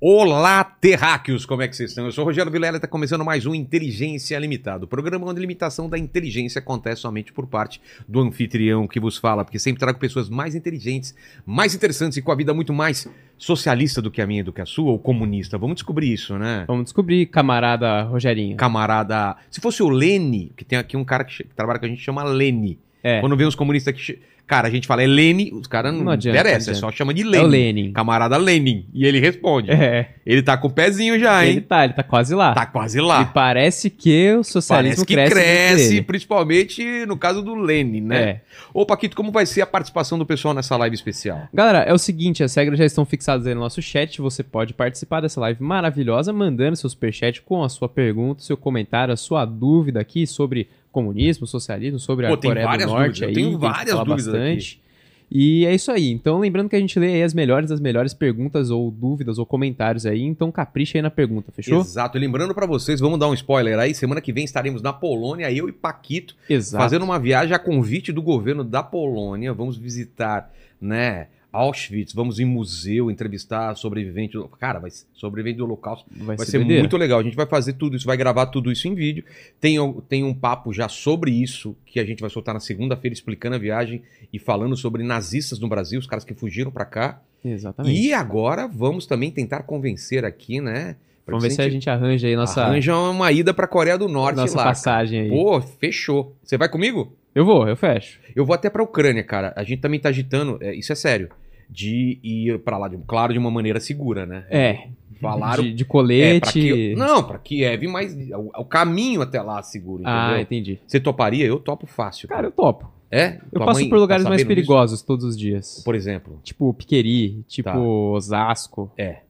Olá, terráqueos, como é que vocês estão? Eu sou o Rogério Vilela e está começando mais um Inteligência Limitada, o programa onde a limitação da inteligência acontece somente por parte do anfitrião que vos fala, porque sempre trago pessoas mais inteligentes, mais interessantes e com a vida muito mais socialista do que a minha e do que a sua, ou comunista. Vamos descobrir isso, né? Vamos descobrir, camarada Rogerinho. Camarada. Se fosse o Lene, que tem aqui um cara que, que trabalha com a gente chama Lene. É, Quando vem os comunistas que. Cara, a gente fala é Lene, os caras não, Não adianta, interessa, não é só chama de é Lene. o Lenin. Camarada Lenin. E ele responde. É, Ele tá com o pezinho já, ele hein? tá, ele tá quase lá. Tá quase lá. E parece que o socialismo Parece que cresce. cresce, principalmente no caso do Lenin, né? É. Ô, Paquito, como vai ser a participação do pessoal nessa live especial? Galera, é o seguinte, as regras já estão fixadas aí no nosso chat. Você pode participar dessa live maravilhosa mandando seu superchat com a sua pergunta, seu comentário, a sua dúvida aqui sobre comunismo, socialismo, sobre Pô, a Coreia do Norte. aí, tenho várias dúvidas bastante. E é isso aí. Então, lembrando que a gente lê aí as melhores das melhores perguntas ou dúvidas ou comentários aí. Então, capricha aí na pergunta, fechou? Exato. E lembrando pra vocês, vamos dar um spoiler aí. Semana que vem estaremos na Polônia, eu e Paquito, Exato. fazendo uma viagem a convite do governo da Polônia. Vamos visitar, né? Auschwitz, vamos em museu, entrevistar sobrevivente. do- Cara, vai sobrevivente do Holocausto. Vai, Vai ser, ser muito legal. A gente vai fazer tudo isso, vai gravar tudo isso em vídeo. Tem, um- tem um papo já sobre isso que a gente vai soltar na segunda-feira, explicando a viagem e falando sobre nazistas no Brasil, os caras que fugiram pra cá. Exatamente. E agora vamos também tentar convencer aqui, né? Vamos ver se a gente arranja aí nossa, arranja uma ida pra Coreia do Norte nossa lá. passagem aí. Pô, fechou. Você vai comigo? Eu vou, eu fecho. Eu vou até pra Ucrânia, cara. A gente também tá agitando, é, isso é sério, de ir pra lá, de- claro, de uma maneira segura, né? É. Falaram De, de É, pra colete. Não, pra Kiev, mas o, o caminho até lá seguro, entendeu? ah, entendi. Você toparia? Eu topo fácil. Cara, eu topo. é? Eu Tua passo por lugares tá mais sabendo disso? perigosos todos os dias. Por exemplo, Tipo Piqueri, tipo Tá. Osasco. é,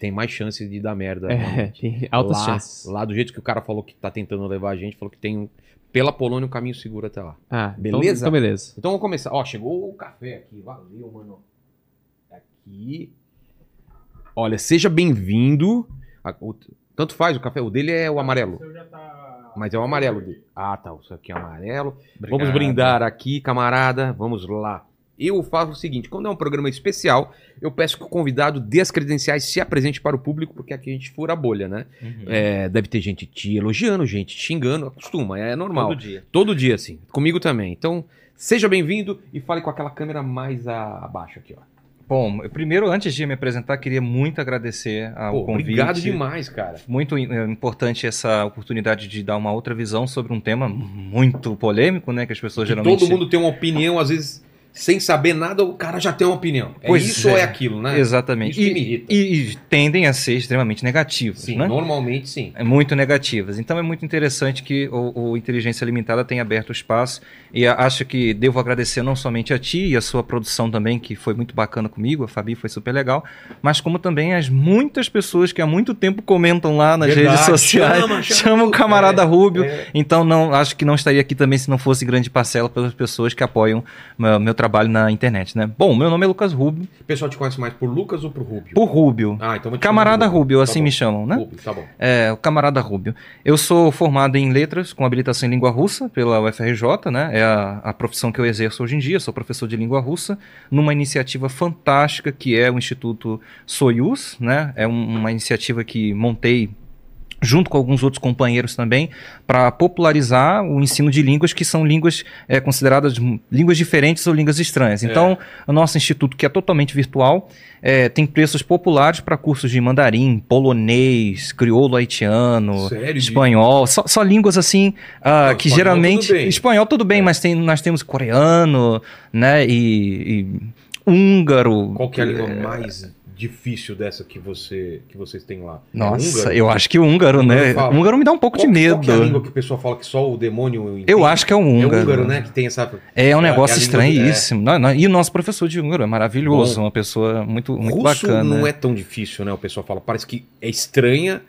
tem mais chance de dar merda. É, realmente. tem altas lá, chances. Lá do jeito que o cara falou que tá tentando levar a gente, falou que tem um, pela Polônia um caminho seguro até lá. Ah, então- Beleza? Então, beleza. Então vamos começar. Ó, chegou o café aqui. Valeu, mano. Aqui. Olha, seja bem-vindo. O- Tanto faz o café. O dele é o amarelo. Mas é o amarelo dele. Ah, tá. Isso aqui é amarelo. Vamos brindar aqui, camarada. Vamos lá. Eu faço o seguinte: quando é um programa especial, eu peço que o convidado dê as credenciais, se apresente para o público, porque aqui a gente fura a bolha, né? Uhum. É, deve ter gente te elogiando, gente te xingando, acostuma, é normal. Todo dia. Todo dia, assim. Comigo também. Então, seja bem-vindo e fale com aquela câmera mais a- abaixo aqui, ó. Bom, primeiro, antes de me apresentar, queria muito agradecer ao Pô, convite. obrigado demais, cara. Muito é, importante essa oportunidade de dar uma outra visão sobre um tema muito polêmico, né? Que as pessoas Que geralmente. todo mundo tem uma opinião, às vezes, sem saber nada, o cara já tem uma opinião. É Pois isso é. ou é aquilo, né? Exatamente. E, irrita. e- e tendem a ser extremamente negativos, Sim, né? normalmente sim. É muito negativas. Então é muito interessante que o, o Inteligência Limitada tenha aberto o espaço e acho que devo agradecer não somente a ti e a sua produção também, que foi muito bacana comigo, a Fabi foi super legal, mas como também as muitas pessoas que há muito tempo comentam lá nas Verdade. redes sociais, Chama, chama. chama o camarada Rúbio. É. Então não acho que não estaria aqui também se não fosse grande parcela pelas pessoas que apoiam meu, meu trabalho na internet, né? Bom, meu nome é Lucas Rubio, O pessoal te conhece mais por Lucas ou por Rubio? por Rúbio. Ah, então vou te Camarada de Rúbio, Tá assim bom. me chamam, né? Rubio, tá bom. É, o camarada Rúbio. Eu sou formado em letras com habilitação em língua russa pela UFRJ, né? É a, a profissão que eu exerço hoje em dia. Sou professor de língua russa numa iniciativa fantástica que é o Instituto Soyuz, né? É um- uma iniciativa que montei junto com alguns outros companheiros também, para popularizar o ensino de línguas que são línguas é, consideradas línguas diferentes ou línguas estranhas. Então, o nosso instituto, que é totalmente virtual, é, tem preços populares para cursos de mandarim, polonês, crioulo haitiano, Sério? espanhol, só, só línguas assim ah, Não, que geralmente tudo espanhol tudo bem, É. mas tem, nós temos coreano, né, e, e húngaro. Qual que é a língua mais difícil dessa que, você, que vocês têm lá? É Nossa, húngaro? eu acho que o húngaro, né? O húngaro me dá um pouco Qual, de medo. Qual que é a língua que o pessoal fala que só o demônio entende? Eu acho que é o É húngaro. o húngaro, né? Que tem essa... É um É, negócio é do- estranhíssimo. E o nosso professor de húngaro é maravilhoso, Bom. uma pessoa muito, muito Russo bacana. não é tão difícil, né? O pessoal fala. Parece que é estranha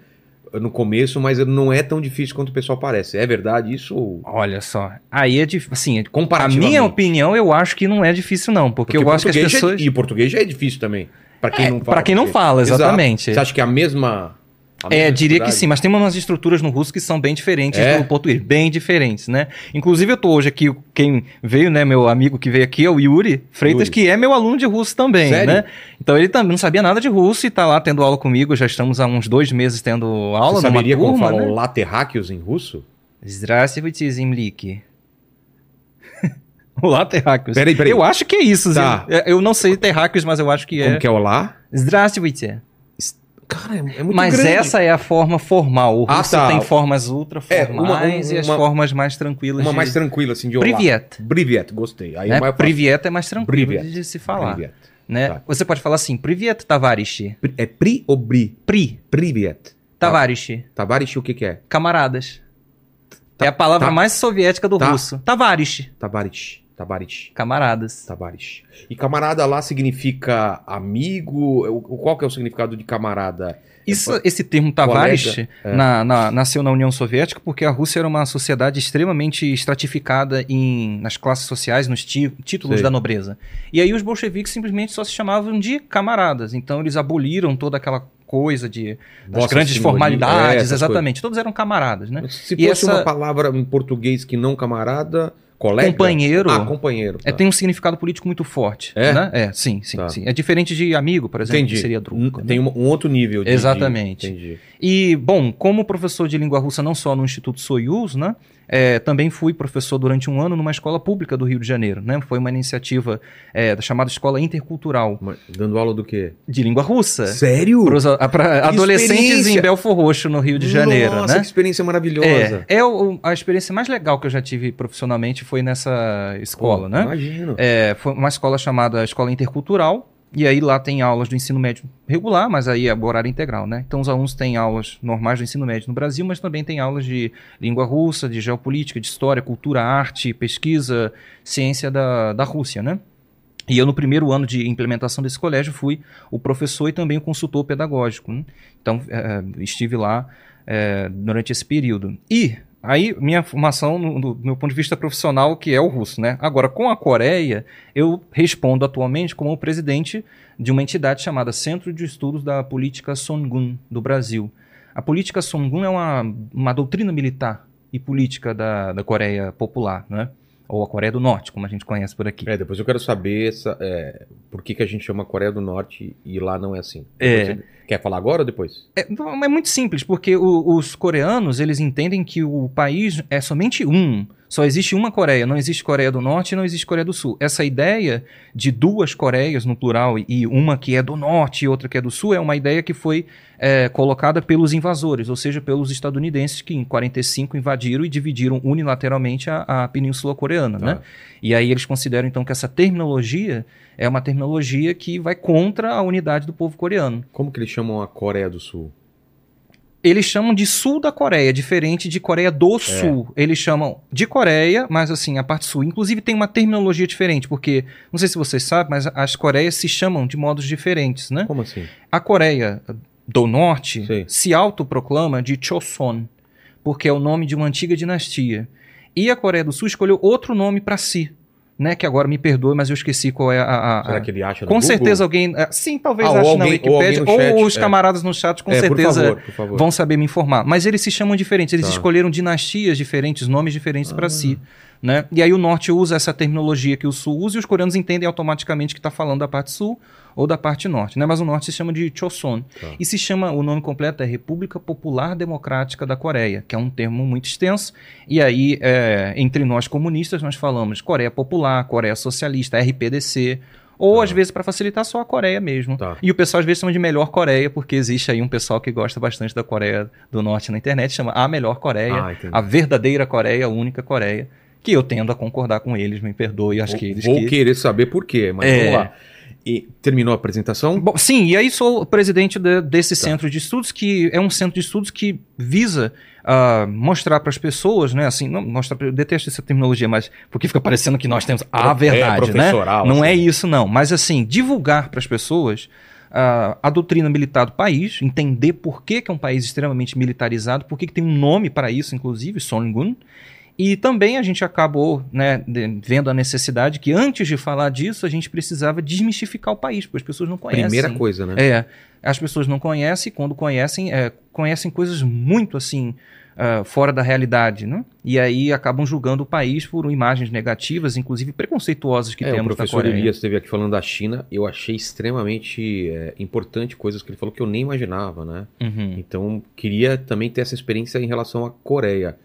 no começo, mas não é tão difícil quanto o pessoal parece. É verdade isso? ou- Olha só. Aí é difícil. Assim, a minha opinião, eu acho que não é difícil, não. Porque, eu acho que as já é- pessoas. e o português já é difícil também. Pra quem É, não fala. pra quem não português. fala, Exato. exatamente. Você acha que é a mesma A É, mesma diria que dificuldade? sim, mas tem umas estruturas no russo que são bem diferentes É? do português, bem diferentes, né? Inclusive eu tô hoje aqui, quem veio, né, meu amigo que veio aqui é o Yuri Freitas, Yuri. que é meu aluno de russo também, Sério? né? Então ele também não sabia nada de russo e tá lá tendo aula comigo, já estamos há uns dois meses tendo aula Você numa saberia como turma, falar né? o laterráqueos em russo? Здравствуйте, земляки. Olá, terráqueos. Peraí, peraí. Eu acho que é isso. Tá. Zé. Eu não sei terráqueos, mas eu acho que Como é. que é olá? Здравствуйте. Cara, é, é muito Mas grande. essa é a forma formal. O Ah, russo tá. tem formas ultra É, formais uma- e as uma- formas mais tranquilas Uma de... mais tranquila, assim, de olá. Privet. Privet, gostei. Aí Né? é mais fácil. Privet é mais tranquilo Privet. de se falar. Privet. Né? Tá. Você pode falar assim, Privet Tavarish. Pri- É pri ou bri? Pri, Privet. Tavarish. Tavarish, o que que é? Camaradas. Tá- é a palavra tá. mais soviética do Tá. russo. Tavarish. Tabarish. Tabarish. Camaradas. Tabarish. E camarada lá significa amigo? Qual que é o significado de camarada? Isso, É, esse termo Tavares é. na- na- nasceu na União Soviética porque a Rússia era uma sociedade extremamente estratificada em, nas classes sociais, nos títulos Sei. da nobreza. E aí os bolcheviques simplesmente só se chamavam de camaradas. Então eles aboliram toda aquela coisa de das grandes Senhoria, é, formalidades, essas exatamente. Todos eram camaradas, né? Se E fosse essa- uma palavra em português que não camarada, colega? Companheiro. Ah, companheiro. É, tá. tem um significado político muito forte. É? Né? É, sim, sim, Tá. sim. É diferente de amigo, por exemplo, Entendi. que seria druga. Tem um, um outro nível de... Exatamente. de- Entendi. E, bom, como professor de língua russa não só no Instituto Soyuz, né? É, também fui professor durante um ano numa escola pública do Rio de Janeiro, né? Foi uma iniciativa é, da chamada Escola Intercultural Mas Dando aula do quê? de língua russa. Sério? Para adolescentes experiência! em Belfor Roxo, no Rio de Janeiro, Nossa, né? que experiência maravilhosa. É, é o- a experiência mais legal que eu já tive profissionalmente foi nessa escola, Pô, né? Imagino. É, foi uma escola chamada Escola Intercultural, e aí lá tem aulas do ensino médio regular, mas aí é horário integral, né? Então os alunos têm aulas normais do ensino médio no Brasil, mas também tem aulas de língua russa, de geopolítica, de história, cultura, arte, pesquisa, ciência da, da Rússia, né? E eu, no primeiro ano de implementação desse colégio, fui o professor e também o consultor pedagógico. né? Então, eh, estive lá eh, durante esse período. E aí, minha formação, no, do meu ponto de vista profissional, que é o russo, né? Agora, com a Coreia, eu respondo atualmente como presidente de uma entidade chamada Centro de Estudos da Política Songun do Brasil. A política Songun é uma, uma doutrina militar e política da, da Coreia Popular, né? Ou a Coreia do Norte, como a gente conhece por aqui. É, depois eu quero saber essa, é, por que, que a gente chama Coreia do Norte e lá não é assim. É. Você quer falar agora ou depois? É, é muito simples, porque o- os coreanos, eles entendem que o país é somente um. Só existe uma Coreia, não existe Coreia do Norte e não existe Coreia do Sul. Essa ideia de duas Coreias no plural e uma que é do Norte e outra que é do Sul é uma ideia que foi é, colocada pelos invasores, ou seja, pelos estadunidenses que em 45 invadiram e dividiram unilateralmente a, a Península Coreana, Tá. né? E aí eles consideram então que essa terminologia é uma terminologia que vai contra a unidade do povo coreano. Como que eles chamam a Coreia do Sul? Eles chamam de sul da Coreia, diferente de Coreia do É. Sul. Eles chamam de Coreia, mas assim, a parte sul. Inclusive tem uma terminologia diferente, porque, não sei se vocês sabem, mas as Coreias se chamam de modos diferentes, né? Como assim? A Coreia do Norte Sim. se autoproclama de Choson, porque é o nome de uma antiga dinastia. E a Coreia do Sul escolheu outro nome para si, né? Que agora me perdoe, mas eu esqueci qual é a. a- a- Será que ele acha Com Google? certeza alguém. é, Sim, talvez Ah, ou ache na alguém- ou Wikipédia, alguém ou, chat, os é. camaradas no chat com é, certeza por favor, por favor. vão saber me informar. Mas eles se chamam diferentes, eles Tá. escolheram dinastias diferentes, nomes diferentes Ah. para si. Né? E aí o norte usa essa terminologia que o sul usa e os coreanos entendem automaticamente que está falando da parte sul ou da parte norte. Né? Mas o norte se chama de Choson. Tá. E se chama, o nome completo é República Popular Democrática da Coreia, que é um termo muito extenso. E aí, é, entre nós comunistas, nós falamos Coreia Popular, Coreia Socialista, RPDC. Ou, Tá. às vezes, para facilitar, só a Coreia mesmo. Tá. E o pessoal, às vezes, chama de melhor Coreia, porque existe aí um pessoal que gosta bastante da Coreia do Norte na internet, chama a melhor Coreia, Ah, a verdadeira Coreia, a única Coreia. Que eu tendo a concordar com eles, me perdoe, acho que eles Vou que... querer saber por quê, mas É. vamos lá. E terminou a apresentação? Bom, sim, e aí sou presidente de- desse Tá. centro de estudos, que é um centro de estudos que visa ah, mostrar para as pessoas, né? Assim, não mostrar, eu detesto essa terminologia, mas porque fica parecendo que nós temos a É, verdade, né? professoral, Não é assim. isso, não. Mas assim, divulgar para as pessoas ah, a doutrina militar do país, entender por que, que é um país extremamente militarizado, por que, que tem um nome para isso, inclusive, Songun, E também a gente acabou né, vendo a necessidade que antes de falar disso, a gente precisava desmistificar o país, porque as pessoas não conhecem. Primeira coisa, né? É, as pessoas não conhecem, quando conhecem, é, conhecem coisas muito assim, ah, fora da realidade, né? E aí acabam julgando o país por imagens negativas, inclusive preconceituosas que É, o temos na professor. Elias esteve aqui falando da China. Eu achei extremamente é, importante coisas que ele falou que eu nem imaginava, né? Uhum. Então, queria também ter essa experiência em relação à Coreia.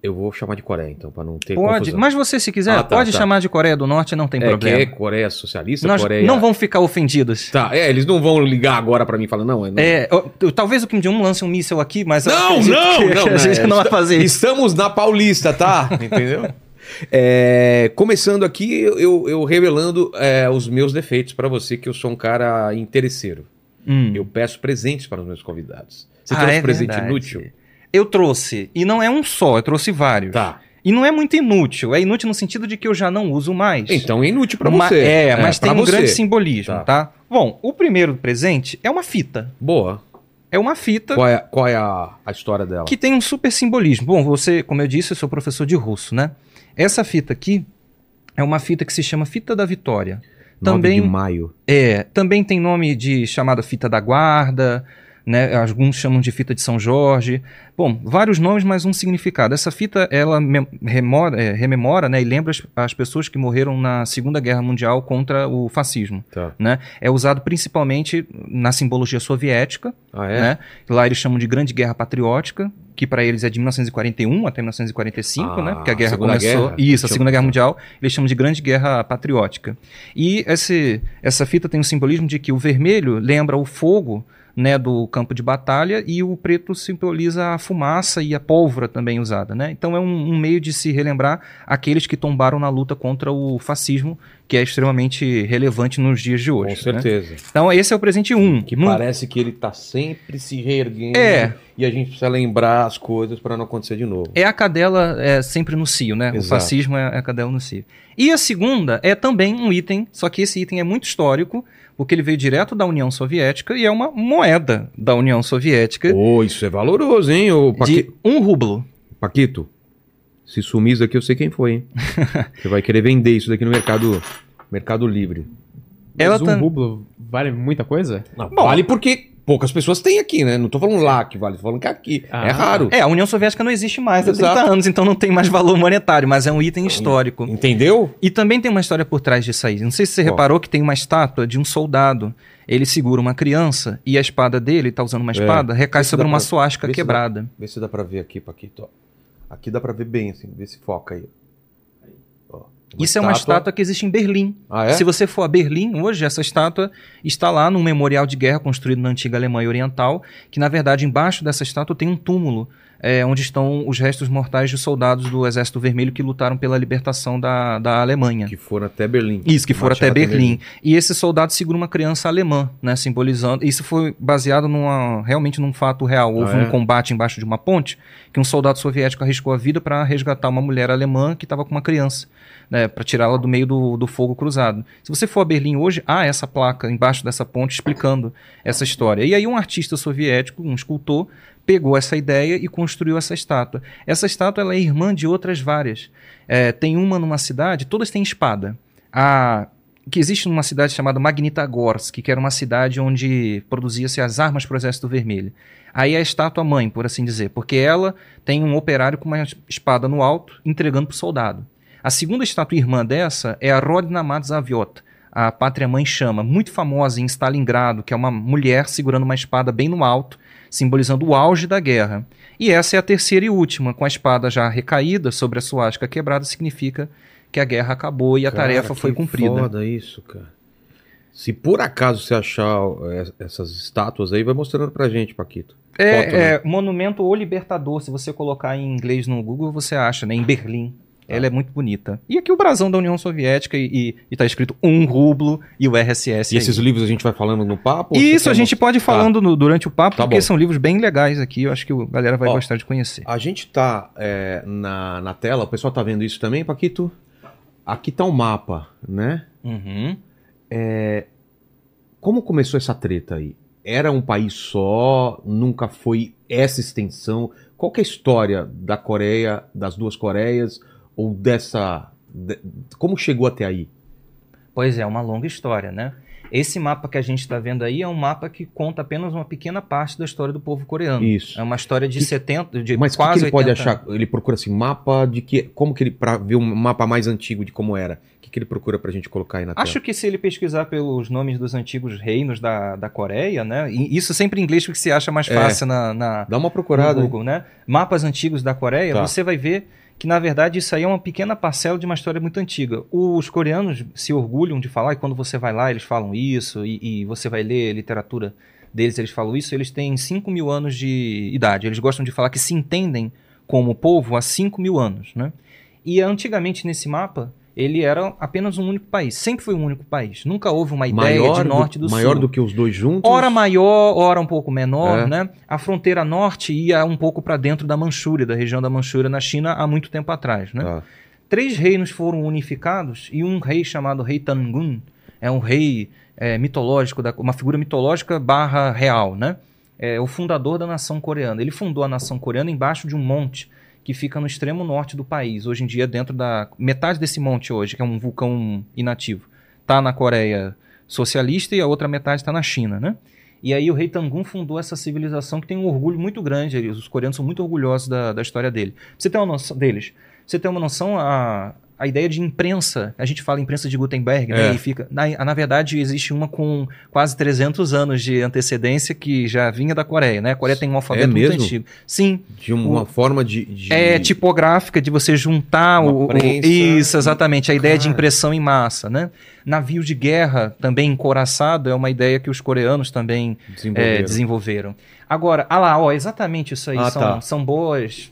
Eu vou chamar de Coreia, então, para não ter Pode, confusão. mas você se quiser, Ah, tá, pode tá. chamar de Coreia do Norte, não tem é, problema. que é Coreia Socialista, Nós Coreia... não vamos ficar ofendidos. Tá, é, eles não vão ligar agora para mim e falar, não, é... Não, É, ó, talvez o Kim Jong-un lance um míssel aqui, mas eu não, não, que não, a gente né? não vai fazer isso. Estamos na Paulista, tá? Entendeu? É, começando aqui, eu, eu revelando é, os meus defeitos para você, que eu sou um cara interesseiro. Hum. Eu peço presentes para os meus convidados. Você Ah, trouxe é presente verdade. inútil? Eu trouxe, e não é um só, eu trouxe vários. Tá. E não é muito inútil, é inútil no sentido de que eu já não uso mais. Então é inútil para você. É, mas tem um você. grande simbolismo, Tá. tá. Bom, o primeiro presente é uma fita. Boa. É uma fita Qual é, qual é a, a história dela? que tem um super simbolismo. Bom, você, como eu disse, eu sou professor de russo, né? Essa fita aqui é uma fita que se chama Fita da Vitória. 9 também- de maio. É, também tem nome de chamada Fita da Guarda, né? Alguns chamam de Fita de São Jorge. Bom, vários nomes, mas um significado. Essa fita, ela remora, é, rememora né, e lembra as, as pessoas que morreram na Segunda Guerra Mundial contra o fascismo. Tá. Né? É usado principalmente na simbologia soviética, Ah, é? né? Lá eles chamam de Grande Guerra Patriótica, que para eles é de 1941 até 1945, Ah, né? Porque a guerra Segunda começou. Guerra? Isso, a Segunda Guerra Mundial, eles chamam de Grande Guerra Patriótica. E esse, essa fita tem o simbolismo de que o vermelho lembra o fogo né, do campo de batalha e o preto simboliza a fumaça e a pólvora também usada. Né? Então é um, um meio de se relembrar aqueles que tombaram na luta contra o fascismo, que é extremamente relevante nos dias de hoje. Com né? certeza. Então esse é o presente 1. Um. Que Num- parece que ele tá sempre se reerguendo. É. E a gente precisa lembrar as coisas para não acontecer de novo. É a cadela é, sempre no cio, né? O Exato. fascismo é a cadela no cio. E a segunda é também um item, só que esse item é muito histórico, porque ele veio direto da União Soviética e é uma moeda da União Soviética Ô, isso é valoroso, hein, ô Paqui- de um rublo. Paquito? Se sumir isso daqui, eu sei quem foi, hein? Você vai querer vender isso daqui no mercado, mercado livre. Ela Mas um tá- rublo vale muita coisa? Não, vale porque poucas pessoas têm aqui, né? Não tô falando lá que vale, tô falando que aqui. Ah. é raro. É, a União Soviética não existe mais há Exato. 30 anos, então não tem mais valor monetário, mas é um item histórico. Entendeu? E também tem uma história por trás disso aí. Não sei se você reparou que tem uma estátua de um soldado. Ele segura uma criança e a espada dele, tá usando uma espada, recai É. Vê se sobre uma pra- suástica vê se dá- quebrada. Vê se dá pra ver aqui, Paquito. Aqui dá pra ver bem, assim. Vê se foca aí. Ó, Isso é uma estátua que existe em Berlim. Ah, é? Se você for a Berlim hoje, essa estátua está lá num memorial de guerra construído na antiga Alemanha Oriental, que na verdade embaixo dessa estátua tem um túmulo, é, onde estão os restos mortais de soldados do Exército Vermelho que lutaram pela libertação da, da Alemanha. Que foram até Berlim. Isso, que foram até Marcharam Berlim. E esse soldado segura uma criança alemã, né, simbolizando. Isso foi baseado numa, realmente num fato real. Houve Ah, é? um combate embaixo de uma ponte que um soldado soviético arriscou a vida para resgatar uma mulher alemã que estava com uma criança, né, para tirá-la do meio do, do fogo cruzado. Se você for a Berlim hoje, há essa placa embaixo dessa ponte explicando essa história. E aí um artista soviético, um escultor, pegou essa ideia e construiu essa estátua. Essa estátua ela é irmã de outras várias. É, tem uma numa cidade, todas têm espada. A que existe numa cidade chamada Magnitogorsk, que era uma cidade onde produzia-se as armas para o Exército Vermelho. Aí é a estátua mãe, por assim dizer, porque ela tem um operário com uma espada no alto entregando para o soldado. A segunda estátua irmã dessa é a Rodna Madzaviot, a Pátria Mãe Chama, muito famosa em Stalingrado, que é uma mulher segurando uma espada bem no alto, simbolizando o auge da guerra. E essa é a terceira e última, com a espada já recaída sobre a suástica quebrada, significa que a guerra acabou e a Cara, tarefa foi cumprida. foda isso, cara. Se por acaso você achar é, essas estátuas aí, vai mostrando pra gente, Paquito. Foto, né? É, é Monumento O Libertador, se você colocar em inglês no Google, você acha, né? Em Berlim. Ela é muito bonita. E aqui o brasão da União Soviética e, e, e tá escrito um rublo e o RSS. E aí. esses livros a gente vai falando no papo? Isso a gente mostrar? pode ir falando no- durante o papo, Tá porque bom. são livros bem legais aqui. Eu acho que a galera vai Ó, gostar de conhecer. A gente tá é, na, na tela, o pessoal tá vendo isso também, Paquito? Aqui tá o mapa, né? Uhum. Como começou essa treta aí? era um país só, nunca foi essa extensão. Qual que é a história da Coreia, das duas Coreias, ou dessa. de- como chegou até aí? Pois é, uma longa história, né? Esse mapa que a gente está vendo aí é um mapa que conta apenas uma pequena parte da história do povo coreano. Isso. É uma história de Que- 70, de Mas que, quase que ele pode 80 achar? Ele procura assim, mapa de que. Como que ele. Pra ver um mapa mais antigo de como era. O que, que ele procura pra gente colocar aí na Acho tela? que se ele pesquisar pelos nomes dos antigos reinos da, da Coreia, né? e Isso sempre em inglês porque se acha mais É. fácil na, na, Dá uma no procurada. Google, né? Mapas antigos da Coreia, Tá. você vai ver que na verdade isso aí é uma pequena parcela de uma história muito antiga. Os coreanos se orgulham de falar, e quando você vai lá eles falam isso, e, e você vai ler literatura deles, eles falam isso, eles têm 5 mil anos de idade. Eles gostam de falar que se entendem como povo há 5 mil anos, né? E antigamente nesse mapa, ele era apenas um único país. Sempre foi um único país. Nunca houve uma ideia Maior, de norte do, do, maior sul. do que os dois juntos? Ora maior, ora um pouco menor, É. né? A fronteira norte ia um pouco para dentro da Manchúria, da região da Manchúria na China há muito tempo atrás, né? Tá. Três reinos foram unificados e um rei chamado Rei Tangun é um rei é, mitológico, da- uma figura mitológica barra real, né? É o fundador da nação coreana. Ele fundou a nação coreana embaixo de um monte que fica no extremo norte do país. Hoje em dia, dentro da metade desse monte hoje, que é um vulcão inativo, tá na Coreia socialista e a outra metade está na China, né? E aí o rei Tangun fundou essa civilização que tem um orgulho muito grande. Os coreanos são muito orgulhosos da, da história dele. Pra você ter uma noção deles. Você tem uma noção a a ideia de imprensa. A gente fala imprensa de Gutenberg, né? É. E fica na, na verdade existe uma com quase 300 anos de antecedência que já vinha da Coreia, né? A Coreia tem um alfabeto muito mesmo? antigo. Sim, De uma O- forma de. de- é tipográfica de você juntar Uma o, o- prensa. isso exatamente a ideia de Cara. impressão em massa, né? Navio de guerra também encoraçado é uma ideia que os coreanos também é, desenvolveram. desenvolveram. Agora, ah lá, ó, exatamente isso aí Ah, são, tá. são boas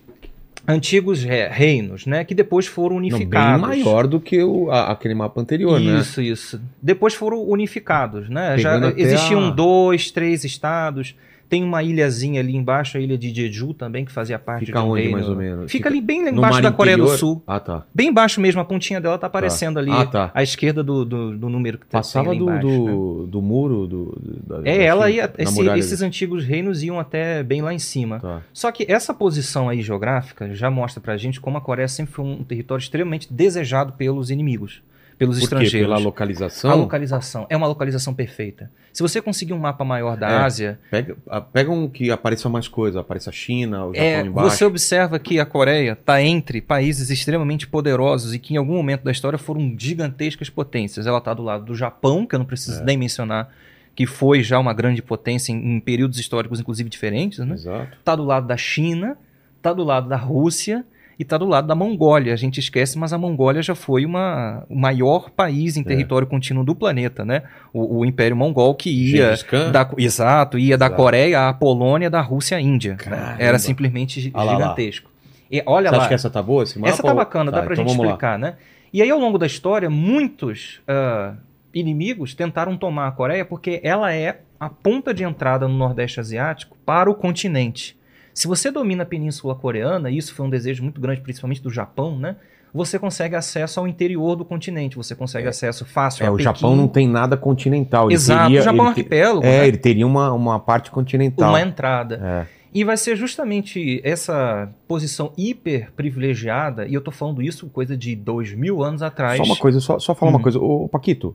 antigos re- reinos, né? Que depois foram Não, bem unificados. maior do que o, a- aquele mapa anterior, né? Isso, isso. Depois foram unificados, né? Já Pegando até existiam a- dois, três estados. Tem uma ilhazinha ali embaixo, a ilha de Jeju também, que fazia parte Fica de um onde, reino. mais ou menos? Fica, Fica ali bem lá embaixo da Coreia do interior? Sul. Ah, tá. Bem embaixo mesmo, a pontinha dela tá aparecendo ali, Ah, tá. à esquerda do, do, do número que tá Passava tem do, embaixo, né? do, do muro do, do- da, É, da ela ia, esse- esses ali. antigos reinos iam até bem lá em cima. Tá. Só que essa posição aí geográfica já mostra pra gente como a Coreia sempre foi um território extremamente desejado pelos inimigos, pelos Por quê? estrangeiros. Pela localização? A localização é uma localização perfeita. Se você conseguir um mapa maior da É. Ásia, Pega, pega um que apareça mais coisa, apareça a China, o Japão é, embaixo. você observa que a Coreia está entre países extremamente poderosos e que em algum momento da história foram gigantescas potências. Ela está do lado do Japão, que eu não preciso É. nem mencionar, que foi já uma grande potência em, em períodos históricos, inclusive diferentes. Né? Exato. Tá do lado da China, tá do lado da Rússia e tá do lado da Mongólia. A gente esquece, mas a Mongólia já foi uma, o maior país em território contínuo do planeta, né? O, o Império Mongol que ia da, exato, ia da Exato. Coreia à Polônia, da Rússia à Índia. Caramba. Era simplesmente Ah lá, lá. gigantesco. E olha Você lá, acha que essa tá boa, esse mapa? essa tá bacana, dá Tá, pra então gente vamos lá. explicar, né? E aí, ao longo da história, muitos ah, inimigos tentaram tomar a Coreia porque ela é a ponta de entrada no Nordeste Asiático para o continente. Se você domina a Península Coreana, e isso foi um desejo muito grande, principalmente do Japão, né? Você consegue acesso ao interior do continente, você consegue acesso fácil É, o. Japão não tem nada continental. Ele Exato, teria- o Japão é um arquipélago, É, né? ele teria uma, uma parte continental. uma entrada. É. E vai ser justamente essa posição hiper privilegiada, e eu tô falando isso coisa de dois mil anos atrás. Só uma coisa, só, só falar Hum. uma coisa. Ô, Paquito,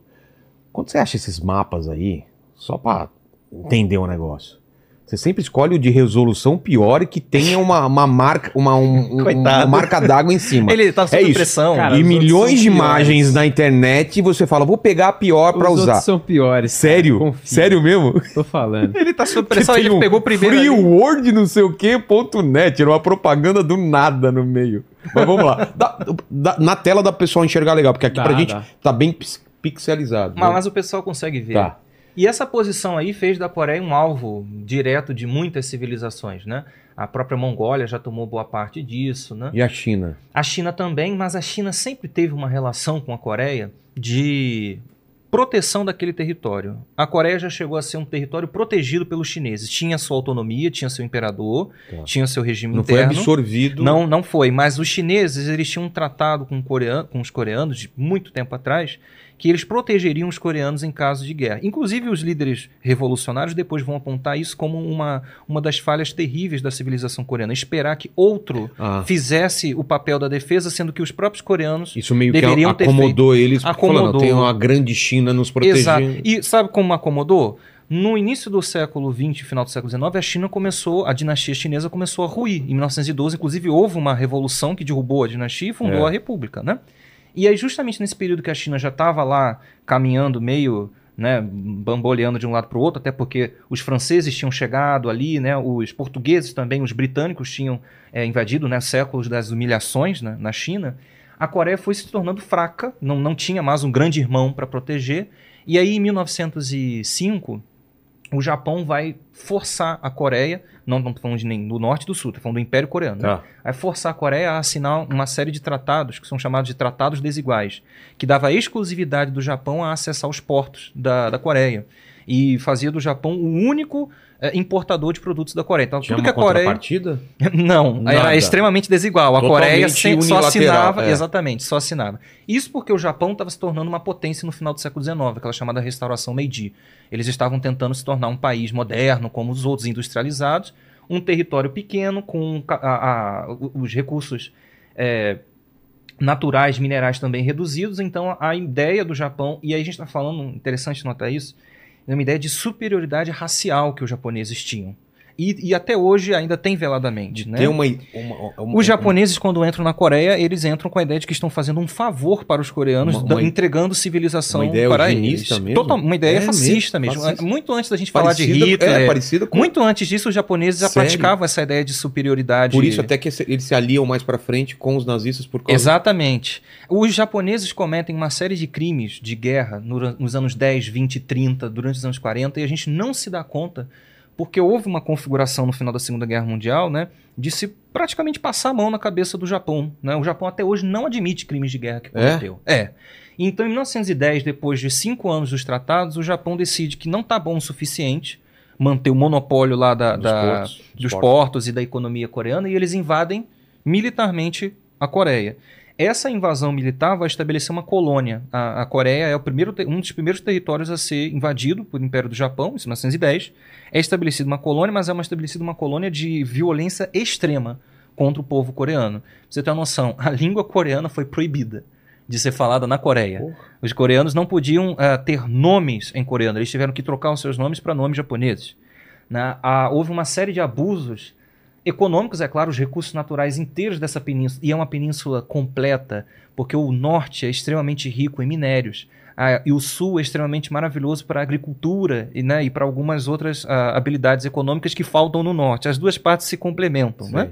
quando você acha esses mapas aí, só pra entender o negócio, você sempre escolhe o de resolução pior e que tenha uma, uma marca, uma, um- um- uma marca d'água em cima. Ele tá sob É pressão. Cara, e os milhões de piores. imagens na internet e você fala, vou pegar a pior pra Os usar. outros são piores. Sério? Confia. Sério mesmo? Tô falando. Ele tá sob pressão, ele um pegou primeiro. Free ali. word não sei o que, ponto net. Era uma propaganda do nada no meio. Mas vamos lá. Dá- dá- na tela dá pro pessoal enxergar legal, porque aqui Dá, pra gente dá. tá bem pix- pixelizado. Mas, né? mas o pessoal consegue ver. Tá. E essa posição aí fez da Coreia um alvo direto de muitas civilizações, né? A própria Mongólia já tomou boa parte disso, né? E a China? A China também, mas a China sempre teve uma relação com a Coreia de proteção daquele território. A Coreia já chegou a ser um território protegido pelos chineses. Tinha sua autonomia, tinha seu imperador, Tá. tinha seu regime Não foi interno. absorvido. Não, não foi. Mas os chineses, eles tinham um tratado com, coreano, com os coreanos de muito tempo atrás, que eles protegeriam os coreanos em caso de guerra. Inclusive, os líderes revolucionários depois vão apontar isso como uma, uma das falhas terríveis da civilização coreana. Esperar que outro Ah. fizesse o papel da defesa, sendo que os próprios coreanos. Isso meio que Deveriam acomodou eles. Acomodou. Falando, tem uma grande China nos protegendo. Exato. E sabe como acomodou? No início do século XX, final do século XIX, a China começou, a dinastia chinesa começou a ruir. Em 1912, inclusive, houve uma revolução que derrubou a dinastia e fundou É. a república, né? E aí, justamente nesse período que a China já estava lá caminhando meio, né, bamboleando de um lado para o outro, até porque os franceses tinham chegado ali, né, os portugueses também, os britânicos tinham é, invadido, né, séculos das humilhações né, na China, a Coreia foi se tornando fraca, não, não tinha mais um grande irmão para proteger, e aí em 1905 o Japão vai forçar a Coreia, não estamos falando de nem do norte e do sul, estamos falando do Império Coreano, né? Tá. vai forçar a Coreia a assinar uma série de tratados, que são chamados de tratados desiguais, que dava a exclusividade do Japão a acessar os portos da, da Coreia. E fazia do Japão o único eh, importador de produtos da Coreia. Então, Tinha tudo uma que a Coreia. contrapartida? Não, Nada. era extremamente desigual. A Totalmente Coreia sem- só assinava. é. Exatamente, só assinava. Isso porque o Japão estava se tornando uma potência no final do século XIX, aquela chamada restauração Meiji. Eles estavam tentando se tornar um país moderno, como os outros industrializados, um território pequeno, com a- a- os recursos. é, naturais, minerais também reduzidos, então a ideia do Japão, e aí a gente está falando, interessante notar isso, é uma ideia de superioridade racial que os japoneses tinham. E, e até hoje ainda tem veladamente. Né? Tem uma, uma, uma- Os japoneses, quando entram na Coreia, eles entram com a ideia de que estão fazendo um favor para os coreanos, entregando civilização uma ideia para eles. mesmo? Total- uma ideia É fascista mesmo, mesmo. fascista. Muito antes da gente falar de parecida, Hitler. é, parecida com muito antes disso, os japoneses já Sério? praticavam essa ideia de superioridade. Por isso até que eles se aliam mais pra frente com os nazistas por causa Exatamente. Os japoneses cometem uma série de crimes de guerra no- nos anos 10, 20, 30, durante os anos 40, e a gente não se dá conta, porque houve uma configuração no final da Segunda Guerra Mundial, né, de se praticamente passar a mão na cabeça do Japão. Né? O Japão até hoje não admite crimes de guerra que É? cometeu. É. Então, em 1910, depois de cinco anos dos tratados, o Japão decide que não está bom o suficiente manter o monopólio lá da, dos da- portos, dos portos e da economia coreana e eles invadem militarmente a Coreia. Essa invasão militar vai estabelecer uma colônia. A, a Coreia é o primeiro, um dos primeiros territórios a ser invadido por Império do Japão, em 1910. É estabelecida uma colônia, mas é uma estabelecida uma colônia de violência extrema contra o povo coreano. Pra você ter uma noção, a língua coreana foi proibida de ser falada na Coreia. Porra. Os coreanos não podiam ah, ter nomes em coreano, eles tiveram que trocar os seus nomes para nomes japoneses. Né? Ah, houve uma série de abusos econômicos, é claro, os recursos naturais inteiros dessa península, e é uma península completa, porque o norte é extremamente rico em minérios, e o sul é extremamente maravilhoso para a agricultura e, né, e para algumas outras ah, habilidades econômicas que faltam no norte. As duas partes se complementam. Sim. Né?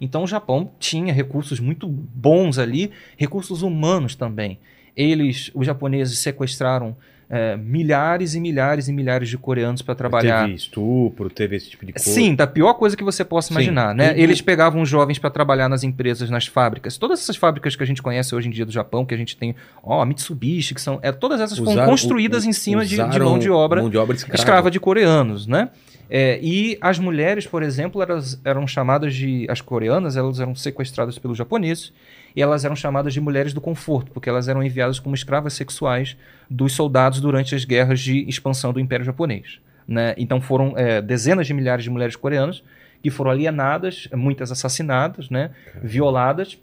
Então o Japão tinha recursos muito bons ali, recursos humanos também. Eles, os japoneses, sequestraram eh, milhares e milhares e milhares de coreanos para trabalhar. Teve estupro, teve esse tipo de coisa. Sim, da pior coisa que você possa Sim. imaginar, né? E- Eles pegavam os jovens para trabalhar nas empresas, nas fábricas. Todas essas fábricas que a gente conhece hoje em dia do Japão, que a gente tem, ó, a Mitsubishi, que são, é, todas essas foram Usaram- construídas u- em cima de, de mão de obra Mão de obra escrava. escrava de coreanos, né? É, e as mulheres, por exemplo, elas eram chamadas de. As coreanas, elas eram sequestradas pelos japoneses e elas eram chamadas de mulheres do conforto, porque elas eram enviadas como escravas sexuais dos soldados durante as guerras de expansão do Império Japonês. Né? Então foram é, dezenas de milhares de mulheres coreanas que foram alienadas, muitas assassinadas, né? violadas.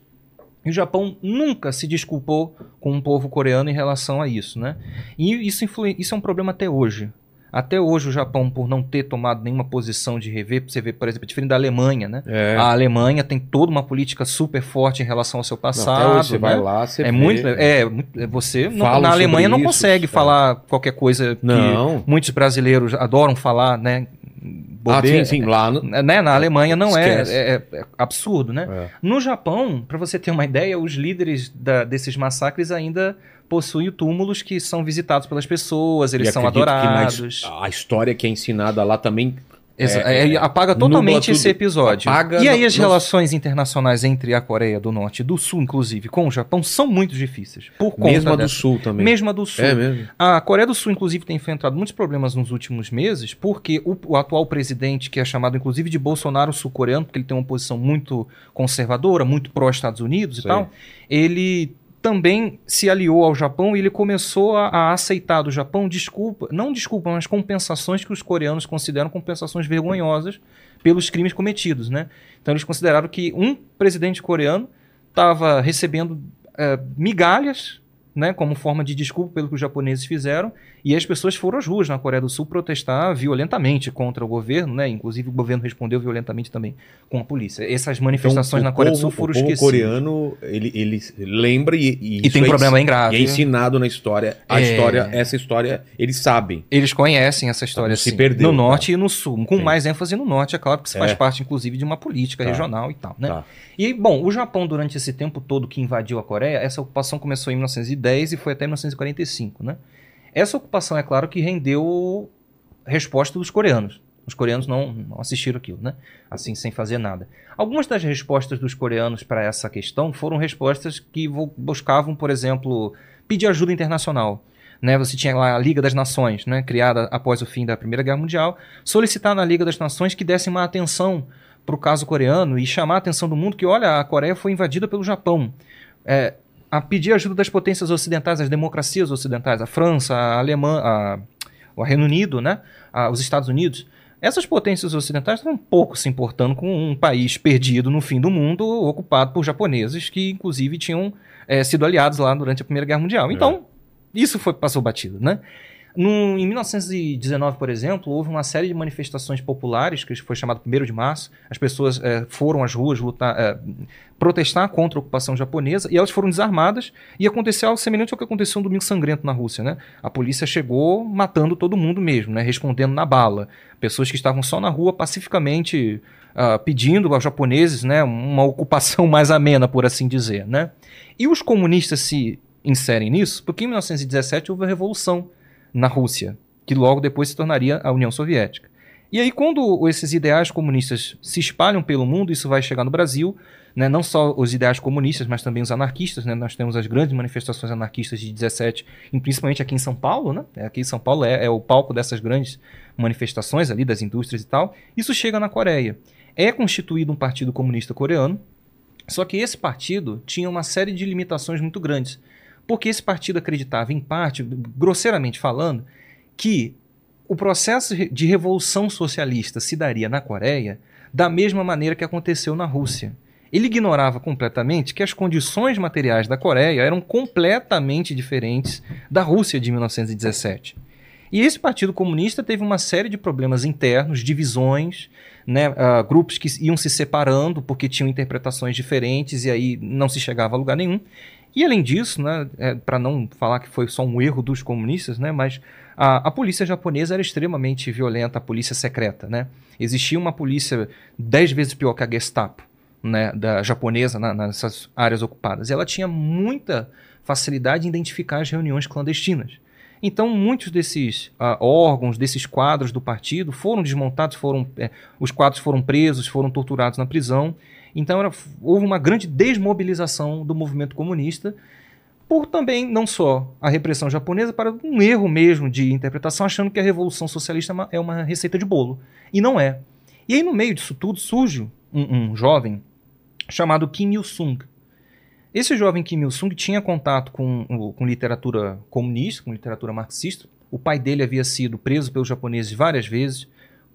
E o Japão nunca se desculpou com o povo coreano em relação a isso. Né? E isso, isso é um problema até hoje. Até hoje o Japão, por não ter tomado nenhuma posição de rever, você vê, por exemplo, diferente da Alemanha, né? É. A Alemanha tem toda uma política super forte em relação ao seu Não, passado. até hoje você né? vai lá, você é vê. muito, é, muito- é, você não- na Alemanha não isso, consegue é. falar qualquer coisa que Não. muitos brasileiros adoram falar, né? Ah, Bobeira. sim, sim. Lá no... Né? Na Alemanha não é, é- é absurdo, né? É. No Japão, para você ter uma ideia, os líderes da- desses massacres ainda possuem túmulos que são visitados pelas pessoas, eles E são que adorados. his- a história que é ensinada lá também É, é, apaga totalmente esse episódio. Apaga e aí no- as no- relações internacionais entre a Coreia do Norte e do Sul, inclusive, com o Japão, são muito difíceis. Por conta mesmo a do sul também. Mesmo a do Sul. É mesmo. A Coreia do Sul, inclusive, tem enfrentado muitos problemas nos últimos meses, porque o, o atual presidente, que é chamado inclusive de Bolsonaro sul-coreano, porque ele tem uma posição muito conservadora, muito pró-Estados Unidos e Sei. tal, ele também se aliou ao Japão e ele começou a, a, aceitar do Japão desculpa, não desculpa, mas compensações que os coreanos consideram compensações vergonhosas pelos crimes cometidos, né? Então eles consideraram que um presidente coreano estava recebendo é, migalhas né, como forma de desculpa pelo que os japoneses fizeram, e as pessoas foram às ruas na Coreia do Sul protestar violentamente contra o governo, né, inclusive o governo respondeu violentamente também com a polícia. Essas manifestações então, na Coreia povo, do Sul foram esquecidas. O coreano, ele, ele lembra e, e, e tem é problema bem grave. E é ensinado na história, a é... história, essa história, eles sabem. Eles conhecem essa história, se perdeu, no tá? norte e no sul, com Sim. mais ênfase no norte, é claro, porque isso faz é. parte, inclusive, de uma política tá. regional e tal, né? Tá. E, bom, o Japão, durante esse tempo todo que invadiu a Coreia, essa ocupação começou em 1910 e foi até 1945, né? Essa ocupação, é claro, que rendeu resposta dos coreanos. Os coreanos não, não assistiram aquilo, né? Assim, sem fazer nada. Algumas das respostas dos coreanos para essa questão foram respostas que buscavam, por exemplo, pedir ajuda internacional. Né, você tinha lá a Liga das Nações, né, criada após o fim da Primeira Guerra Mundial, solicitar na Liga das Nações que desse uma atenção para o caso coreano e chamar a atenção do mundo que, olha, a Coreia foi invadida pelo Japão. É, a pedir ajuda das potências ocidentais, das democracias ocidentais, a França, a Alemanha, a, o Reino Unido, né, a, os Estados Unidos. Essas potências ocidentais estão um pouco se importando com um país perdido no fim do mundo, ocupado por japoneses que, inclusive, tinham é, sido aliados lá durante a Primeira Guerra Mundial. Então, é. isso foi passou batido, né? Em 1919, por exemplo, houve uma série de manifestações populares, que foi chamado 1 de março. As pessoas é, foram às ruas lutar, é, protestar contra a ocupação japonesa e elas foram desarmadas. E aconteceu algo semelhante ao que aconteceu no Domingo Sangrento na Rússia. Né? A polícia chegou matando todo mundo mesmo, né? respondendo na bala. Pessoas que estavam só na rua pacificamente uh, pedindo aos japoneses né, uma ocupação mais amena, por assim dizer. Né? E os comunistas se inserem nisso porque em 1917 houve a Revolução na Rússia, que logo depois se tornaria a União Soviética. E aí, quando esses ideais comunistas se espalham pelo mundo, isso vai chegar no Brasil, né? não só os ideais comunistas, mas também os anarquistas. Né? Nós temos as grandes manifestações anarquistas de 17, principalmente aqui em São Paulo. Né? É, aqui em São Paulo é, é o palco dessas grandes manifestações ali, das indústrias e tal. Isso chega na Coreia. É constituído um partido comunista coreano, só que esse partido tinha uma série de limitações muito grandes porque esse partido acreditava, em parte, grosseiramente falando, que o processo de revolução socialista se daria na Coreia da mesma maneira que aconteceu na Rússia. Ele ignorava completamente que as condições materiais da Coreia eram completamente diferentes da Rússia de 1917. E esse Partido Comunista teve uma série de problemas internos, divisões, né, uh, grupos que iam se separando porque tinham interpretações diferentes e aí não se chegava a lugar nenhum. E além disso, né, é, para não falar que foi só um erro dos comunistas, né, mas a, a, polícia japonesa era extremamente violenta, a polícia secreta. Né? Existia uma polícia dez vezes pior que a Gestapo né, da japonesa na, nessas áreas ocupadas. E ela tinha muita facilidade em identificar as reuniões clandestinas. Então, muitos desses uh, órgãos, desses quadros do partido foram desmontados, foram, é, os quadros foram presos, foram torturados na prisão. Então era, houve uma grande desmobilização do movimento comunista por também não só a repressão japonesa, para um erro mesmo de interpretação, achando que a revolução socialista é uma é receita de bolo. E não é. E aí, no meio disso tudo, surge um, um jovem chamado Kim Il-sung. Esse jovem Kim Il-sung tinha contato com, com literatura comunista, com literatura marxista. O pai dele havia sido preso pelos japoneses várias vezes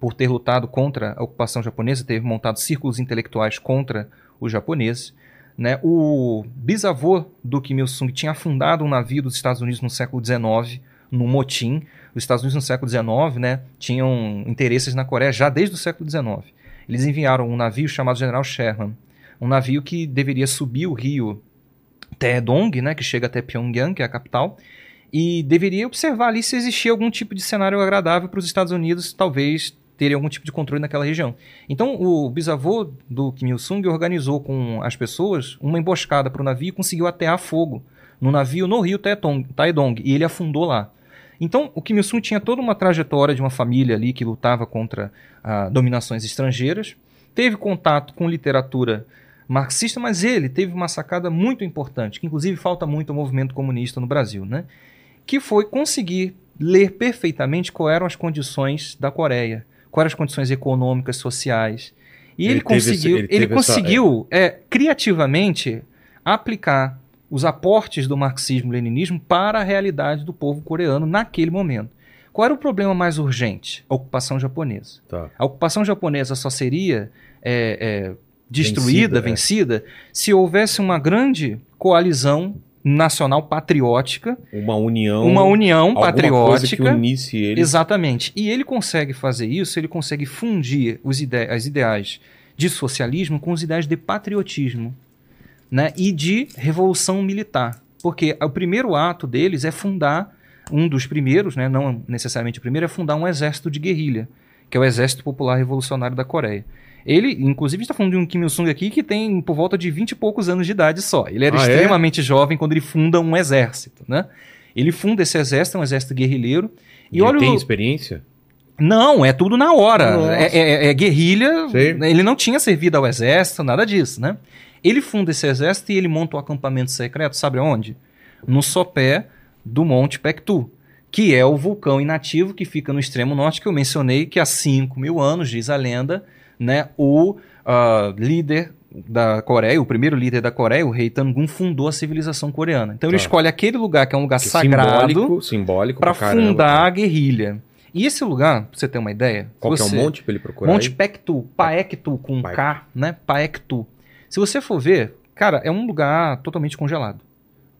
por ter lutado contra a ocupação japonesa, ter montado círculos intelectuais contra os japoneses. Né? O bisavô do Kim Il-sung tinha afundado um navio dos Estados Unidos no século XIX, no motim. Os Estados Unidos no século XIX né, tinham interesses na Coreia já desde o século XIX. Eles enviaram um navio chamado General Sherman, um navio que deveria subir o rio Taedong, né, que chega até Pyongyang, que é a capital, e deveria observar ali se existia algum tipo de cenário agradável para os Estados Unidos, talvez teria algum tipo de controle naquela região. Então, o bisavô do Kim Il-sung organizou com as pessoas uma emboscada para o navio e conseguiu atear fogo no navio no rio Taedong, e ele afundou lá. Então, o Kim Il-sung tinha toda uma trajetória de uma família ali que lutava contra ah, dominações estrangeiras, teve contato com literatura marxista, mas ele teve uma sacada muito importante, que inclusive falta muito ao movimento comunista no Brasil, né? que foi conseguir ler perfeitamente quais eram as condições da Coreia quais as condições econômicas, sociais. E ele, ele conseguiu, esse, ele, ele conseguiu essa, é. É, criativamente aplicar os aportes do marxismo-leninismo para a realidade do povo coreano naquele momento. Qual era o problema mais urgente? A ocupação japonesa. Tá. A ocupação japonesa só seria é, é, destruída, Vencida, é. vencida, se houvesse uma grande coalizão nacional patriótica, Uma união. uma união alguma coisa que patriótica. unisse eles. Exatamente. E ele consegue fazer isso, ele consegue fundir os ide as ideias de socialismo com os ideais de patriotismo né? e de revolução militar. Porque o primeiro ato deles é fundar, um dos primeiros, né? não necessariamente o primeiro, é fundar um exército de guerrilha, que é o Exército Popular Revolucionário da Coreia. Ele, inclusive, está falando de um Kim Il-sung aqui que tem por volta de 20 e poucos anos de idade só. Ele era Ah, é? extremamente jovem quando ele funda um exército, né? Ele funda esse exército, é um exército guerrilheiro. E Ele olha tem o... experiência? Não, é tudo na hora. É, é- é guerrilha. Sei. Ele não tinha servido ao exército, nada disso, né? Ele funda esse exército e ele monta um acampamento secreto, sabe onde? No sopé do Monte Pektu, que é o vulcão inativo que fica no extremo norte, que eu mencionei que há 5 mil anos, diz a lenda, né, o ah, líder da Coreia, o primeiro líder da Coreia, o rei Tangun, fundou a civilização coreana. Então ele Tá. escolhe aquele lugar que é um lugar Que sagrado Simbólico, simbólico para fundar a guerrilha. E esse lugar, pra você ter uma ideia, Qual você... é o monte pra ele procurar? Monte aí? Paektu, com Paektu. K, né? Paektu. Se você for ver, cara, é um lugar totalmente congelado.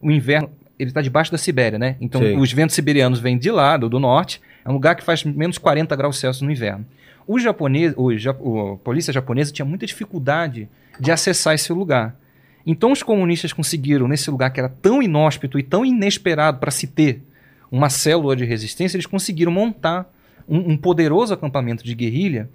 O inverno, ele tá debaixo da Sibéria, né? Então Sei. os ventos siberianos vêm de lá, do, do norte. É um lugar que faz menos 40 graus Celsius no inverno. Os japoneses, os ja- o- a polícia japonesa tinha muita dificuldade de acessar esse lugar. Então os comunistas conseguiram, nesse lugar que era tão inóspito e tão inesperado para se ter uma célula de resistência, eles conseguiram montar um, um poderoso acampamento de guerrilha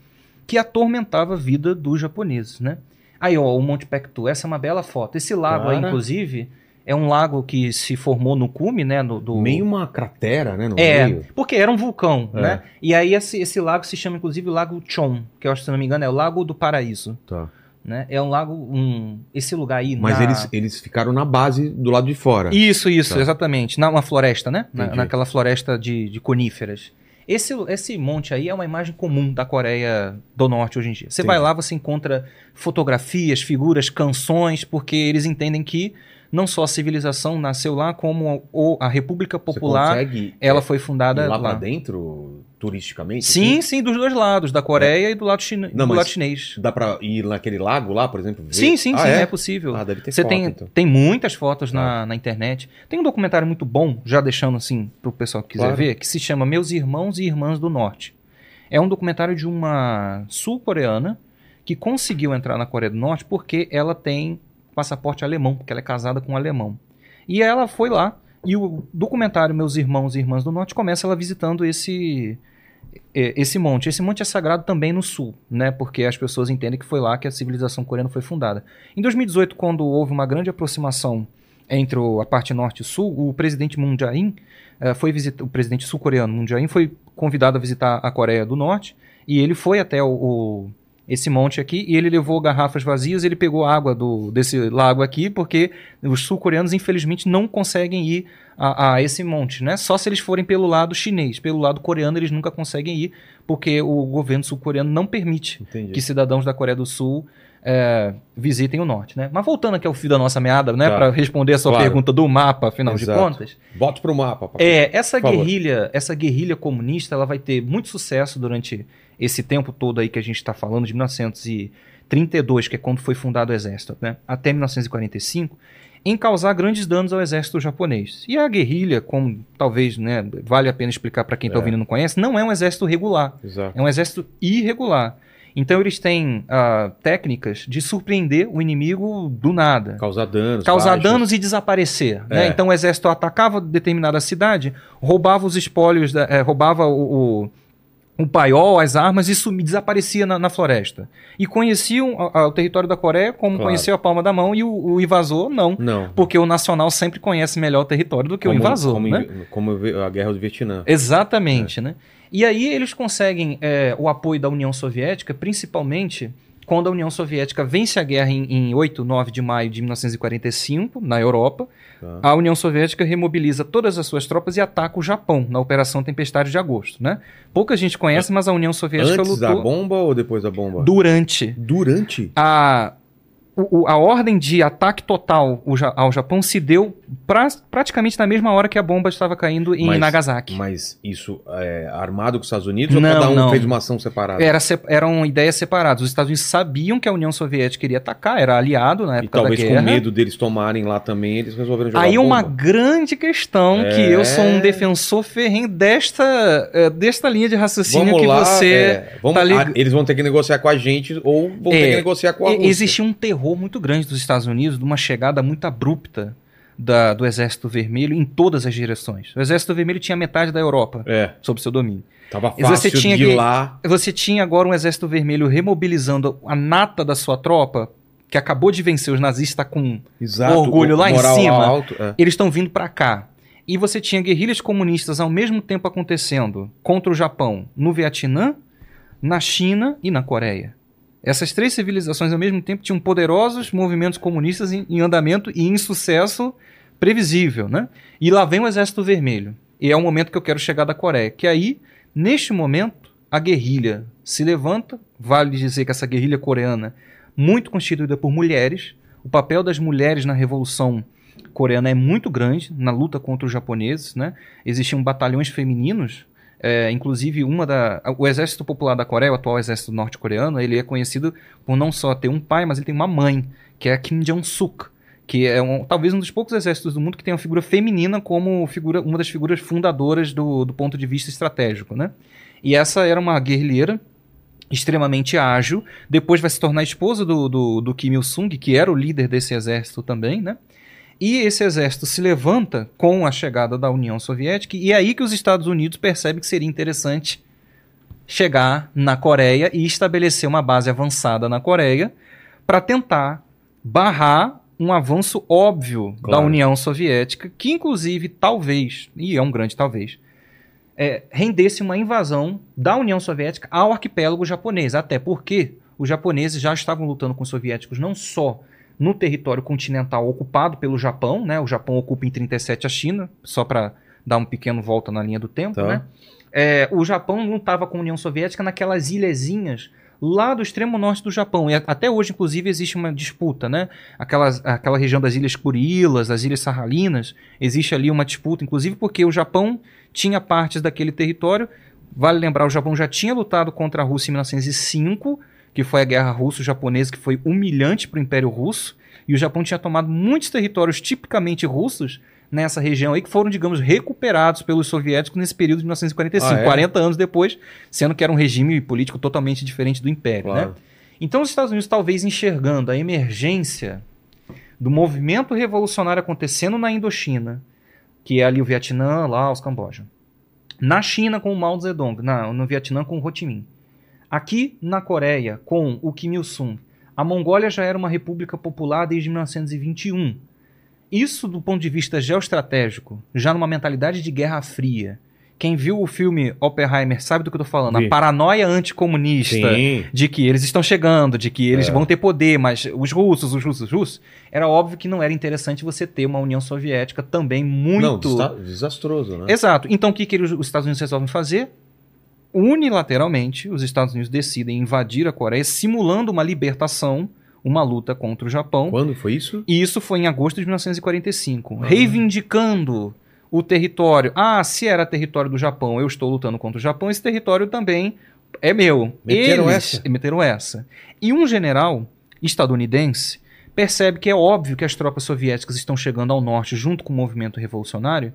que atormentava a vida dos japoneses, né? Aí, ó, o Monte Pektu, essa é uma bela foto. Esse lago aí, Cara. inclusive, é um lago que se formou no cume, né? No, do... Meio uma cratera, né? No É, meio. porque era um vulcão, É. né? E aí esse, esse lago se chama, inclusive, Lago Chon, que eu acho, se não me engano, é o Lago do Paraíso, Tá. né? É um lago, um... Esse lugar aí... Mas na- eles, eles ficaram na base do lado de fora. Isso, isso, Tá. exatamente. Na uma floresta, né? Na- naquela floresta de, de coníferas. Esse, esse monte aí é uma imagem comum da Coreia do Norte hoje em dia. Você Entendi. vai lá, você encontra fotografias, figuras, canções, porque eles entendem que não só a civilização nasceu lá, como o- a República Popular, consegue ela é, foi fundada lá, lá. dentro, turisticamente? Sim, assim? sim, dos dois lados, da Coreia e do lado, chine... Não, do lado chinês. Dá pra ir naquele lago lá, por exemplo? ver? Sim, sim, Ah, sim, é? é? possível. Ah, deve ter Você foto, tem, então. tem muitas fotos Tá. na, na internet. Tem um documentário muito bom, já deixando assim pro pessoal que quiser Claro. ver, que se chama Meus Irmãos e Irmãs do Norte. É um documentário de uma sul-coreana que conseguiu entrar na Coreia do Norte porque ela tem passaporte alemão, porque ela é casada com um alemão. E ela foi lá, e o documentário Meus Irmãos e Irmãs do Norte começa ela visitando esse é, esse monte. Esse monte é sagrado também no sul, né? Porque as pessoas entendem que foi lá que a civilização coreana foi fundada. Em 2018, quando houve uma grande aproximação entre a parte norte e sul, o presidente Moon Jae-in eh, foi visitar, o presidente sul-coreano Moon Jae-in foi convidado a visitar a Coreia do Norte e ele foi até o, o- esse monte aqui e ele levou garrafas vazias, ele pegou água do, desse lago aqui, porque os sul-coreanos infelizmente não conseguem ir a, a esse monte, né? Só se eles forem pelo lado chinês, pelo lado coreano eles nunca conseguem ir, porque o governo sul-coreano não permite Entendi. que cidadãos da Coreia do Sul é, visitem o norte, né? Mas voltando aqui ao fio da nossa meada, né, Tá. para responder a sua Claro. pergunta do mapa, afinal Exato. de contas, Bota pro mapa. papai. é essa Por favor. guerrilha, essa guerrilha comunista, ela vai ter muito sucesso durante esse tempo todo aí que a gente está falando de 1932, que é quando foi fundado o exército, né, até 1945, em causar grandes danos ao exército japonês. E a guerrilha, como talvez, né, vale a pena explicar para quem está É. ouvindo e não conhece, não é um exército regular. Exato. É um exército irregular. Então eles têm ah, técnicas de surpreender o inimigo do nada. Causar danos. Causar baixas. danos e desaparecer. né? É. Então o exército atacava determinada cidade, roubava os espólios, da- eh, roubava o, o, o paiol, as armas e sumi, desaparecia na, na floresta. E conheciam a- a- o território da Coreia como Claro. conhecia a palma da mão e o, o invasor não. Não. Porque o nacional sempre conhece melhor o território do que o Como- invasor. Como, né? como a guerra do Vietnã. Exatamente, né? E aí eles conseguem é, o apoio da União Soviética, principalmente quando a União Soviética vence a guerra em, em 8, 9 de maio de 1945, na Europa. Tá. A União Soviética remobiliza todas as suas tropas e ataca o Japão na Operação Tempestade de Agosto, né? Pouca gente conhece, mas a União Soviética Antes da lutou bomba ou depois da bomba? durante Durante? a o- a ordem de ataque total ao Japão se deu pra- praticamente na mesma hora que a bomba estava caindo em Mas- Nagasaki. Mas isso é armado com os Estados Unidos ou Não, cada um não. fez uma ação separada? Era eram ideias separadas. Os Estados Unidos sabiam que a União Soviética iria atacar, era aliado na E época da talvez guerra. com medo deles tomarem lá também, eles resolveram jogar Aí uma grande questão que É. eu sou um defensor ferrenho desta, eh, desta linha de raciocínio Vamos que lá, você é, vamos- tá lig- ah, eles vão ter que negociar com a gente ou vão ter É, que negociar com a E- Rússia. Existia um terror muito grande dos Estados Unidos de uma chegada muito abrupta da- do Exército Vermelho em todas as direções. O Exército Vermelho tinha metade da Europa É, sob seu domínio. tava Mas você fácil tinha de ir lá. Você tinha agora um Exército Vermelho remobilizando a nata da sua tropa, que acabou de vencer os nazistas, tá com Exato, orgulho lá em cima. alto, é. eles estão vindo para cá. E você tinha guerrilhas comunistas ao mesmo tempo acontecendo contra o Japão no Vietnã, na China e na Coreia. Essas três civilizações ao mesmo tempo tinham poderosos movimentos comunistas em, em andamento e em sucesso previsível, né? E lá vem o Exército Vermelho. E é o momento que eu quero chegar da Coreia. Que aí, neste momento, a guerrilha se levanta. Vale dizer que essa guerrilha coreana, muito constituída por mulheres, o papel das mulheres na Revolução Coreana é muito grande na luta contra os japoneses, né? Existiam batalhões femininos, é, inclusive uma da, o Exército Popular da Coreia, o atual Exército Norte-Coreano, ele é conhecido por não só ter um pai, mas ele tem uma mãe, que é Kim Jong-suk, que é um- talvez um dos poucos exércitos do mundo que tem uma figura feminina como figura, uma das figuras fundadoras do, do ponto de vista estratégico, né? E essa era uma guerrilheira extremamente ágil, depois vai se tornar esposa do, do, do Kim Il-sung, que era o líder desse exército também, né? E esse exército se levanta com a chegada da União Soviética, e é aí que os Estados Unidos percebem que seria interessante chegar na Coreia e estabelecer uma base avançada na Coreia para tentar barrar um avanço óbvio da Claro. União Soviética, que inclusive talvez, e é um grande talvez, é, rendesse uma invasão da União Soviética ao arquipélago japonês, até porque os japoneses já estavam lutando com os soviéticos não só no território continental ocupado pelo Japão, né? O Japão ocupa em 37 a China, só para dar um pequeno volta na linha do tempo, Tá. né? É, o Japão lutava com a União Soviética naquelas ilhazinhas lá do extremo norte do Japão. E até hoje, inclusive, existe uma disputa, né? Aquelas, aquela região das Ilhas Kurilas, das Ilhas Sarralinas, existe ali uma disputa, inclusive porque o Japão tinha partes daquele território. Vale lembrar, o Japão já tinha lutado contra a Rússia em 1905, que foi a Guerra Russo-Japonesa, que foi humilhante para o Império Russo. E o Japão tinha tomado muitos territórios tipicamente russos nessa região aí, que foram, digamos, recuperados pelos soviéticos nesse período de 1945, Ah, é? 40 anos depois, sendo que era um regime político totalmente diferente do Império, né? Claro. Então, os Estados Unidos, talvez enxergando a emergência do movimento revolucionário acontecendo na Indochina, que é ali o Vietnã, Laos, Camboja. Na China, com o Mao Zedong. Na, no Vietnã, com o Ho Chi Minh. Aqui na Coreia, com o Kim Il-sung. A Mongólia já era uma república popular desde 1921. Isso, do ponto de vista geoestratégico, já numa mentalidade de Guerra Fria. Quem viu o filme Oppenheimer sabe do que eu tô falando. Vi. A paranoia anticomunista Sim. de que eles estão chegando, de que eles É. vão ter poder, mas os russos, os russos, os russos, era óbvio que não era interessante você ter uma União Soviética também Não, muito. desa- desastroso, né? Exato. Então o que, que eles- os Estados Unidos resolvem fazer? Unilateralmente, os Estados Unidos decidem invadir a Coreia, simulando uma libertação, uma luta contra o Japão. Quando foi isso? E isso foi em agosto de 1945, reivindicando o território. Ah, se era território do Japão, eu estou lutando contra o Japão, esse território também é meu. Meteram Eles essa? meteram essa. E um general estadunidense percebe que é óbvio que as tropas soviéticas estão chegando ao norte junto com o movimento revolucionário,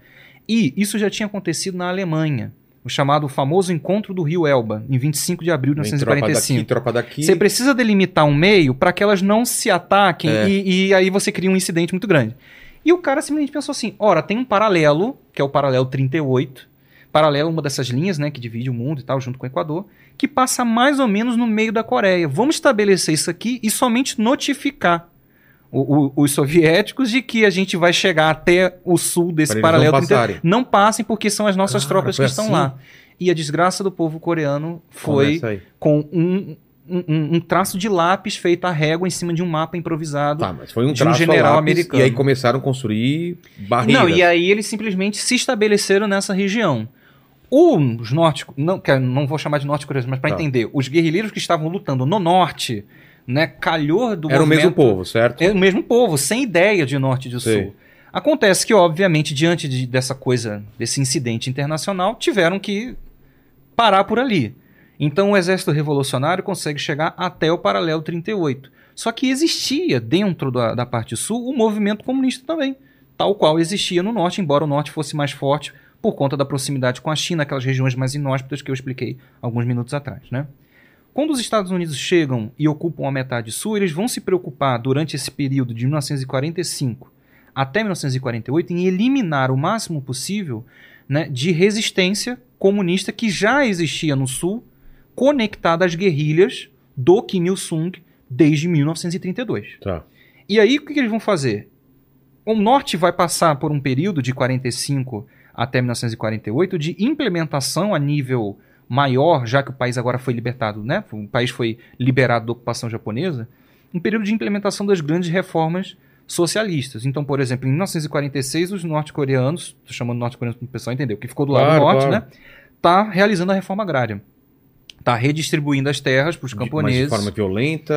e isso já tinha acontecido na Alemanha. O chamado famoso Encontro do Rio Elba, em 25 de abril de Vem tropa 1945. daqui, tropa daqui. Você precisa delimitar um meio para que elas não se ataquem É. e, e aí você cria um incidente muito grande. E o cara simplesmente pensou assim: ora, tem um paralelo, que é o paralelo 38, paralelo uma dessas linhas, né, que divide o mundo e tal, junto com o Equador, que passa mais ou menos no meio da Coreia. Vamos estabelecer isso aqui e somente notificar o- o- os soviéticos de que a gente vai chegar até o sul desse Pra paralelo não 38. passarem. Não passem porque são as nossas Cara, tropas que estão assim? lá. E a desgraça do povo coreano foi com um, um, um- traço de lápis feito a régua em cima de um mapa improvisado. Tá, mas foi um de um general lápis, americano. E aí começaram a construir barreiras. Não, e aí eles simplesmente se estabeleceram nessa região. Os norte, não, não vou chamar de norte coreanos, mas para Tá. entender, os guerrilheiros que estavam lutando no norte né, calhor do Era o mesmo movimento- povo, certo? É o mesmo povo, sem ideia de norte e de Sei. sul. Acontece que, obviamente, diante de- dessa coisa, desse incidente internacional, tiveram que parar por ali. Então o exército revolucionário consegue chegar até o paralelo 38. Só que existia dentro da, da parte sul o movimento comunista também, tal qual existia no norte, embora o norte fosse mais forte por conta da proximidade com a China, aquelas regiões mais inóspitas que eu expliquei alguns minutos atrás, né? Quando os Estados Unidos chegam e ocupam a metade sul, eles vão se preocupar durante esse período de 1945 até 1948 em eliminar o máximo possível né, de resistência comunista que já existia no sul, conectada às guerrilhas do Kim Il-sung desde 1932. Tá. E aí, o que, que eles vão fazer? O norte vai passar por um período de 45 até 1948 de implementação a nível maior, já que o país agora foi libertado, né? O país foi liberado da ocupação japonesa, um período de implementação das grandes reformas socialistas. Então, por exemplo, em 1946, os norte-coreanos, tô chamando norte-coreanos para o pessoal entender, o que ficou do lado Claro, do norte, claro. né? Tá realizando a reforma agrária. Tá redistribuindo as terras para os De- Mas camponeses. de forma violenta.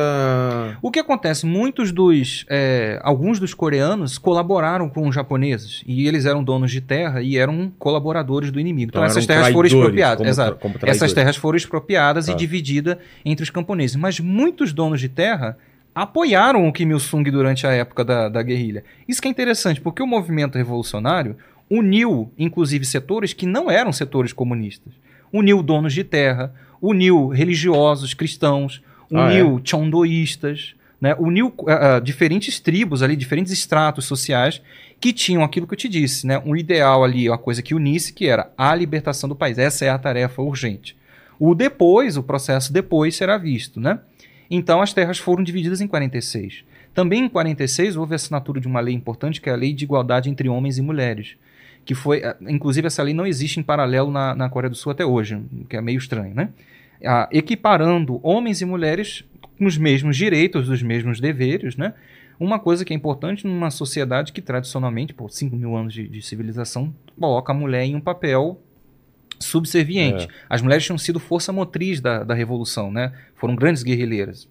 O que acontece? Muitos dos. é, alguns dos coreanos colaboraram com os japoneses. E eles eram donos de terra e eram colaboradores do inimigo. Então, Então essas terras foram expropriadas. como Exato. como Essas terras foram expropriadas Tá. e divididas entre os camponeses. Mas muitos donos de terra apoiaram o Kim Il-sung durante a época da, da guerrilha. Isso que é interessante, porque o movimento revolucionário uniu, inclusive, setores que não eram setores comunistas. Uniu donos de terra, uniu religiosos cristãos, Ah, uniu chondoístas, né? uniu ah, diferentes tribos ali, diferentes estratos sociais que tinham aquilo que eu te disse, né? um ideal ali, uma coisa que unisse, que era a libertação do país. Essa é a tarefa urgente. O depois, o processo depois será visto, né? Então as terras foram divididas em 46. Também em 46 houve a assinatura de uma lei importante, que é a Lei de Igualdade entre Homens e Mulheres, que foi, ah, inclusive essa lei não existe em paralelo na, na Coreia do Sul até hoje, o que é meio estranho, né? Ah, equiparando homens e mulheres com os mesmos direitos, os mesmos deveres, né? Uma coisa que é importante numa sociedade que tradicionalmente, por 5 mil anos de, de civilização, coloca a mulher em um papel subserviente. É. As mulheres tinham sido força motriz da, da revolução, né? Foram grandes guerrilheiras.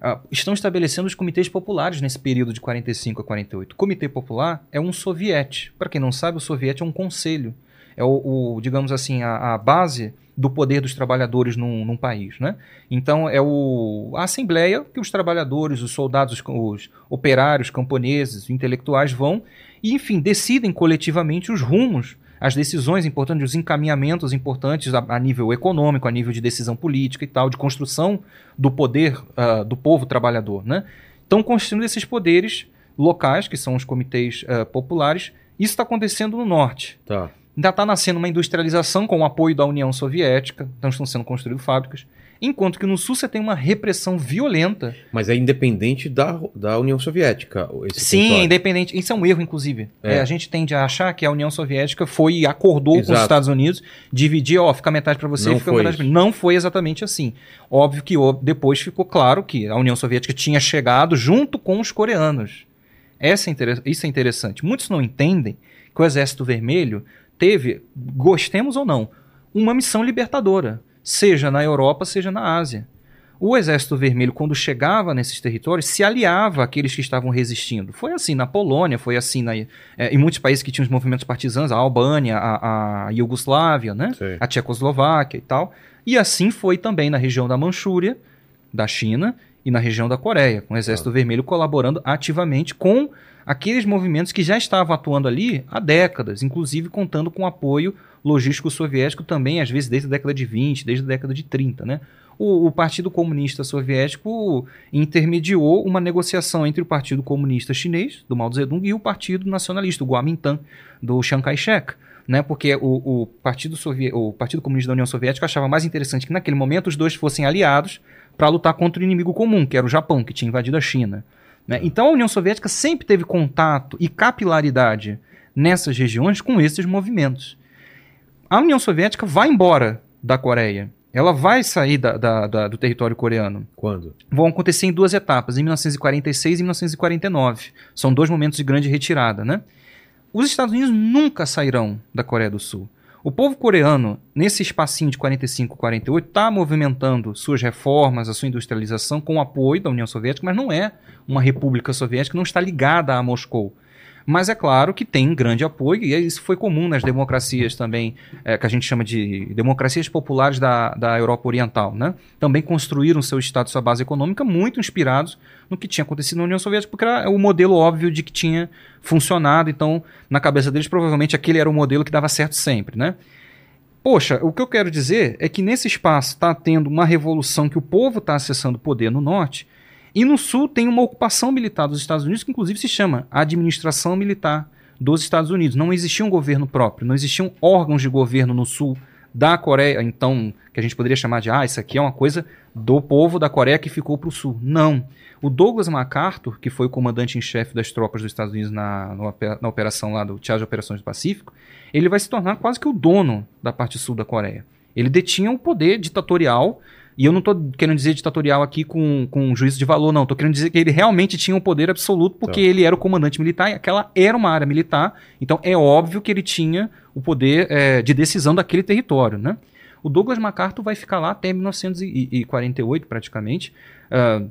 Ah, estão estabelecendo os comitês populares nesse período de 45 a 48. O comitê popular é um soviete. Para quem não sabe, o soviete é um conselho. É o, o, digamos assim, a, a base do poder dos trabalhadores num, num país, né? Então é o, a assembleia que os trabalhadores, os soldados, os operários, camponeses, intelectuais vão e, enfim, decidem coletivamente os rumos, as decisões importantes, os encaminhamentos importantes a, a nível econômico, a nível de decisão política e tal, de construção do poder ah, do povo trabalhador, né? Estão construindo esses poderes locais, que são os comitês ah, populares. Isso está acontecendo no norte. Tá. Ainda está nascendo uma industrialização com o apoio da União Soviética, então estão sendo construídas fábricas. Enquanto que no sul você tem uma repressão violenta. Mas é independente da, da União Soviética. Esse Sim, é território. independente. Isso é um erro, inclusive. É. É, a gente tende a achar que a União Soviética foi e acordou com os Exato. Estados Unidos, dividir, ó, fica metade para você, Não fica metade mim. Não foi exatamente assim. Óbvio que ó, depois ficou claro que a União Soviética tinha chegado junto com os coreanos. Essa é Isso é interessante. Muitos não entendem que o Exército Vermelho teve, gostemos ou não, uma missão libertadora, seja na Europa, seja na Ásia. O Exército Vermelho, quando chegava nesses territórios, se aliava àqueles que estavam resistindo. Foi assim na Polônia, foi assim na, eh, em muitos países que tinham os movimentos partisãos, a Albânia, a, a Iugoslávia, né? A Tchecoslováquia e tal. E assim foi também na região da Manchúria, da China, e na região da Coreia, com o Exército Vermelho colaborando ativamente com aqueles movimentos que já estavam atuando ali há décadas, inclusive contando com apoio logístico soviético também, às vezes desde a década de 20, desde a década de 30, né? O, o Partido Comunista Soviético intermediou uma negociação entre o Partido Comunista Chinês, do Mao Zedong, e o Partido Nacionalista, o Kuomintang, do Chiang Kai-shek. Né, porque o, o, Partido Sovi- o Partido Comunista da União Soviética achava mais interessante que naquele momento os dois fossem aliados para lutar contra o inimigo comum, que era o Japão, que tinha invadido a China. Né? Então a União Soviética sempre teve contato e capilaridade nessas regiões com esses movimentos. A União Soviética vai embora da Coreia. Ela vai sair da- da- da- do território coreano Quando? vão acontecer em duas etapas, em 1946 e 1949. São dois momentos de grande retirada, né? Os Estados Unidos nunca sairão da Coreia do Sul. O povo coreano, nesse espacinho de 45, 48, está movimentando suas reformas, a sua industrialização com o apoio da União Soviética, mas não é uma república soviética, não está ligada a Moscou. Mas é claro que tem grande apoio, e isso foi comum nas democracias também, é, que a gente chama de democracias populares da, da Europa Oriental. Né? Também construíram seu Estado, sua base econômica, muito inspirados no que tinha acontecido na União Soviética, porque era o modelo óbvio de que tinha funcionado. Então, na cabeça deles, provavelmente aquele era o modelo que dava certo sempre. Né? Poxa, o que eu quero dizer é que nesse espaço está tendo uma revolução que o povo está acessando poder no norte e no sul tem uma ocupação militar dos Estados Unidos, que inclusive se chama Administração Militar dos Estados Unidos. Não existia um governo próprio, não existiam órgãos de governo no sul da Coreia, então, que a gente poderia chamar de, ah, isso aqui é uma coisa do povo da Coreia que ficou para o sul. Não. O Douglas MacArthur, que foi o comandante em chefe das tropas dos Estados Unidos na, na operação lá do Teatro de Operações do Pacífico, ele vai se tornar quase que o dono da parte sul da Coreia. Ele detinha o poder ditatorial e eu não estou querendo dizer ditatorial aqui com, com um juízo de valor, não. Estou querendo dizer que ele realmente tinha um poder absoluto porque tá. ele era o comandante militar e aquela era uma área militar. Então é óbvio que ele tinha o poder é, de decisão daquele território, né? O Douglas MacArthur vai ficar lá até 1948, praticamente, uh,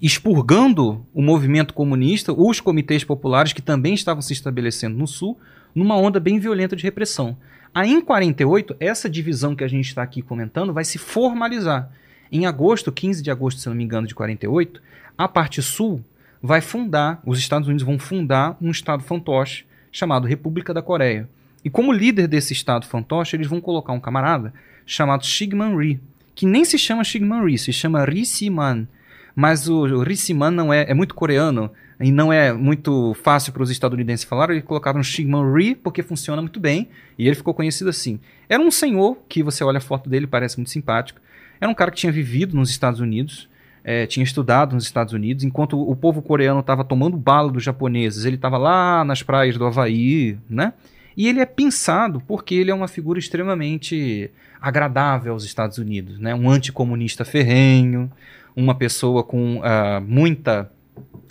expurgando o movimento comunista, os comitês populares que também estavam se estabelecendo no Sul, numa onda bem violenta de repressão. Aí em 48, essa divisão que a gente está aqui comentando vai se formalizar. Em agosto, 15 de agosto, se não me engano, de 48, a parte sul vai fundar, os Estados Unidos vão fundar um estado fantoche chamado República da Coreia. E como líder desse estado fantoche, eles vão colocar um camarada chamado Shigman Rhee, que nem se chama Shigman Rhee, se chama Ri Siman. Mas o, o Ri Siman não é, é muito coreano, e não é muito fácil para os estadunidenses falar, eles colocaram Shigman Rhee porque funciona muito bem, e ele ficou conhecido assim. Era um senhor, que você olha a foto dele, parece muito simpático, era um cara que tinha vivido nos Estados Unidos, é, tinha estudado nos Estados Unidos, enquanto o povo coreano estava tomando bala dos japoneses, ele estava lá nas praias do Havaí, né? E ele é pensado porque ele é uma figura extremamente agradável aos Estados Unidos, né? Um anticomunista ferrenho, uma pessoa com uh, muita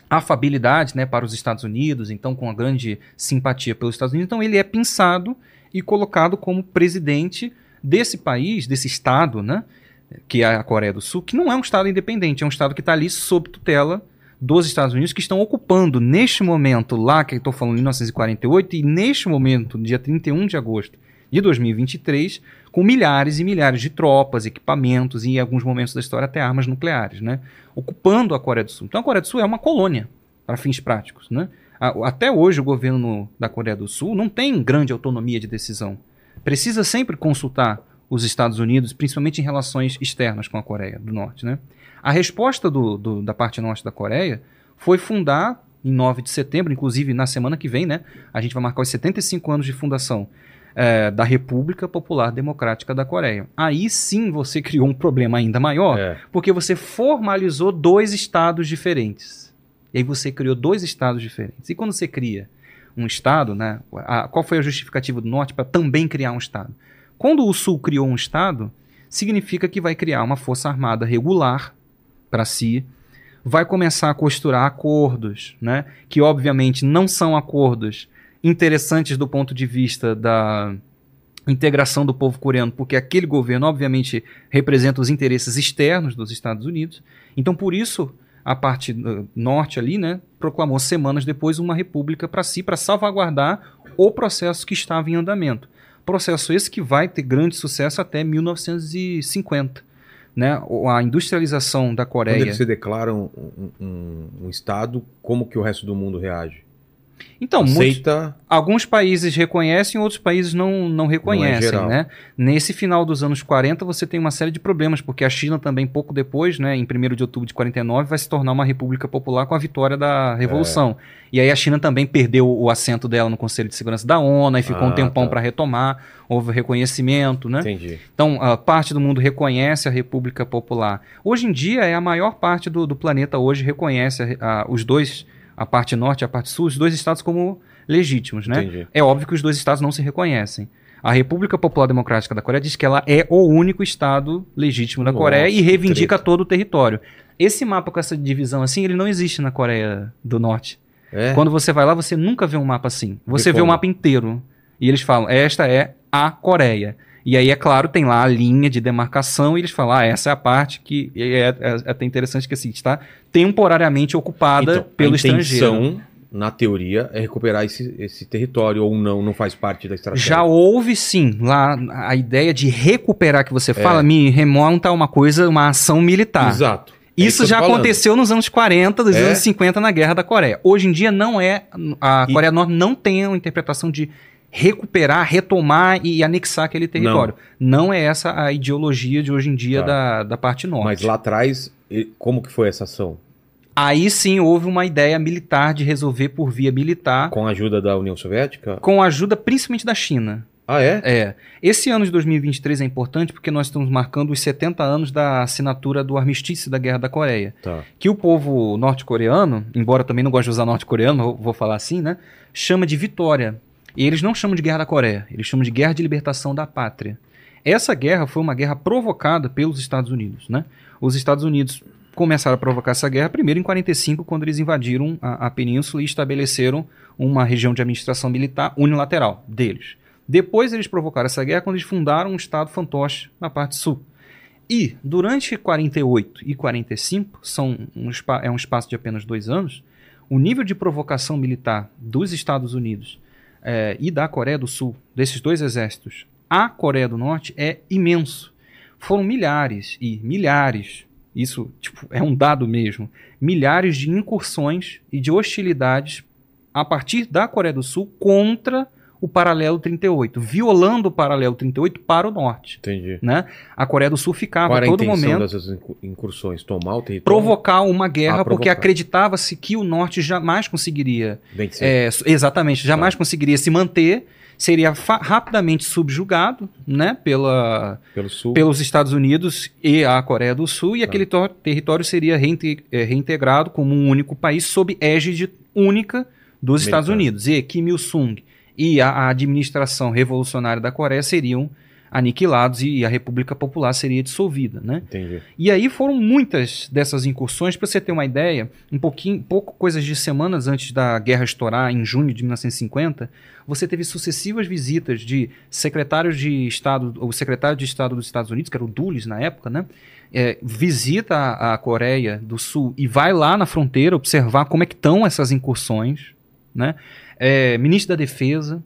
afabilidade né, para os Estados Unidos, então com uma grande simpatia pelos Estados Unidos. Então ele é pensado e colocado como presidente desse país, desse estado, né, que é a Coreia do Sul, que não é um estado independente, é um estado que está ali sob tutela dos Estados Unidos, que estão ocupando neste momento, lá que estou falando, em 1948, e neste momento, dia 31 de agosto de 2023, com milhares e milhares de tropas, equipamentos e, em alguns momentos da história, até armas nucleares, né? ocupando a Coreia do Sul. Então, a Coreia do Sul é uma colônia, para fins práticos. Né? Até hoje, o governo da Coreia do Sul não tem grande autonomia de decisão. Precisa sempre consultar os Estados Unidos, principalmente em relações externas com a Coreia do Norte. Né? A resposta do, do, da parte norte da Coreia foi fundar, em 9 de setembro, inclusive na semana que vem, né, a gente vai marcar os 75 anos de fundação é, da República Popular Democrática da Coreia. Aí sim você criou um problema ainda maior, é. porque você formalizou dois estados diferentes. E aí você criou dois estados diferentes. E quando você cria um estado, né, a, qual foi a justificativa do Norte para também criar um estado? Quando o Sul criou um estado, significa que vai criar uma força armada regular para si, vai começar a costurar acordos, né, que obviamente não são acordos interessantes do ponto de vista da integração do povo coreano, porque aquele governo, obviamente, representa os interesses externos dos Estados Unidos. Então, por isso, a parte uh, norte ali, né, proclamou semanas depois uma república para si, para salvaguardar o processo que estava em andamento. Processo esse que vai ter grande sucesso até 1950. Né? A industrialização da Coreia. Quando eles se declaram um, um, um Estado, como que o resto do mundo reage? Então, Aceita... muitos, alguns países reconhecem, outros países não, não reconhecem. Não é né? Nesse final dos anos 40, você tem uma série de problemas, porque a China também, pouco depois, né, em 1 de outubro de 49, vai se tornar uma república popular com a vitória da Revolução. É. E aí a China também perdeu o assento dela no Conselho de Segurança da ONU, e ficou ah, um tempão tá. para retomar, houve reconhecimento. Né? Entendi. Então, a parte do mundo reconhece a República Popular. Hoje em dia, é a maior parte do, do planeta hoje reconhece a, a, os dois a parte norte e a parte sul, os dois estados como legítimos, né? Entendi. É óbvio que os dois estados não se reconhecem. A República Popular Democrática da Coreia diz que ela é o único estado legítimo da Nossa, Coreia e reivindica todo o território. Esse mapa com essa divisão assim, ele não existe na Coreia do Norte. É? Quando você vai lá, você nunca vê um mapa assim. Você vê o mapa inteiro. E eles falam, esta é a Coreia. E aí, é claro, tem lá a linha de demarcação e eles falam, ah, essa é a parte que é, é, é até interessante que assim, está temporariamente ocupada Então, pelo a estrangeiro. intenção, na teoria, é recuperar esse, esse território ou não, não faz parte da estratégia. Já houve sim lá a ideia de recuperar que você fala, me remonta a uma coisa, uma ação militar. Exato. É Isso eu já aconteceu nos anos 40, dos É? anos 50 na Guerra da Coreia. Hoje em dia não é. A Coreia do Norte não tem uma interpretação de recuperar, retomar e anexar aquele território. Não, é essa a ideologia de hoje em dia Tá. da, da parte norte. Mas lá atrás, como que foi essa ação? Aí sim houve uma ideia militar de resolver por via militar, Com a ajuda da União Soviética? com a ajuda principalmente da China. Ah, é? É. Esse ano de 2023 é importante porque nós estamos marcando os 70 anos da assinatura do armistício da Guerra da Coreia. Tá. que o povo norte-coreano, embora também não goste de usar norte-coreano, vou falar assim, né? Chama de vitória. E eles não chamam de guerra da Coreia, eles chamam de guerra de libertação da pátria. Essa guerra foi uma guerra provocada pelos Estados Unidos, né? Os Estados Unidos começaram a provocar essa guerra primeiro em 45, quando eles invadiram a, a península e estabeleceram uma região de administração militar unilateral deles. Depois eles provocaram essa guerra quando eles fundaram um estado fantoche na parte sul. E, durante 48 e 45, são um, é um espaço de apenas dois anos, o nível de provocação militar dos Estados Unidos eh, e da Coreia do Sul, desses dois exércitos, à Coreia do Norte, é imenso. Foram milhares e milhares, isso tipo, é um dado mesmo, milhares de incursões e de hostilidades a partir da Coreia do Sul contra o paralelo 38, violando o paralelo 38 para o norte Entendi. né? A Coreia do Sul ficava Qual a todo momento dessas incu- incursões? Tomar o território? provocar uma guerra Ah, porque provocar. acreditava-se que o norte jamais conseguiria é, exatamente jamais Tá. conseguiria se manter seria rapidamente subjugado né pela Pelo sul. pelos Estados Unidos e a Coreia do Sul e Tá. aquele território seria reinte- eh, reintegrado como um único país sob égide única dos Militar. Estados Unidos e Kim Il Sung e a, a administração revolucionária da Coreia seriam aniquilados e a República Popular seria dissolvida, né? Entendi. E aí foram muitas dessas incursões, para você ter uma ideia, um pouquinho, pouco coisas de semanas antes da guerra estourar, em junho de 1950, você teve sucessivas visitas de secretários de Estado, o secretário de Estado dos Estados Unidos, que era o Dulles na época, né? é, visita a, a Coreia do Sul e vai lá na fronteira observar como é que estão essas incursões, né? É, ministro da Defesa,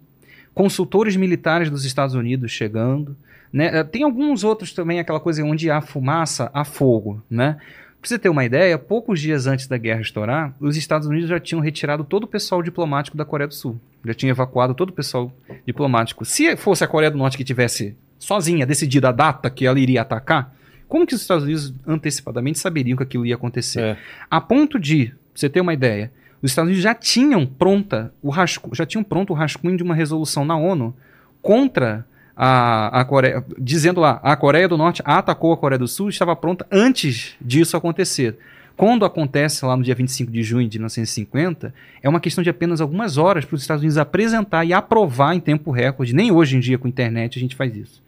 consultores militares dos Estados Unidos chegando, né? Eh, Tem alguns outros também, aquela coisa onde há fumaça, há fogo, né? Pra você ter uma ideia, poucos dias antes da guerra estourar, os Estados Unidos já tinham retirado todo o pessoal diplomático da Coreia do Sul. Já tinham evacuado todo o pessoal diplomático. Se fosse a Coreia do Norte que tivesse sozinha decidido a data que ela iria atacar, como que os Estados Unidos antecipadamente saberiam que aquilo ia acontecer? É. A ponto de, pra você ter uma ideia, os Estados Unidos já tinham pronta o rascunho, já tinham pronto o rascunho de uma resolução na ONU contra a, a Coreia, dizendo lá, a Coreia do Norte atacou a Coreia do Sul, estava pronta antes disso acontecer. Quando acontece lá no dia 25 de junho de 1950, é uma questão de apenas algumas horas para os Estados Unidos apresentar e aprovar em tempo recorde. Nem hoje em dia com a internet a gente faz isso.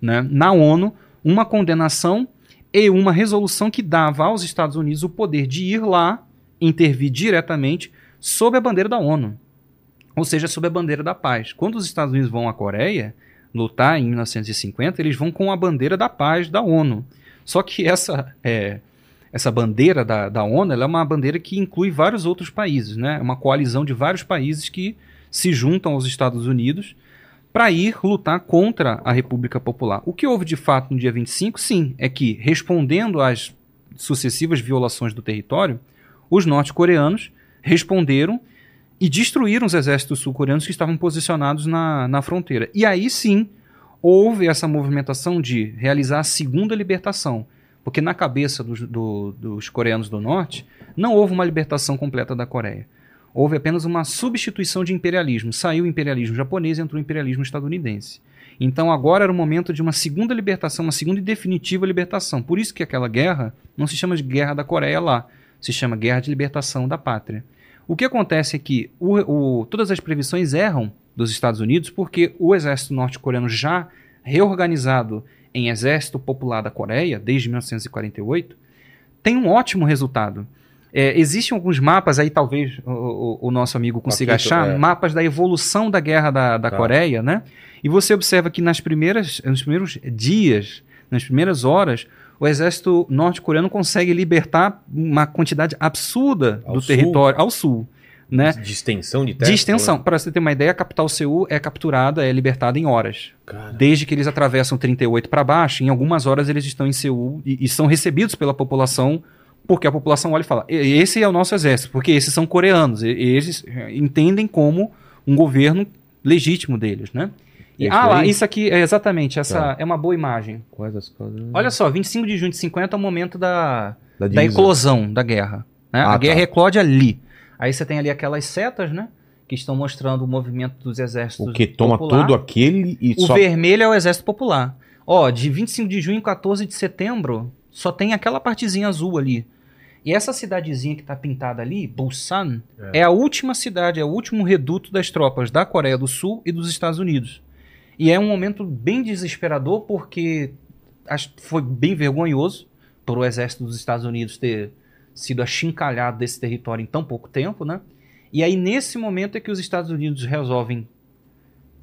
Né? Na ONU, uma condenação e uma resolução que dava aos Estados Unidos o poder de ir lá intervir diretamente sob a bandeira da ONU, ou seja, sob a bandeira da paz. Quando os Estados Unidos vão à Coreia lutar em 1950, eles vão com a bandeira da paz da ONU. Só que essa é, essa bandeira da, da ONU é uma bandeira que inclui vários outros países, né? É uma coalizão de vários países que se juntam aos Estados Unidos para ir lutar contra a República Popular. O que houve de fato no dia 25, sim, é que, respondendo às sucessivas violações do território, os norte-coreanos responderam e destruíram os exércitos sul-coreanos que estavam posicionados na, na fronteira. E aí sim houve essa movimentação de realizar a segunda libertação. Porque na cabeça dos, do- dos coreanos do norte, não houve uma libertação completa da Coreia. Houve apenas uma substituição de imperialismo. Saiu o imperialismo japonês e entrou o imperialismo estadunidense. Então agora era o momento de uma segunda libertação, uma segunda e definitiva libertação. Por isso que aquela guerra não se chama de Guerra da Coreia lá, se chama Guerra de Libertação da Pátria. O que acontece é que o- o- todas as previsões erram dos Estados Unidos porque o exército norte-coreano já reorganizado em Exército Popular da Coreia, desde 1948, tem um ótimo resultado. É, existem alguns mapas, aí talvez o, o- nosso amigo consiga Paquito, achar, é. mapas da evolução da guerra da, da Tá. Coreia, né? E você observa que nas primeiras, nos primeiros dias, nas primeiras horas, o exército norte-coreano consegue libertar uma quantidade absurda Ao do sul? território ao sul, né? De extensão de terra? De extensão. Para você ter uma ideia, a capital Seul é capturada, é libertada em horas. Cara, Desde que eles atravessam 38 para baixo, em algumas horas eles estão em Seul e, e são recebidos pela população, porque a população olha e fala: "E- esse é o nosso exército, porque esses são coreanos, e- eles entendem como um governo legítimo deles, né? E, ah lá, isso aqui, é exatamente, essa Tá. é uma boa imagem. quais as coisas? Olha só, 25 de junho de 50 é o momento da, da, da eclosão da guerra. Né? Ah, a guerra tá. eclode ali. Aí você tem ali aquelas setas, né? Que estão mostrando o movimento dos exércitos. O que toma popular. todo aquele e O só. vermelho é o exército popular. Ó, de 25 de junho a 14 de setembro, só tem aquela partezinha azul ali. E essa cidadezinha que tá pintada ali, Busan, é. a última cidade, é o último reduto das tropas da Coreia do Sul e dos Estados Unidos. E é um momento bem desesperador porque acho foi bem vergonhoso para o exército dos Estados Unidos ter sido achincalhado desse território em tão pouco tempo, né? E aí nesse momento é que os Estados Unidos resolvem,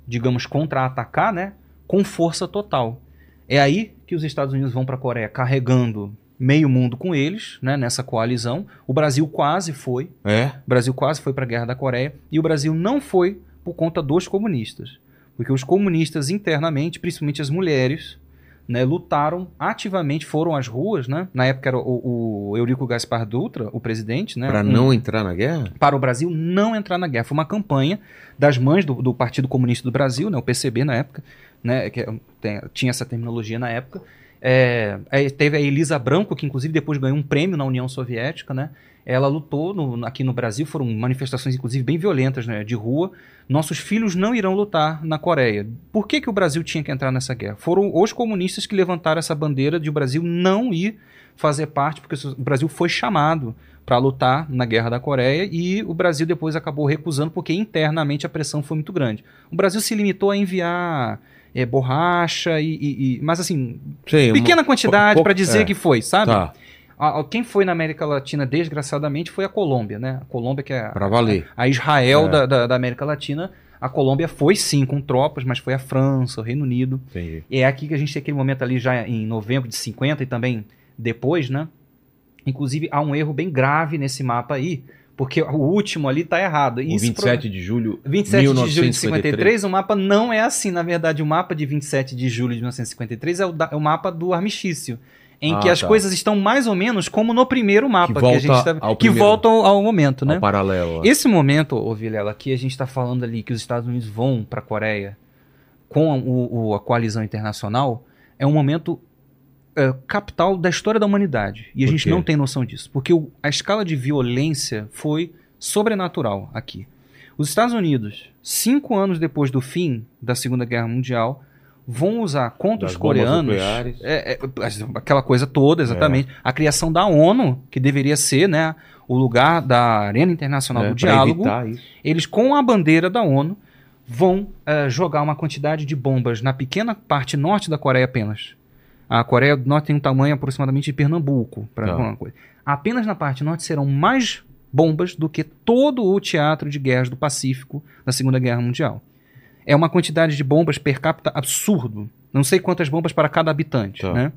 digamos, contra-atacar, né? Com força total. É aí que os Estados Unidos vão para a Coreia carregando meio mundo com eles, né? Nessa coalizão. O Brasil quase foi, É? o Brasil quase foi para a Guerra da Coreia e o Brasil não foi por conta dos comunistas. Porque os comunistas internamente, principalmente as mulheres, né, lutaram ativamente, foram às ruas, né? Na época era o, o Eurico Gaspar Dutra, o presidente, né? Um- não entrar na guerra? para o Brasil não entrar na guerra. Foi uma campanha das mães do, do Partido Comunista do Brasil, né, o PCB na época, né, que é- tem- tinha essa terminologia na época. É, aí teve a Elisa Branco, que inclusive depois ganhou um prêmio na União Soviética, né? Ela lutou no- aqui no Brasil, foram manifestações inclusive bem violentas, né, de rua. Nossos filhos não irão lutar na Coreia. Por que, que o Brasil tinha que entrar nessa guerra? Foram os comunistas que levantaram essa bandeira de o Brasil não ir fazer parte, porque o Brasil foi chamado para lutar na Guerra da Coreia e o Brasil depois acabou recusando porque internamente a pressão foi muito grande. O Brasil se limitou a enviar é, borracha e, e- e- mas assim Sei, pequena uma- quantidade para dizer é. que foi, sabe? Tá, A- a- quem foi na América Latina desgraçadamente foi a Colômbia, né? A Colômbia que é a, pra valer. a Israel É. da, da- da América Latina. A Colômbia foi sim com tropas, mas foi a França, o Reino Unido. Entendi. E é aqui que a gente tem aquele momento ali já em novembro de 50 e também depois, né? Inclusive há um erro bem grave nesse mapa aí, porque o último ali tá errado. O Isso 27 de julho 27 de julho de 1953. 53, o mapa não é assim. Na verdade, o mapa de 27 de julho de 1953 é o, da- é o mapa do armistício. Em Ah, que as tá. coisas estão mais ou menos como no primeiro mapa que, volta a gente tá, ao que primeiro. volta ao, momento, né? Ao paralelo. Esse momento, ô Vilela, que a gente está falando ali que os Estados Unidos vão para a Coreia com a, o- o- a coalizão internacional, é um momento é, capital da história da humanidade. E a Por gente quê? não tem noção disso. Porque o- a escala de violência foi sobrenatural aqui. Os Estados Unidos, cinco anos depois do fim da Segunda Guerra Mundial, vão usar contra Das os coreanos é, é, aquela coisa toda, exatamente. A criação da ONU, que deveria ser né, o lugar da Arena Internacional É, do Diálogo, eles, com a bandeira da ONU, vão eh, jogar uma quantidade de bombas na pequena parte norte da Coreia apenas. A Coreia do Norte tem um tamanho aproximadamente de Pernambuco. Pra Tá. coisa. Apenas na parte norte serão mais bombas do que todo o teatro de guerras do Pacífico da Segunda Guerra Mundial. É uma quantidade de bombas per capita absurdo. Não sei quantas bombas para cada habitante. Tá. Né?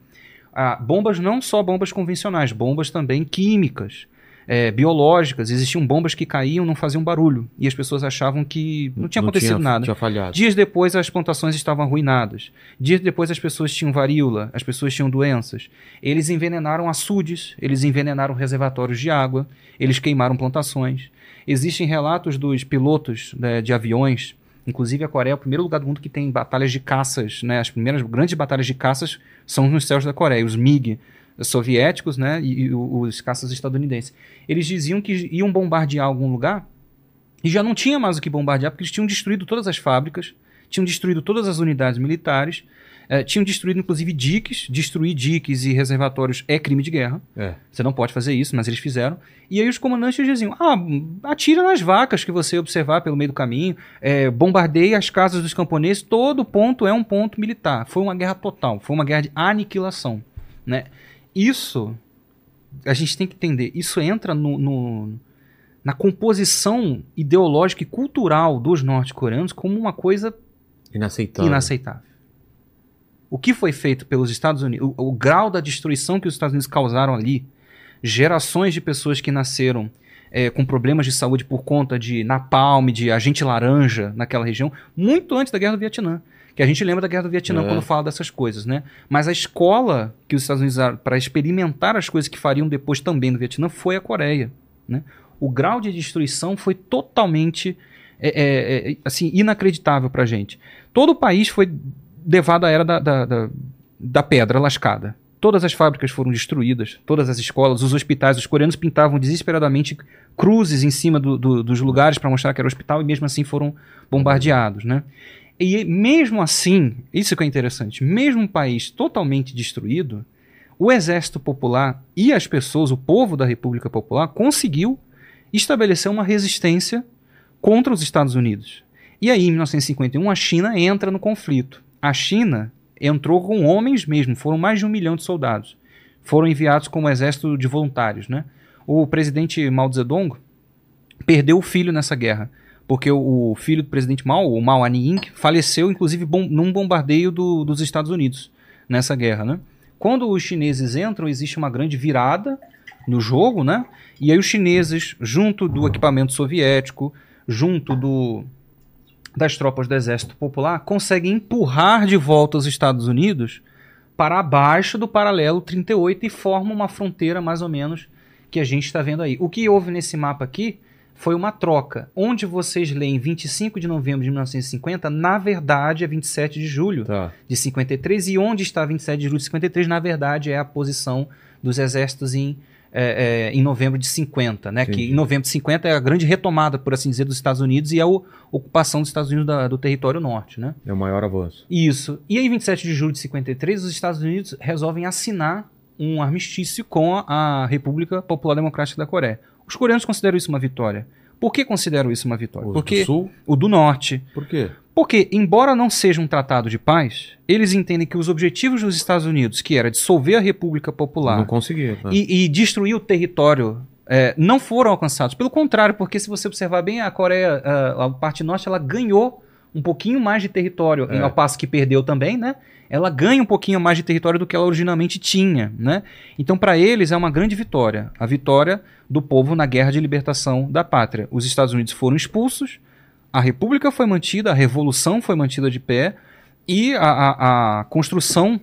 Ah, bombas não só bombas convencionais, bombas também químicas, eh, biológicas. Existiam bombas que caíam, não faziam barulho. E as pessoas achavam que não tinha acontecido nada. Tinha. Dias depois as plantações estavam arruinadas. Dias depois as pessoas tinham varíola, as pessoas tinham doenças. Eles envenenaram açudes, eles envenenaram reservatórios de água, eles queimaram plantações. Existem relatos dos pilotos né, de aviões, inclusive a Coreia é o primeiro lugar do mundo que tem batalhas de caças, né? As primeiras grandes batalhas de caças são nos céus da Coreia, os MiG soviéticos, né, e, e os caças estadunidenses. Eles diziam que iam bombardear algum lugar e já não tinha mais o que bombardear, porque eles tinham destruído todas as fábricas, tinham destruído todas as unidades militares, eh, tinham destruído inclusive diques. Destruir diques e reservatórios é crime de guerra. É. Você não pode fazer isso, mas eles fizeram. E aí os comandantes diziam: ah, atira nas vacas que você observar pelo meio do caminho, eh, bombardeie as casas dos camponeses, todo ponto é um ponto militar. Foi uma guerra total, foi uma guerra de aniquilação. Né? Isso a gente tem que entender, isso entra no, no na composição ideológica e cultural dos norte-coreanos como uma coisa Inaceitável. inaceitável. O que foi feito pelos Estados Unidos, o, o grau da destruição que os Estados Unidos causaram ali, gerações de pessoas que nasceram é, com problemas de saúde por conta de napalm, de agente laranja naquela região, muito antes da Guerra do Vietnã. Que a gente lembra da Guerra do Vietnã É. quando fala dessas coisas, né? Mas a escola que os Estados Unidos usaram para experimentar as coisas que fariam depois também no Vietnã foi a Coreia, né? O grau de destruição foi totalmente é, é, é, assim inacreditável para gente. Todo o país foi levado à era da, da, da, da pedra lascada. Todas as fábricas foram destruídas, todas as escolas, os hospitais. Os coreanos pintavam desesperadamente cruzes em cima do- do- dos lugares para mostrar que era hospital e mesmo assim foram bombardeados, né? E mesmo assim, isso que é interessante, mesmo um país totalmente destruído, o exército popular e as pessoas, o povo da República Popular, conseguiu estabelecer uma resistência contra os Estados Unidos. E aí, em 1951, a China entra no conflito. A China entrou com homens mesmo, foram mais de um milhão de soldados. Foram enviados como exército de voluntários. Né? O presidente Mao Zedong perdeu o filho nessa guerra, porque o, filho do presidente Mao, o Mao Anying, faleceu inclusive bom, num bombardeio do- dos Estados Unidos nessa guerra. Né? Quando os chineses entram, existe uma grande virada no jogo, né? E aí os chineses, junto do equipamento soviético, junto do, das tropas do Exército Popular, conseguem empurrar de volta os Estados Unidos para abaixo do paralelo 38 e formam uma fronteira mais ou menos que a gente está vendo aí. O que houve nesse mapa aqui foi uma troca. Onde vocês leem 25 de novembro de 1950, na verdade é 27 de julho Tá. de 53, e onde está 27 de julho de 53, na verdade, é a posição dos exércitos em, é, é, em novembro de 50, né? Que em novembro de 50 é a grande retomada, por assim dizer, dos Estados Unidos e a o- ocupação dos Estados Unidos da- do território norte, né? É o maior avanço. Isso. E em 27 de julho de 53, os Estados Unidos resolvem assinar um armistício com a, a República Popular Democrática da Coreia. Os coreanos consideram isso uma vitória. Por que consideram isso uma vitória? Os Porque do Sul? o do norte, Por quê? porque, embora não seja um tratado de paz, eles entendem que os objetivos dos Estados Unidos, que era dissolver a República Popular Não conseguiram. né? e, e destruir o território, é, não foram alcançados. Pelo contrário, porque se você observar bem, a Coreia, a, a parte norte, ela ganhou um pouquinho mais de território, É. ao passo que perdeu também, né? Ela ganha um pouquinho mais de território do que ela originalmente tinha, né? Então, para eles, é uma grande vitória. A vitória do povo na guerra de libertação da pátria. Os Estados Unidos foram expulsos, a República foi mantida, a Revolução foi mantida de pé e a, a- a construção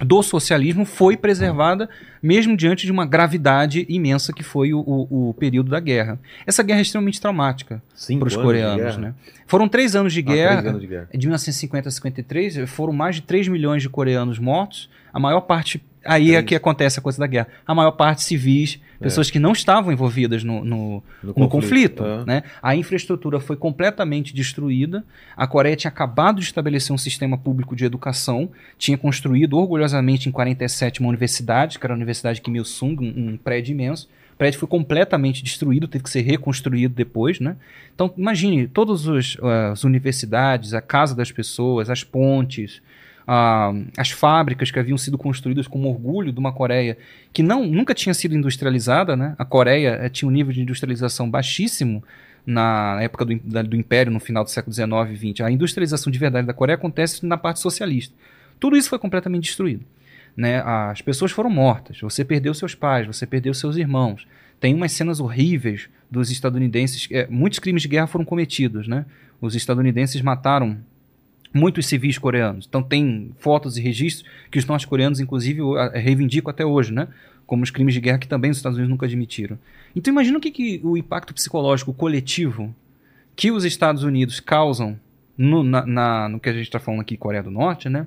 do socialismo foi preservada, mesmo diante de uma gravidade imensa que foi o, o- o período da guerra. Essa guerra é extremamente traumática para os coreanos. Né? Foram três anos de Ah, guerra. três anos de guerra. De 1950 a 53, foram mais de 3 milhões de coreanos mortos. A maior parte. Aí é que acontece a coisa da guerra. A maior parte civis, pessoas que não estavam envolvidas no, no, no conflito. é. né? A infraestrutura foi completamente destruída. A Coreia tinha acabado de estabelecer um sistema público de educação, tinha construído orgulhosamente em 47 uma universidade, que era a Universidade Kim Il-sung, um, um prédio imenso. O prédio foi completamente destruído, teve que ser reconstruído depois, né? Então, imagine, todas as universidades, a casa das pessoas, as pontes, ah, as fábricas que haviam sido construídas como orgulho de uma Coreia que não, nunca tinha sido industrializada, né? A Coreia eh, tinha um nível de industrialização baixíssimo na época do, da- do Império, no final do século XIX e XX. A industrialização de verdade da Coreia acontece na parte socialista. Tudo isso foi completamente destruído. Né? As pessoas foram mortas, você perdeu seus pais, você perdeu seus irmãos. Tem umas cenas horríveis dos estadunidenses. eh, muitos crimes de guerra foram cometidos. Né? Os estadunidenses mataram muitos civis coreanos. Então tem fotos e registros que os norte-coreanos, inclusive, reivindicam até hoje, né? Como os crimes de guerra que também os Estados Unidos nunca admitiram. Então imagina o que, que o impacto psicológico coletivo que os Estados Unidos causam no, na- na- no que a gente está falando aqui, Coreia do Norte, né?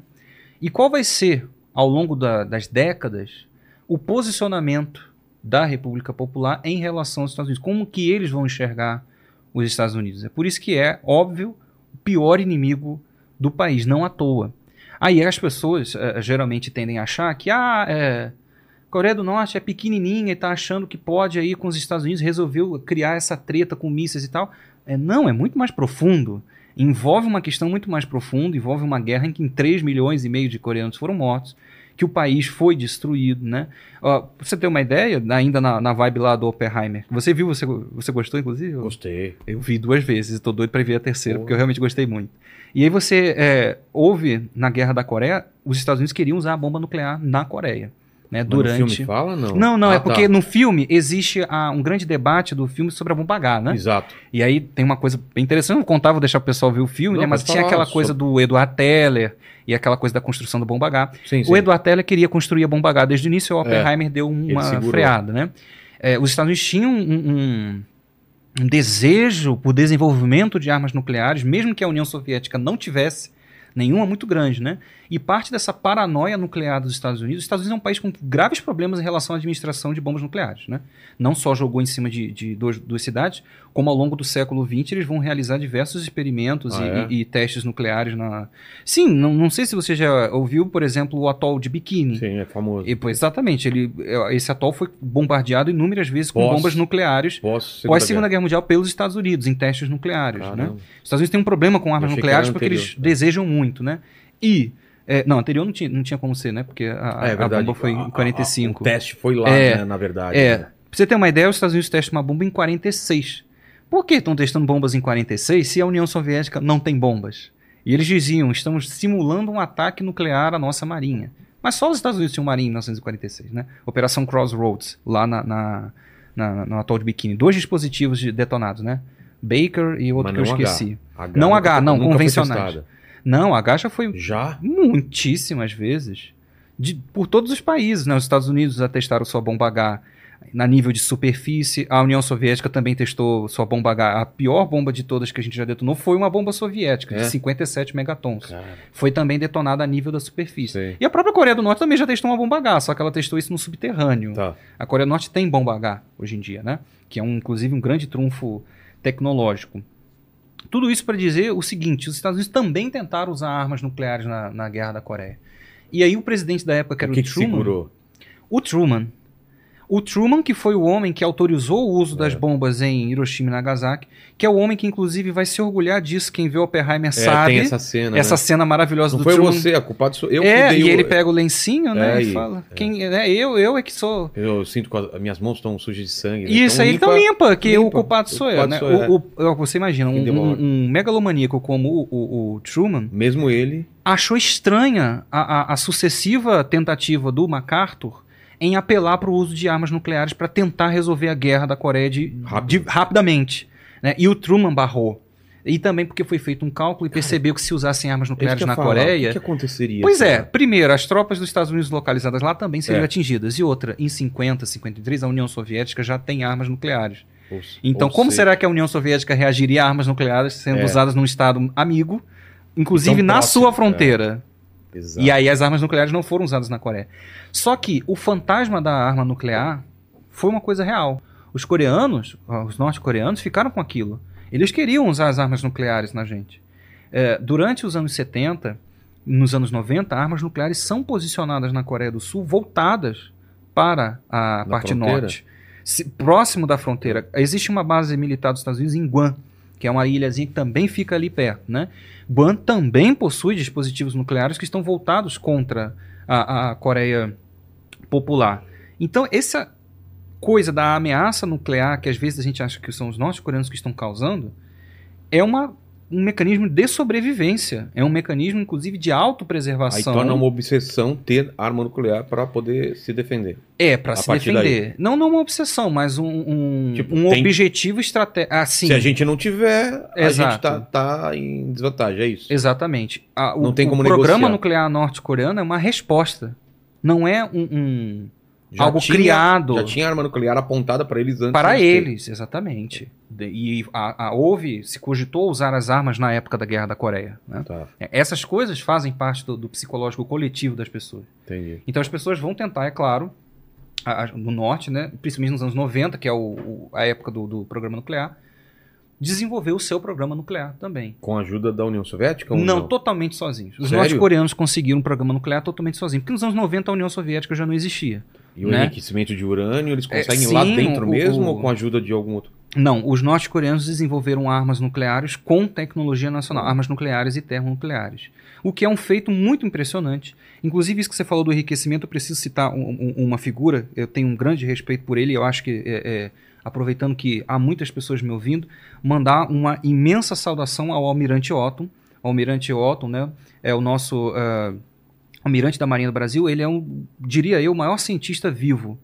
E qual vai ser, ao longo da- das décadas, o posicionamento da República Popular em relação aos Estados Unidos? Como que eles vão enxergar os Estados Unidos? É por isso que é, óbvio, o pior inimigo do país, não à toa. Aí as pessoas eh, geralmente tendem a achar que ah, é, Coreia do Norte é pequenininha e está achando que pode aí com os Estados Unidos resolveu criar essa treta com mísseis e tal. É, não, é muito mais profundo. Envolve uma questão muito mais profunda, envolve uma guerra em que 3 milhões e meio de coreanos foram mortos, que o país foi destruído, né? Ó, você ter uma ideia, ainda na, na vibe lá do Oppenheimer, você viu, você, você gostou, inclusive? Gostei. Eu vi duas vezes e tô doido pra ver a terceira, Pô. porque eu realmente gostei muito. E aí você é, ouve na Guerra da Coreia, os Estados Unidos queriam usar a bomba nuclear na Coreia, né? Durante... no filme fala, não? Não, não, Ah, é porque tá. no filme existe ah, um grande debate do filme sobre a bomba H, né? Exato. E aí tem uma coisa bem interessante, eu não vou contar, vou deixar o pessoal ver o filme, Não, né? Mas tinha aquela coisa do Edward Teller e aquela coisa da construção da bomba H. Sim, sim. O Edward Teller queria construir a bomba H desde o início o Oppenheimer deu uma freada, né? É, os Estados Unidos tinham um, um- um desejo por desenvolvimento de armas nucleares, mesmo que a União Soviética não tivesse nenhuma muito grande, né? E parte dessa paranoia nuclear dos Estados Unidos, os Estados Unidos é um país com graves problemas em relação à administração de bombas nucleares, né? Não só jogou em cima de, de duas, duas cidades, como ao longo do século XX eles vão realizar diversos experimentos Ah, e, é? e- e testes nucleares na... Sim, não, não sei se você já ouviu, por exemplo, o atol de Bikini. Sim, é famoso. E, exatamente, ele, é, esse atol foi bombardeado inúmeras vezes com Pós- bombas nucleares Pós pós Segunda Guerra Mundial pelos Estados Unidos em testes nucleares, né? Os Estados Unidos têm um problema com armas nucleares porque anterior, eles tá. desejam muito, né? E é, não, anterior não tinha, não tinha como ser, né? Porque a, Ah, é a bomba foi A- a- em 45. o teste foi lá, É, né, na verdade. É, né? pra você ter uma ideia, os Estados Unidos testam uma bomba em 46. Por que estão testando bombas em 46 se a União Soviética não tem bombas? E eles diziam, estamos simulando um ataque nuclear à nossa marinha. Mas só os Estados Unidos tinham marinha em 1946, né? Operação Crossroads, lá na, na, na- no atol de Bikini. Dois dispositivos de- detonados, né? Baker e outro que eu não H. esqueci. H Não H, não, nunca convencionais. Não, a já foi Já? muitíssimas vezes de, por todos os países. Né? Os Estados Unidos já testaram sua bomba H na nível de superfície. A União Soviética também testou sua bomba H. A pior bomba de todas que a gente já detonou foi uma bomba soviética, de É? 57 megatons. Cara, Foi também detonada a nível da superfície. sei. E a própria Coreia do Norte também já testou uma bomba H, só que ela testou isso no subterrâneo. Tá. A Coreia do Norte tem bomba H hoje em dia, né? Que é um, inclusive um grande trunfo tecnológico. Tudo isso para dizer o seguinte: os Estados Unidos também tentaram usar armas nucleares na, na guerra da Coreia. E aí o presidente da época, que era o que, o que Truman, segurou? o Truman. O Truman, que foi o homem que autorizou o uso das É. bombas em Hiroshima e Nagasaki, que é o homem que, inclusive, vai se orgulhar disso. Quem vê Oppenheimer É, sabe. tem essa cena. essa né? cena maravilhosa Não do foi Truman. você, a culpada sou eu é, que e o- ele pega o lencinho, né? É, e fala. é. Quem, é, eu, eu é que sou. Eu sinto que as minhas mãos estão sujas de sangue. né? Isso Então aí então limpa, que o limpa. culpado O sou eu, culpado né? sou eu, O- o- você imagina, um, um, um megalomaníaco como o, o- o Truman Mesmo ele. achou estranha a, a- a sucessiva tentativa do MacArthur em apelar para o uso de armas nucleares para tentar resolver a guerra da Coreia de, de- rapidamente. Né? E o Truman barrou. E também porque foi feito um cálculo e percebeu que se usassem armas nucleares na falar, Coreia, O que, que aconteceria? Pois é, cara? primeiro, as tropas dos Estados Unidos localizadas lá também seriam É. atingidas. E outra, em 50, 53, a União Soviética já tem armas nucleares. Então, como será que a União Soviética reagiria a armas nucleares sendo É. usadas num estado amigo, inclusive Tão na próximo, sua fronteira? Exato. E aí as armas nucleares não foram usadas na Coreia. Só que o fantasma da arma nuclear foi uma coisa real. Os coreanos, os norte-coreanos, ficaram com aquilo. Eles queriam usar as armas nucleares na gente. É, durante os anos 70, nos anos 90, armas nucleares são posicionadas na Coreia do Sul voltadas para a Na parte fronteira? norte. Se- próximo da fronteira. Existe uma base militar dos Estados Unidos em Guam, que é uma ilhazinha que também fica ali perto. Né? Guam também possui dispositivos nucleares que estão voltados contra a, a Coreia Popular. Então, essa coisa da ameaça nuclear, que às vezes a gente acha que são os norte-coreanos que estão causando, é uma, um mecanismo de sobrevivência. É um mecanismo, inclusive, de Aí autopreservação. torna uma obsessão ter arma nuclear para poder se defender. É, para A se defender. Não, não uma obsessão, mas um, um, Tipo, um tem- objetivo estratégico. Ah, sim. Se a gente não tiver, a Exato. gente tá, tá em desvantagem, é isso. Exatamente. A- o, Não tem o como programa negociar. nuclear norte-coreano é uma resposta. Não é um, um- Já algo tinha- criado. Já tinha arma nuclear apontada para eles antes. para de ter. eles, exatamente. E a, a- houve, se cogitou usar as armas na época da Guerra da Coreia. né? Tá, É, Essas coisas fazem parte do, do psicológico coletivo das pessoas. entendi. Então as pessoas vão tentar, é claro, a- no norte, né, principalmente nos anos 90, que é o- o- a época do, do programa nuclear, desenvolver o seu programa nuclear também. Com a ajuda da União Soviética? ou Não, totalmente sozinhos. Os norte-coreanos conseguiram um programa nuclear totalmente sozinhos. Porque nos anos 90 a União Soviética já não existia. E o né? enriquecimento de urânio, eles É, conseguem lá sim, dentro o- mesmo o- ou com a ajuda de algum outro? Não, os norte-coreanos desenvolveram armas nucleares com tecnologia nacional, armas nucleares e termonucleares. O que é um feito muito impressionante. Inclusive, isso que você falou do enriquecimento, eu preciso citar um, um, uma figura, eu tenho um grande respeito por ele, eu acho que, é, é, aproveitando que há muitas pessoas me ouvindo, mandar uma imensa saudação ao Almirante Otton. O Almirante Otton né, é o nosso uh, Almirante da Marinha do Brasil, ele é, um, diria eu, o maior cientista vivo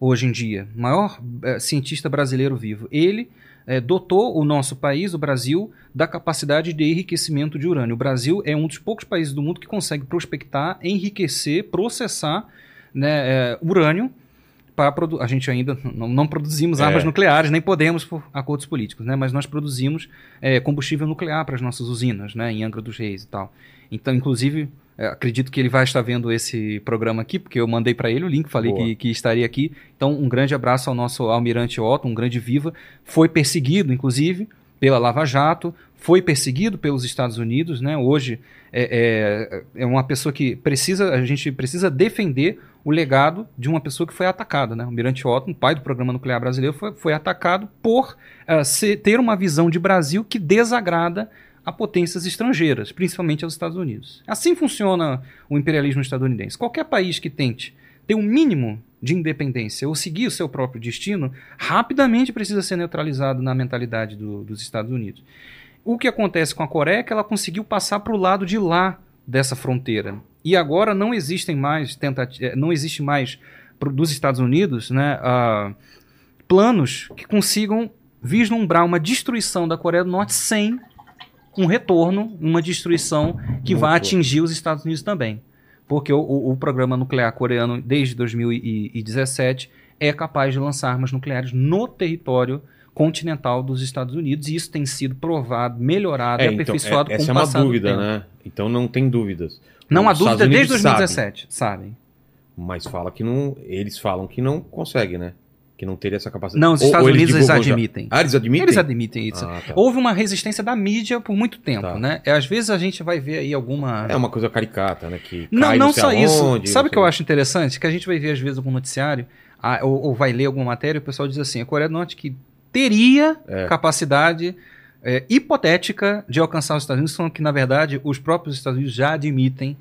hoje em dia, maior é, cientista brasileiro vivo. Ele é, dotou o nosso país, o Brasil, da capacidade de enriquecimento de urânio. O Brasil é um dos poucos países do mundo que consegue prospectar, enriquecer, processar né, é, urânio para a gente ainda não, não produzimos é. armas nucleares, nem podemos por acordos políticos, né? Mas nós produzimos é, combustível nuclear para as nossas usinas, né? Em Angra dos Reis e tal. Então, inclusive, acredito que ele vai estar vendo esse programa aqui, porque eu mandei para ele o link, falei que, que, estaria aqui. Então, um grande abraço ao nosso almirante Otto, um grande viva. Foi perseguido, inclusive, pela Lava Jato, foi perseguido pelos Estados Unidos, né? Hoje é, é, é, uma pessoa que precisa, a gente precisa defender o legado de uma pessoa que foi atacada, né? O Almirante Otto, pai do programa nuclear brasileiro, foi, foi atacado por uh, ser, ter uma visão de Brasil que desagrada a potências estrangeiras, principalmente aos Estados Unidos. Assim funciona o imperialismo estadunidense. Qualquer país que tente ter um mínimo de independência ou seguir o seu próprio destino, rapidamente precisa ser neutralizado na mentalidade do, dos Estados Unidos. O que acontece com a Coreia é que ela conseguiu passar para o lado de lá dessa fronteira. E agora não existem mais tentativas, eh, não existe mais dos Estados Unidos né, uh, planos que consigam vislumbrar uma destruição da Coreia do Norte sem um retorno, uma destruição que vai atingir os Estados Unidos também. Porque o, o, o, programa nuclear coreano, desde 2017, é capaz de lançar armas nucleares no território continental dos Estados Unidos, e isso tem sido provado, melhorado é, e aperfeiçoado então, é, com o Essa é uma dúvida, né? Então não tem dúvidas. Não há dúvida desde 2017, sabem. sabem. Mas fala que não. Eles falam que não consegue, né? Que não teria essa capacidade. Não, os Estados ou, Unidos eles admitem. Já... Ah, eles admitem? Eles admitem isso. Ah, tá. Houve uma resistência da mídia por muito tempo, tá. né? E, às vezes a gente vai ver aí alguma... É uma coisa caricata, né? Que não, não só aonde, isso. Sabe o que eu acho interessante? Que a gente vai ver às vezes algum noticiário, ah, ou, ou, vai ler alguma matéria e o pessoal diz assim, a Coreia do Norte que teria é. capacidade... É, hipotética de alcançar os Estados Unidos, são que, na verdade, os próprios Estados Unidos já admitem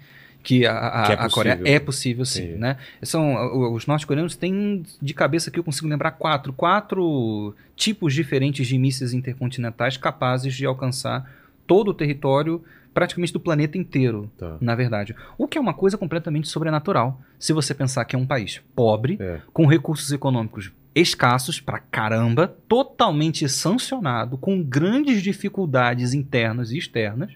que a, a, que é a Coreia é possível sim, né? São, os norte-coreanos têm de cabeça que eu consigo lembrar quatro, quatro tipos diferentes de mísseis intercontinentais capazes de alcançar todo o território praticamente do planeta inteiro, tá. na verdade. O que é uma coisa completamente sobrenatural, se você pensar que é um país pobre, é. com recursos econômicos escassos pra caramba, totalmente sancionado, com grandes dificuldades internas e externas,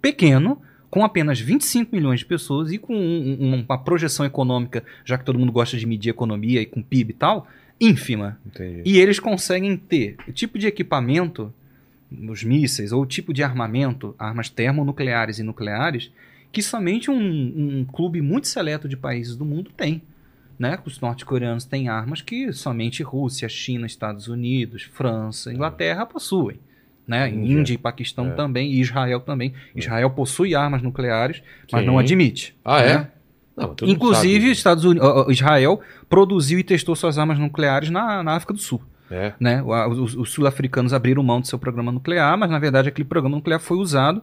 pequeno, com apenas 25 milhões de pessoas e com um, um, uma projeção econômica, já que todo mundo gosta de medir economia e com PIB e tal, ínfima. Entendi. E eles conseguem ter o tipo de equipamento nos mísseis ou o tipo de armamento, armas termonucleares e nucleares, que somente um, um clube muito seleto de países do mundo tem. Né? Os norte-coreanos têm armas que somente Rússia, China, Estados Unidos, França, Inglaterra possuem né? Índia, Índia e Paquistão é. também, e Israel também. Israel possui armas nucleares, mas Sim. não admite. Ah, é? né? é? Não, Inclusive, Estados Unidos, Israel produziu e testou suas armas nucleares na, na África do Sul. É. Né? Os, os sul-africanos abriram mão do seu programa nuclear, mas na verdade aquele programa nuclear foi usado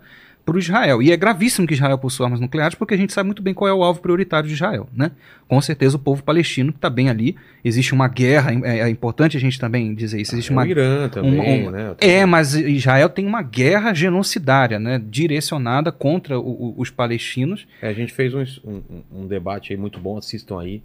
para o Israel. E é gravíssimo que Israel possua armas nucleares, porque a gente sabe muito bem qual é o alvo prioritário de Israel. Né? Com certeza o povo palestino que está bem ali. Existe uma guerra, é, é, importante a gente também dizer isso. Existe ah, uma, o Irã também, um, um, né? É, mas Israel tem uma guerra genocidária, né? direcionada contra o, o, os palestinos. É, a gente fez um, um, debate aí muito bom, assistam aí.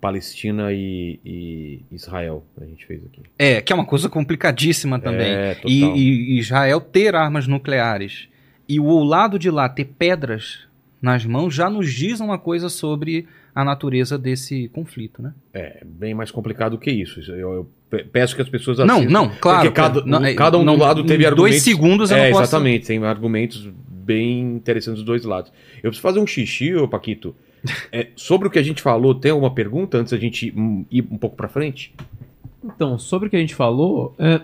Palestina e, e, Israel, a gente fez aqui. É, que é uma coisa complicadíssima também. É, e, e Israel ter armas nucleares e o lado de lá ter pedras nas mãos já nos diz uma coisa sobre a natureza desse conflito, né? É, bem mais complicado que isso. Eu, eu peço que as pessoas assistam. Não, não, claro. Porque cada, não, cada um não, do lado teve argumentos... Dois segundos eu é, não posso... exatamente. Tem argumentos bem interessantes dos dois lados. Eu preciso fazer um xixi, ô Paquito. É, sobre o que a gente falou, tem alguma pergunta antes da gente ir um pouco para frente? Então, sobre o que a gente falou... É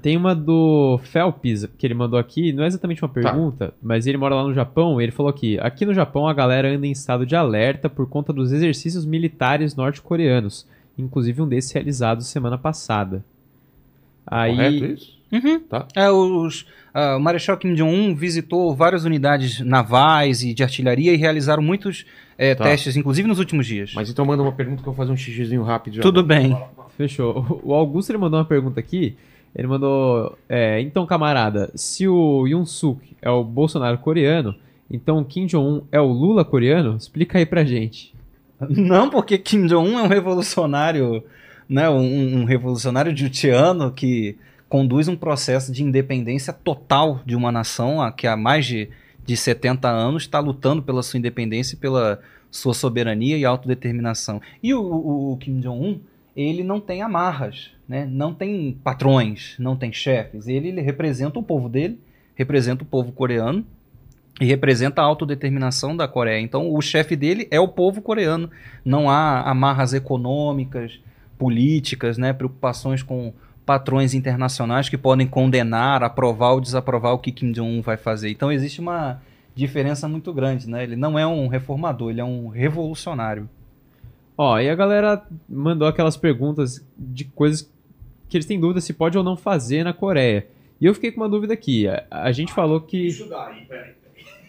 Tem uma do Felps que ele mandou aqui, não é exatamente uma tá. pergunta, tá. mas ele mora lá no Japão. ele falou aqui: aqui no Japão a galera anda em estado de alerta por conta dos exercícios militares norte-coreanos, inclusive um desses realizado semana passada. Aí, Correto isso? Uhum. Tá. É, os, ah, o Marechal Kim Jong-un visitou várias unidades navais e de artilharia e realizaram muitos eh, Tá. testes, inclusive nos últimos dias. Mas então manda uma pergunta que eu vou fazer um xixizinho rápido. já. Tudo bem. fechou. O Augusto ele mandou uma pergunta aqui. Ele mandou: é, Então, camarada, se o Yoon Suk é o Bolsonaro coreano, então Kim Jong-un é o Lula coreano? Explica aí pra gente. Não, porque Kim Jong-un é um revolucionário, né, um, um revolucionário jutiano que conduz um processo de independência total de uma nação a- que há mais de, de 70 anos está lutando pela sua independência e pela sua soberania e autodeterminação. E o, o- o Kim Jong-un, ele não tem amarras, né? não tem patrões, não tem chefes. Ele, ele representa o povo dele, representa o povo coreano e representa a autodeterminação da Coreia. Então, o chefe dele é o povo coreano. Não há amarras econômicas, políticas, né, preocupações com patrões internacionais que podem condenar, aprovar ou desaprovar o que Kim Jong-un vai fazer. Então, existe uma diferença muito grande. Né? Ele não é um reformador, ele é um revolucionário. Ó, e a galera mandou aquelas perguntas de coisas que eles têm dúvida se pode ou não fazer na Coreia. E eu fiquei com uma dúvida aqui. A, a gente falou que. daí, peraí.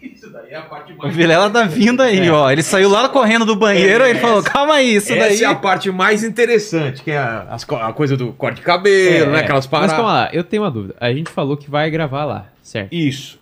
Isso daí é a parte O Vilela tá vindo aí, É. ó. Ele saiu lá correndo do banheiro e ele falou: calma aí, isso Essa daí. é a parte mais interessante, que é a, a coisa do corte de cabelo, É, né? Aquelas Mas paradas. calma lá, eu tenho uma dúvida. A gente falou que vai gravar lá, certo? Isso.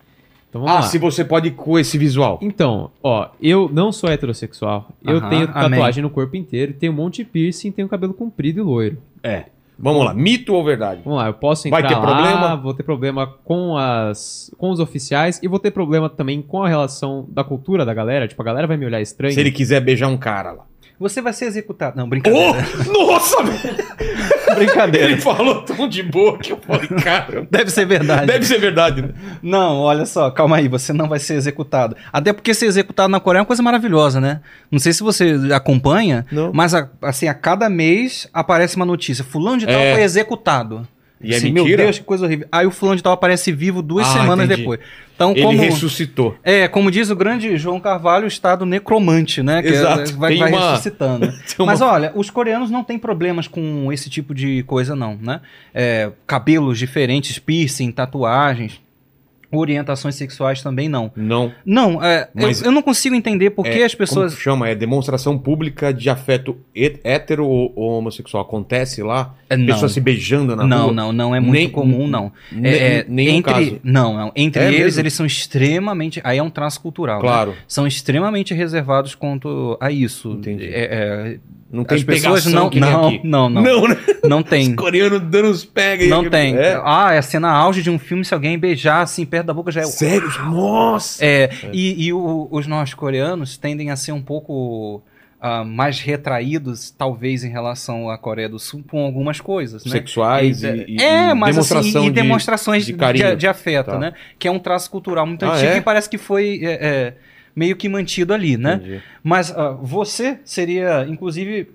Então Ah, lá. se você pode ir com esse visual. Então, ó, eu não sou heterossexual. Eu tenho amém. tatuagem no corpo inteiro, tenho um monte de piercing, tenho cabelo comprido e loiro. É. Vamos lá, mito ou verdade? Vamos lá, eu posso Vai entrar ter lá, problema? vou ter problema com as com os oficiais e vou ter problema também com a relação da cultura da galera, tipo, a galera vai me olhar estranho. Se ele quiser beijar um cara lá. Você vai ser executado. Não, Oh, brincadeira. nossa, velho! brincadeira. Ele falou tão de boa que eu falei, cara. Deve ser verdade. Deve ser verdade, né? Não, olha só, calma aí, você não vai ser executado. Até porque ser executado na Coreia é uma coisa maravilhosa, né? Não sei se você acompanha, Não. mas a- assim, a cada mês aparece uma notícia. Fulano de tal É. foi executado. E é Assim, mentira? Meu Deus, que coisa horrível. Aí o fulano de tal aparece vivo duas Ah, semanas entendi. depois. Então, Ele como... ressuscitou. É, como diz o grande João Carvalho, o estado necromante, né? Que é- Exato. vai, Tem vai uma- ressuscitando. Uma- Mas olha, os coreanos não têm problemas com esse tipo de coisa, não, né? É, cabelos diferentes, piercing, tatuagens, orientações sexuais também não. Não. Não, é, Mas- eu, eu não consigo entender por que É, as pessoas. Como chama? É demonstração pública de afeto hé- hétero ou, homossexual. Acontece lá? É, não. Pessoas se beijando na Não, rua? não, não é muito Nem- comum, não. É, é, nenhum entre, caso. Não, não. Entre É eles, mesmo? eles são extremamente. Aí é um traço cultural. né? Claro. São extremamente reservados quanto a isso. Entendi. É, é, Não tem as pessoas não. Não, não, não. Não, né? Não tem. Os coreanos dando uns pega aí. Não tem. É. Ah, é a cena auge de um filme, se alguém beijar assim perto da boca já é. Sério? Nossa! É, e, e o- os norte-coreanos tendem a ser um pouco ah, mais retraídos, talvez, em relação à Coreia do Sul, com algumas coisas, né? Sexuais é, e, e- é, e mas demonstração assim, e de- demonstrações de de, de- de afeto, Tá. né? Que é um traço cultural muito Ah, antigo é? e parece que foi é, é, meio que mantido ali, né? Entendi. Mas ah, você seria, inclusive,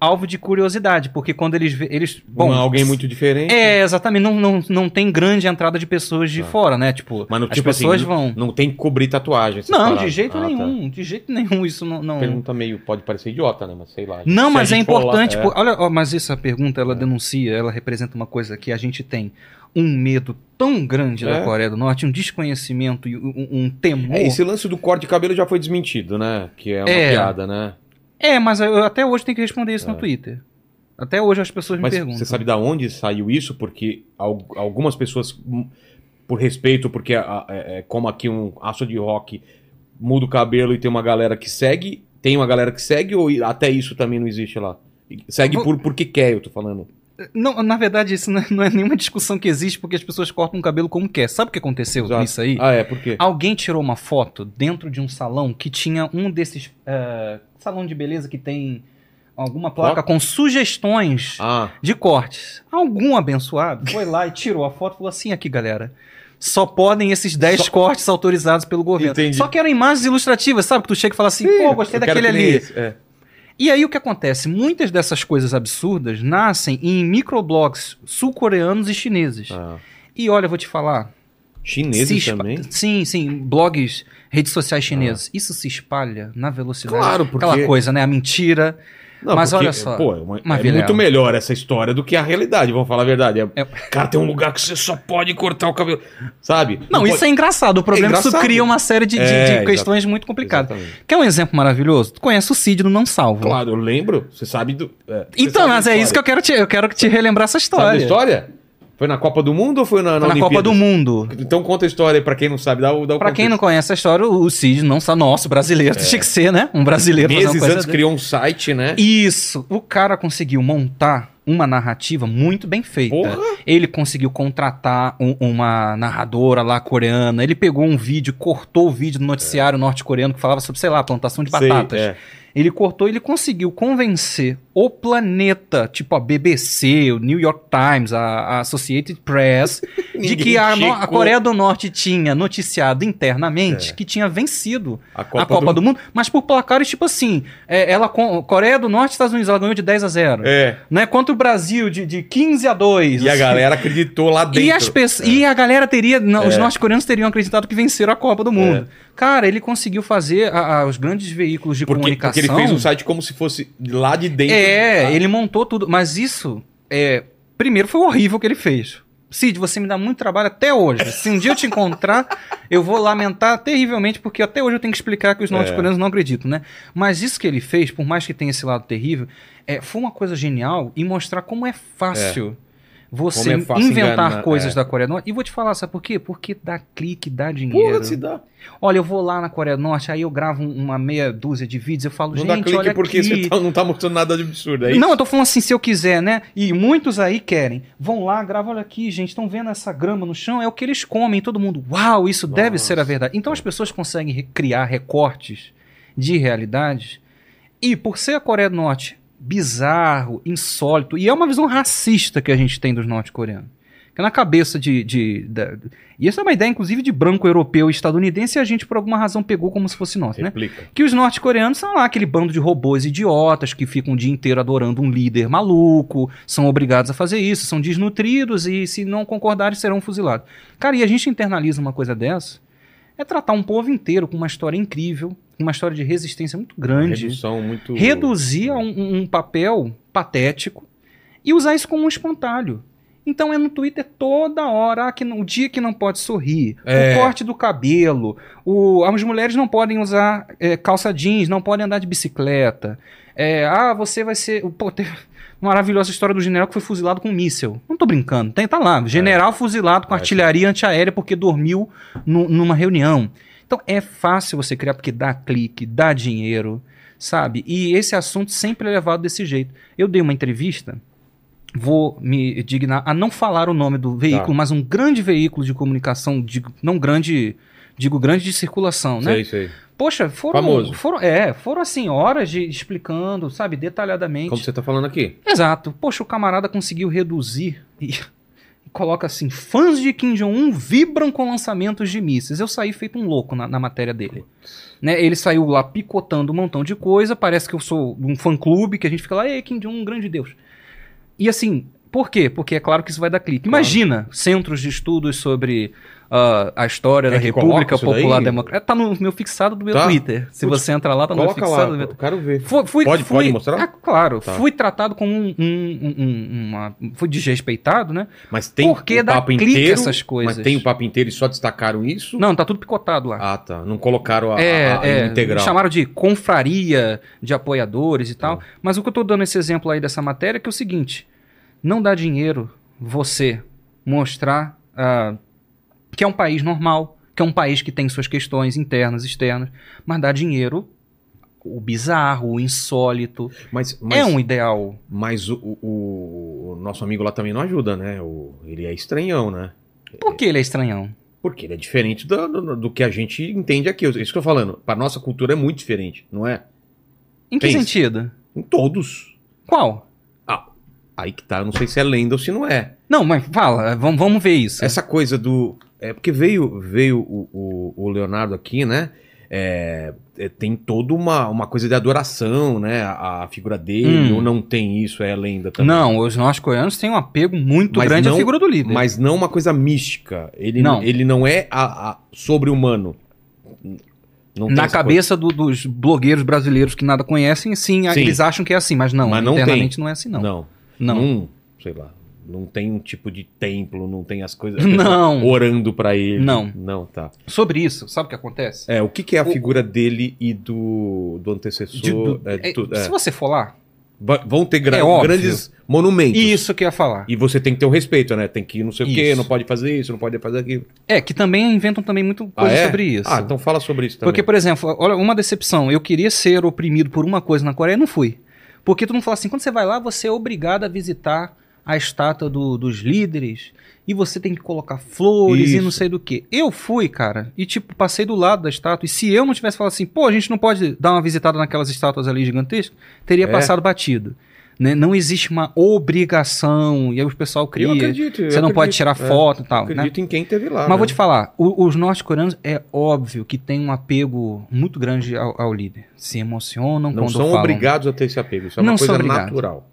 alvo de curiosidade, porque quando eles... eles Bom, alguém muito diferente. É, exatamente. Não, não, não tem grande entrada de pessoas de Tá. fora, né? Tipo, Mas as tipo assim, pessoas não, vão... não tem que cobrir tatuagem. Não, paradas. de jeito Ah, tá. nenhum. De jeito nenhum isso não... não... Pergunta meio, pode parecer idiota, né? Mas sei lá. Não, mas é for lá- importante. é. pô, olha, ó, mas essa pergunta ela denuncia, ela representa uma coisa que a gente tem um medo tão grande É. da Coreia do Norte, um desconhecimento e um, um temor. É, esse lance do corte de cabelo já foi desmentido, né? Que é uma É. piada, né? É, mas eu até hoje tenho que responder isso É. no Twitter. Até hoje as pessoas Mas me perguntam. você sabe da onde saiu isso? Porque al- algumas pessoas, hum, por respeito, porque é, é como aqui um aço de rock muda o cabelo e tem uma galera que segue, tem uma galera que segue ou até isso também não existe lá? Segue por porque quer, eu tô falando. Não, na verdade, isso não é, não é nenhuma discussão que existe, porque as pessoas cortam o cabelo como quer. Sabe o que aconteceu Exato. nisso aí? Ah, é, por quê? Alguém tirou uma foto dentro de um salão que tinha um desses. é, salão de beleza que tem alguma placa Foto? com sugestões Ah, de cortes. Algum abençoado foi lá e tirou a foto e falou assim: aqui, galera. Só podem esses 10 Só- cortes autorizados pelo governo. Entendi. Só que eram imagens ilustrativas, sabe? Que tu chega e fala assim, pô, gostei daquele ali. é. E aí o que acontece? Muitas dessas coisas absurdas nascem em microblogs sul-coreanos e chineses. Ah. E olha, eu vou te falar. Chineses também? Sim, sim, blogs, redes sociais chinesas. Isso se espalha na velocidade. Claro, porque- Aquela coisa, né? A mentira. Não, Mas porque, olha só, Pô, é, uma- é muito melhor essa história do que a realidade, vamos falar a verdade. É, É. Cara, tem um lugar que você só pode cortar o cabelo. Sabe? Não, isso é engraçado. O problema é, que isso cria uma série de, de- É, de questões muito complicadas. Exatamente. Quer um exemplo maravilhoso? Tu conhece o Cid do Não Salvo. Claro, eu lembro. Você sabe do. é, Então, mas é isso que eu história. quero te, eu quero te relembrar essa Sabe da história. Foi na Copa do Mundo ou foi na, Foi na Copa do Mundo. Então conta a história aí pra quem não sabe. Dá o, dá o Pra quem não conhece a história, o Cid não sabe. Nosso brasileiro. Tinha que ser, né? Um brasileiro Meses coisa antes dessa. criou um site, né? Isso. O cara conseguiu montar uma narrativa muito bem feita. Porra! Ele conseguiu contratar um- uma narradora lá coreana. Ele pegou um vídeo, cortou o vídeo do noticiário norte-coreano que falava sobre, sei lá, plantação de Sei, batatas. é. Ele cortou, ele conseguiu convencer o planeta, tipo a BBC, o New York Times, a, a Associated Press, de que a, a. Coreia do Norte tinha noticiado internamente É. que tinha vencido A a Copa, Copa, do, do... Mundo, mas por placares tipo assim, é, ela com Coreia do Norte e Estados Unidos, ela ganhou de 10 a 0. É. Né? Contra o Brasil de, de 15 a 2. E a assim. galera acreditou lá dentro. E, as pessoas, e a galera teria. não, Os É. norte-coreanos teriam acreditado que venceram a Copa do Mundo. Cara, ele conseguiu fazer a- a- os grandes veículos de Porque, comunicação. porque ele fez o site como se fosse lá de dentro. É, Ah, ele montou tudo. Mas isso, é, primeiro, foi horrível o que ele fez. Cid, você me dá muito trabalho até hoje. Se um dia eu te encontrar, eu vou lamentar terrivelmente, porque até hoje eu tenho que explicar que os É. norte-coreanos não acreditam, né? Mas isso que ele fez, por mais que tenha esse lado terrível, é, foi uma coisa genial em mostrar como é fácil. Você é inventar enganar, coisas é. da Coreia do Norte. E vou te falar, sabe por quê? Porque dá clique, dá dinheiro. Porra, se dá. Olha, eu vou lá na Coreia do Norte, aí eu gravo um- uma meia dúzia de vídeos, eu falo, Não dá gente, clique olha porque aqui. você tá- não tá mostrando nada de absurdo. É isso? Não, eu tô falando assim, se eu quiser, né? E muitos aí querem. Vão lá, gravam, olha aqui, gente, estão vendo essa grama no chão? É o que eles comem. Todo mundo, uau, isso deve Nossa. ser a verdade. Então as pessoas conseguem criar recortes de realidades. E por ser a Coreia do Norte bizarro, insólito, e é uma visão racista que a gente tem dos norte-coreanos. Que na cabeça de. de da- e essa é uma ideia, inclusive, de branco europeu e estadunidense, e a gente, por alguma razão, pegou como se fosse nosso, né? Replica. que os norte-coreanos são lá aquele bando de robôs idiotas que ficam o dia inteiro adorando um líder maluco, são obrigados a fazer isso, são desnutridos e se não concordarem serão fuzilados. Cara, e a gente internaliza uma coisa dessa, é tratar um povo inteiro com uma história incrível, uma história de resistência muito grande, Redução muito. reduzir a um, um- papel patético e usar isso como um espantalho. Então é no Twitter toda hora, ah, que não- o dia que não pode sorrir, É. o corte do cabelo, o, as mulheres não podem usar é, calça jeans, não podem andar de bicicleta. É, ah, você vai ser. Pô, uma maravilhosa história do general que foi fuzilado com um míssel. Não tô brincando, tem, tá lá. General fuzilado com É. artilharia antiaérea porque dormiu nu- numa reunião. Então é fácil você criar porque dá clique, dá dinheiro, sabe? E esse assunto sempre é levado desse jeito. Eu dei uma entrevista, vou me dignar a não falar o nome do veículo, Tá. mas um grande veículo de comunicação, digo, não grande, digo grande de circulação, né? Sei, sei. Poxa, foram, Famoso. foram, é, foram assim horas de explicando, sabe, detalhadamente. Como você tá falando aqui. Exato. Poxa, o camarada conseguiu reduzir e, e coloca assim: fãs de Kim Jong-un vibram com lançamentos de mísseis. Eu saí feito um louco na, na matéria dele. Né, ele saiu lá picotando um montão de coisa. Parece que eu sou um fã-clube que a gente fica lá, ei, Kim Jong-un, um grande Deus. E assim, por quê? Porque é claro que isso vai dar clique. Imagina centros de estudos sobre ah, a história É da República Popular? Democrática. Tá no meu fixado do meu Tá? Twitter. Se Putz, você entrar lá, tá no meu fixado lá, meu eu quero ver. Fui, fui- Pode- fui- pode mostrar? Ah, claro. Tá. Fui tratado como um, um- um- um- uma, fui desrespeitado, né? Mas tem Por que o papo inteiro. essas coisas? Mas tem o papo inteiro e só destacaram isso? Não, tá tudo picotado lá. Ah, tá. Não colocaram a, é, a- a é, integral. chamaram de confraria de apoiadores e tal. Mas o que eu tô dando esse exemplo aí dessa matéria é que é o seguinte: não dá dinheiro você mostrar ah, que é um país normal, que é um país que tem suas questões internas, externas, mas dá dinheiro o bizarro, o insólito. Mas, mas, É um ideal. mas o, o- o nosso amigo lá também não ajuda, né? O, ele é estranhão, né? Por que ele é estranhão? Porque ele é diferente do, do, do que a gente entende aqui. Isso que eu tô falando. Para nossa cultura é muito diferente, não é? Em que Pensa. sentido? Em todos. Qual? Ah, aí que tá. Eu não sei se é lenda ou se não é. Não, mas fala, vamos, vamos ver isso. Essa coisa do. É porque veio, veio o, o, o Leonardo aqui, né? É, é, tem toda uma, uma coisa de adoração, né? A, a figura dele, Hum. ou não tem isso, é lenda também. Não, os nossos coreanos têm um apego muito Mas grande não- à figura do líder. Mas não uma coisa mística. Ele Não. ele não é a, a- sobre-humano. Na cabeça do, dos blogueiros brasileiros que nada conhecem, sim, sim, eles acham que é assim, mas não, mas não internamente tem. não é assim, não. Não. Não. não. Sei lá. Não tem um tipo de templo, não tem as coisas. Não. Orando para ele. Não. Não, tá. Sobre isso, sabe o que acontece? É, o que, que é a O- figura dele e do, do antecessor? De- do- é, de é, tudo, é. Se você for lá, Vão ter gra- É grandes monumentos. isso que eu ia falar. E você tem que ter o respeito, né? Tem que ir não sei o quê, não pode fazer isso, não pode fazer aquilo. É, que também inventam também muito coisa ah, sobre isso. Ah, então fala sobre isso também. Porque, por exemplo, olha, uma decepção. Eu queria ser oprimido por uma coisa na Coreia e não fui. Porque todo mundo fala assim, quando você vai lá, você é obrigado a visitar a estátua do- dos líderes e você tem que colocar flores e Isso. não sei do que. Eu fui, cara, e tipo, passei do lado da estátua. E se eu não tivesse falado assim, pô, a gente não pode dar uma visitada naquelas estátuas ali gigantescas, teria É. passado batido. Né? Não existe uma obrigação, e aí o pessoal cria. Eu acredito. eu Você não pode acredito. tirar É, foto e tal. né? Acredito em quem teve lá. Mas né? vou te falar, o- os norte-coreanos é óbvio que tem um apego muito grande ao, ao líder. Se emocionam Não quando são falam. obrigados a ter esse apego. Isso é Não uma são coisa natural.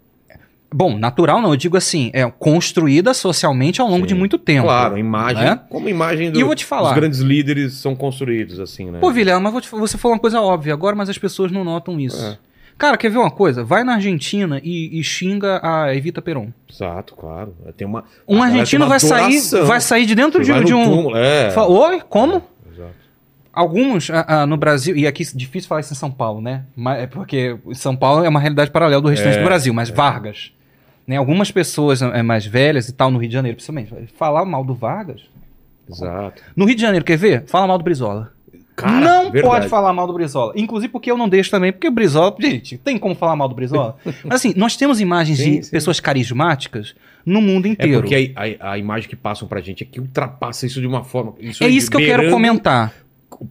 Bom, natural não, eu digo assim, é construída socialmente ao longo Sim. de muito tempo. Claro, imagem. Né? Como imagem do, E eu vou te falar. dos grandes líderes são construídos, assim, né? Pô, Vilela, mas te- você falou uma coisa óbvia agora, mas as pessoas não notam isso. É. Cara, quer ver uma coisa? Vai na Argentina e, e xinga a Evita Peron. Exato, claro. Tem uma. Um argentino vai sair, vai sair de dentro de, de um. túmulo, É. Fala, Oi, como? Exato. Alguns no Brasil, e aqui é difícil falar isso em São Paulo, né? Mas é porque São Paulo é uma realidade paralela do restante É, do Brasil, mas Vargas. Né, algumas pessoas é, mais velhas e tal, no Rio de Janeiro, principalmente, falar mal do Vargas. Exato. No Rio de Janeiro, quer ver? Fala mal do Brizola. Cara, não verdade. pode falar mal do Brizola. Inclusive porque eu não deixo também, porque o Brizola. Gente, tem como falar mal do Brizola? Mas assim, nós temos imagens Sim, de sim. pessoas carismáticas no mundo É inteiro. porque a, a- a imagem que passam pra gente é que ultrapassa isso de uma forma. Isso é isso que eu quero comentar.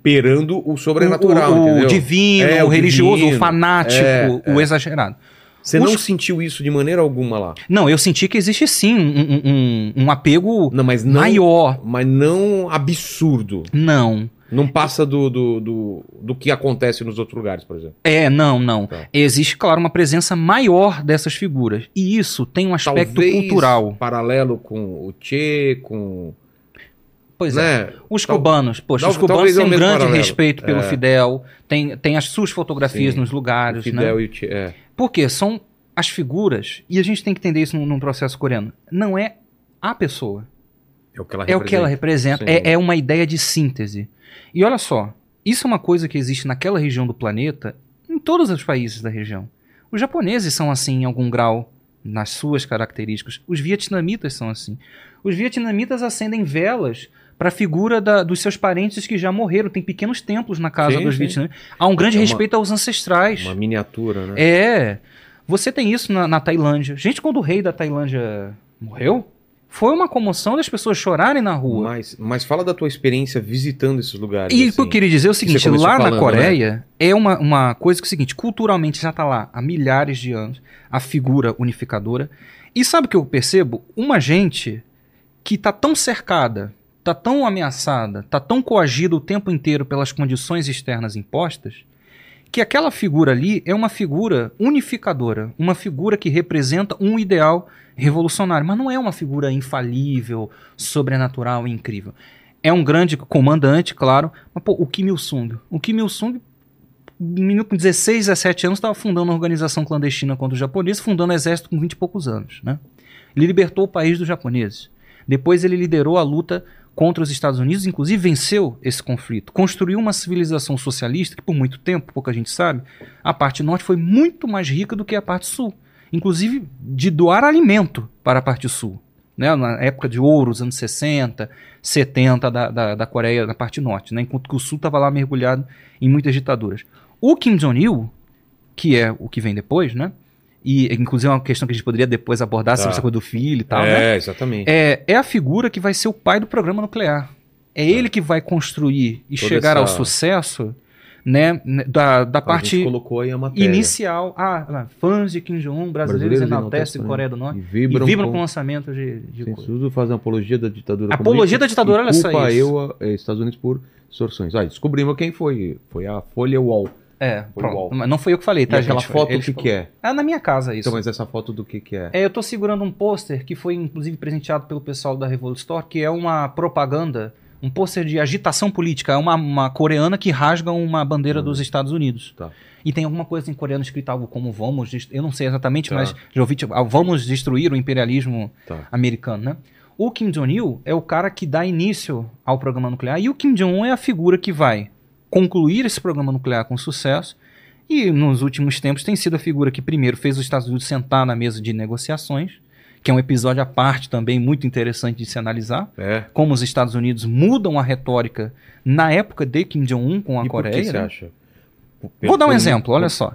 Beirando o sobrenatural, o, o entendeu? divino, É, o o religioso, divino. o fanático, É, o exagerado. Você Os- não sentiu isso de maneira alguma lá. Não, eu senti que existe sim um, um- um- um apego Não, mas não. maior. Mas não absurdo. Não. Não passa do, do, do, do que acontece nos outros lugares, por exemplo. É, não, não. Tá. Existe, claro, uma presença maior dessas figuras. E isso tem um aspecto Talvez cultural. paralelo com o Che, com. Pois é. né? Os Tal- cubanos, poxa, os cubanos é têm um grande paralelo. respeito pelo É. Fidel, tem, tem as suas fotografias Sim. nos O lugares, Fidel né? e o Che. É. Porque são as figuras, e a gente tem que entender isso num, num processo coreano, não é a pessoa. É o que ela É o que ela representa. É, é uma ideia de síntese. E olha só, isso é uma coisa que existe naquela região do planeta, em todos os países da região. Os japoneses são assim em algum grau, nas suas características. Os vietnamitas são assim. Os vietnamitas acendem velas para a figura da- dos seus parentes que já morreram. Tem pequenos templos na casa Sim, dos sim. vietnamitas. Há um grande É uma- respeito aos ancestrais. Uma miniatura, né? É. Você tem isso na, na Tailândia. Gente, quando o rei da Tailândia morreu, foi uma comoção das pessoas chorarem na rua. Mas, mas fala da tua experiência visitando esses lugares. E o assim. que eu queria dizer é o seguinte, lá na falando, né? Coreia é uma, uma coisa que é o seguinte, culturalmente já tá lá há milhares de anos, a figura unificadora. E sabe o que eu percebo? Uma gente que tá tão cercada, tá tão ameaçada, tá tão coagida o tempo inteiro pelas condições externas impostas, que aquela figura ali é uma figura unificadora, uma figura que representa um ideal revolucionário, mas não é uma figura infalível, sobrenatural e incrível. É um grande comandante, claro, mas pô, o Kim Il-sung, o Kim Il-sung com 16, 17 anos estava fundando uma organização clandestina contra os japoneses, fundando um exército com 20 e poucos anos, né? Ele libertou o país dos japoneses. Depois ele liderou a luta contra os Estados Unidos, inclusive venceu esse conflito. Construiu uma civilização socialista que por muito tempo, pouca gente sabe, a parte norte foi muito mais rica do que a parte sul. Inclusive de doar alimento para a parte sul. Né? Na época de ouro, os anos 60, 70 da, da, da Coreia, na parte norte, né? enquanto que o sul estava lá mergulhado em muitas ditaduras. O Kim Jong-il, que é o que vem depois, né? E inclusive é uma questão que a gente poderia depois abordar sobre Tá. essa coisa do filho e tal, é, né? exatamente. É, é a figura que vai ser o pai do programa nuclear. É ele que vai construir e Toda chegar ao essa- sucesso, né? né, Da, da A parte a inicial. Ah, fãs de Kim Jong-un, brasileiros, Brasileiros enaltecem a Coreia do Norte. E E vibram, vibram, com o lançamento de, de. Censura fazem apologia da ditadura Apologia da ditadura, e olha só isso. eu, eh, Estados Unidos, por extorsões. Ah, descobrimos quem foi. Foi a Folha UOL. É, Foi pronto. não foi eu que falei, E tá, aquela gente? foto, o Eles que, que é? Ah, na minha casa isso. Então, mas essa foto do que, que é? É, eu tô segurando um pôster que foi inclusive presenteado pelo pessoal da Revolt Store, que é uma propaganda um pôster de agitação política. É uma, uma coreana que rasga uma bandeira dos Estados Unidos. Tá. E tem alguma coisa em coreano escrita algo como vamos, eu não sei exatamente, Tá. mas já ouvi, tipo, ah, vamos destruir o imperialismo Tá. americano, né? O Kim Jong-il é o cara que dá início ao programa nuclear e o Kim Jong-un é a figura que vai concluir esse programa nuclear com sucesso e nos últimos tempos tem sido a figura que primeiro fez os Estados Unidos sentar na mesa de negociações, que é um episódio à parte também muito interessante de se analisar, É. como os Estados Unidos mudam a retórica na época de Kim Jong-un com a e por Coreia. que você né? acha? Vou dar um Por- exemplo, olha só.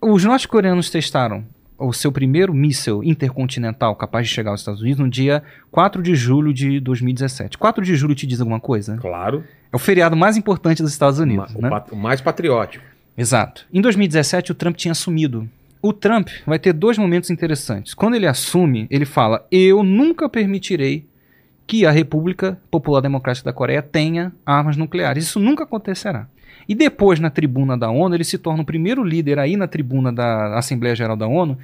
Os norte-coreanos testaram o seu primeiro míssil intercontinental capaz de chegar aos Estados Unidos no dia 4 de julho de 2017. 4 de julho te diz alguma coisa? Claro. É o feriado mais importante dos Estados Unidos, o né? pat- o mais patriótico. Exato. Em 2017, o Trump tinha assumido. O Trump vai ter dois momentos interessantes. Quando ele assume, ele fala: Eu nunca permitirei que a República Popular Democrática da Coreia tenha armas nucleares. Isso nunca acontecerá. E depois, na tribuna da ONU, ele se torna o primeiro líder aí na tribuna da Assembleia Geral da ONU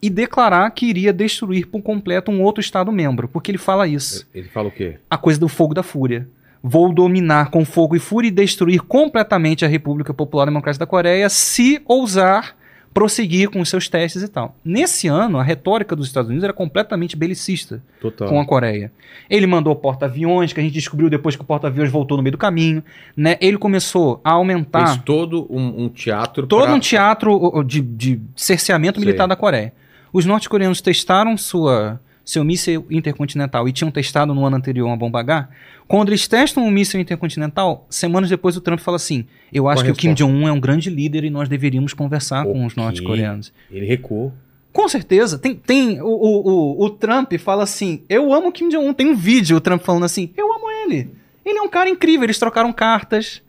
e declarar que iria destruir por completo um outro Estado-membro, porque ele fala isso Ele fala o quê? a coisa do fogo da fúria. Vou dominar com fogo e fúria e destruir completamente a República Popular Democrática da Coreia se ousar prosseguir com os seus testes e tal. Nesse ano, a retórica dos Estados Unidos era completamente belicista Total. com a Coreia. Ele mandou porta-aviões, que a gente descobriu depois que o porta-aviões voltou no meio do caminho. Né? Ele começou a aumentar Fez todo um, um teatro. todo pra- um teatro de, de cerceamento Sei. militar da Coreia. Os norte-coreanos testaram sua, seu míssil intercontinental e tinham testado no ano anterior uma bomba H. Quando eles testam o míssil intercontinental, semanas depois o Trump fala assim: Eu acho Qual que o Kim resposta? Jong-un é um grande líder e nós deveríamos conversar com os norte-coreanos. Ele recuou. Com certeza. Tem, tem o, o, o, o Trump fala assim: Eu amo o Kim Jong-un. Tem um vídeo o Trump falando assim: Eu amo ele. Ele é um cara incrível. Eles trocaram cartas.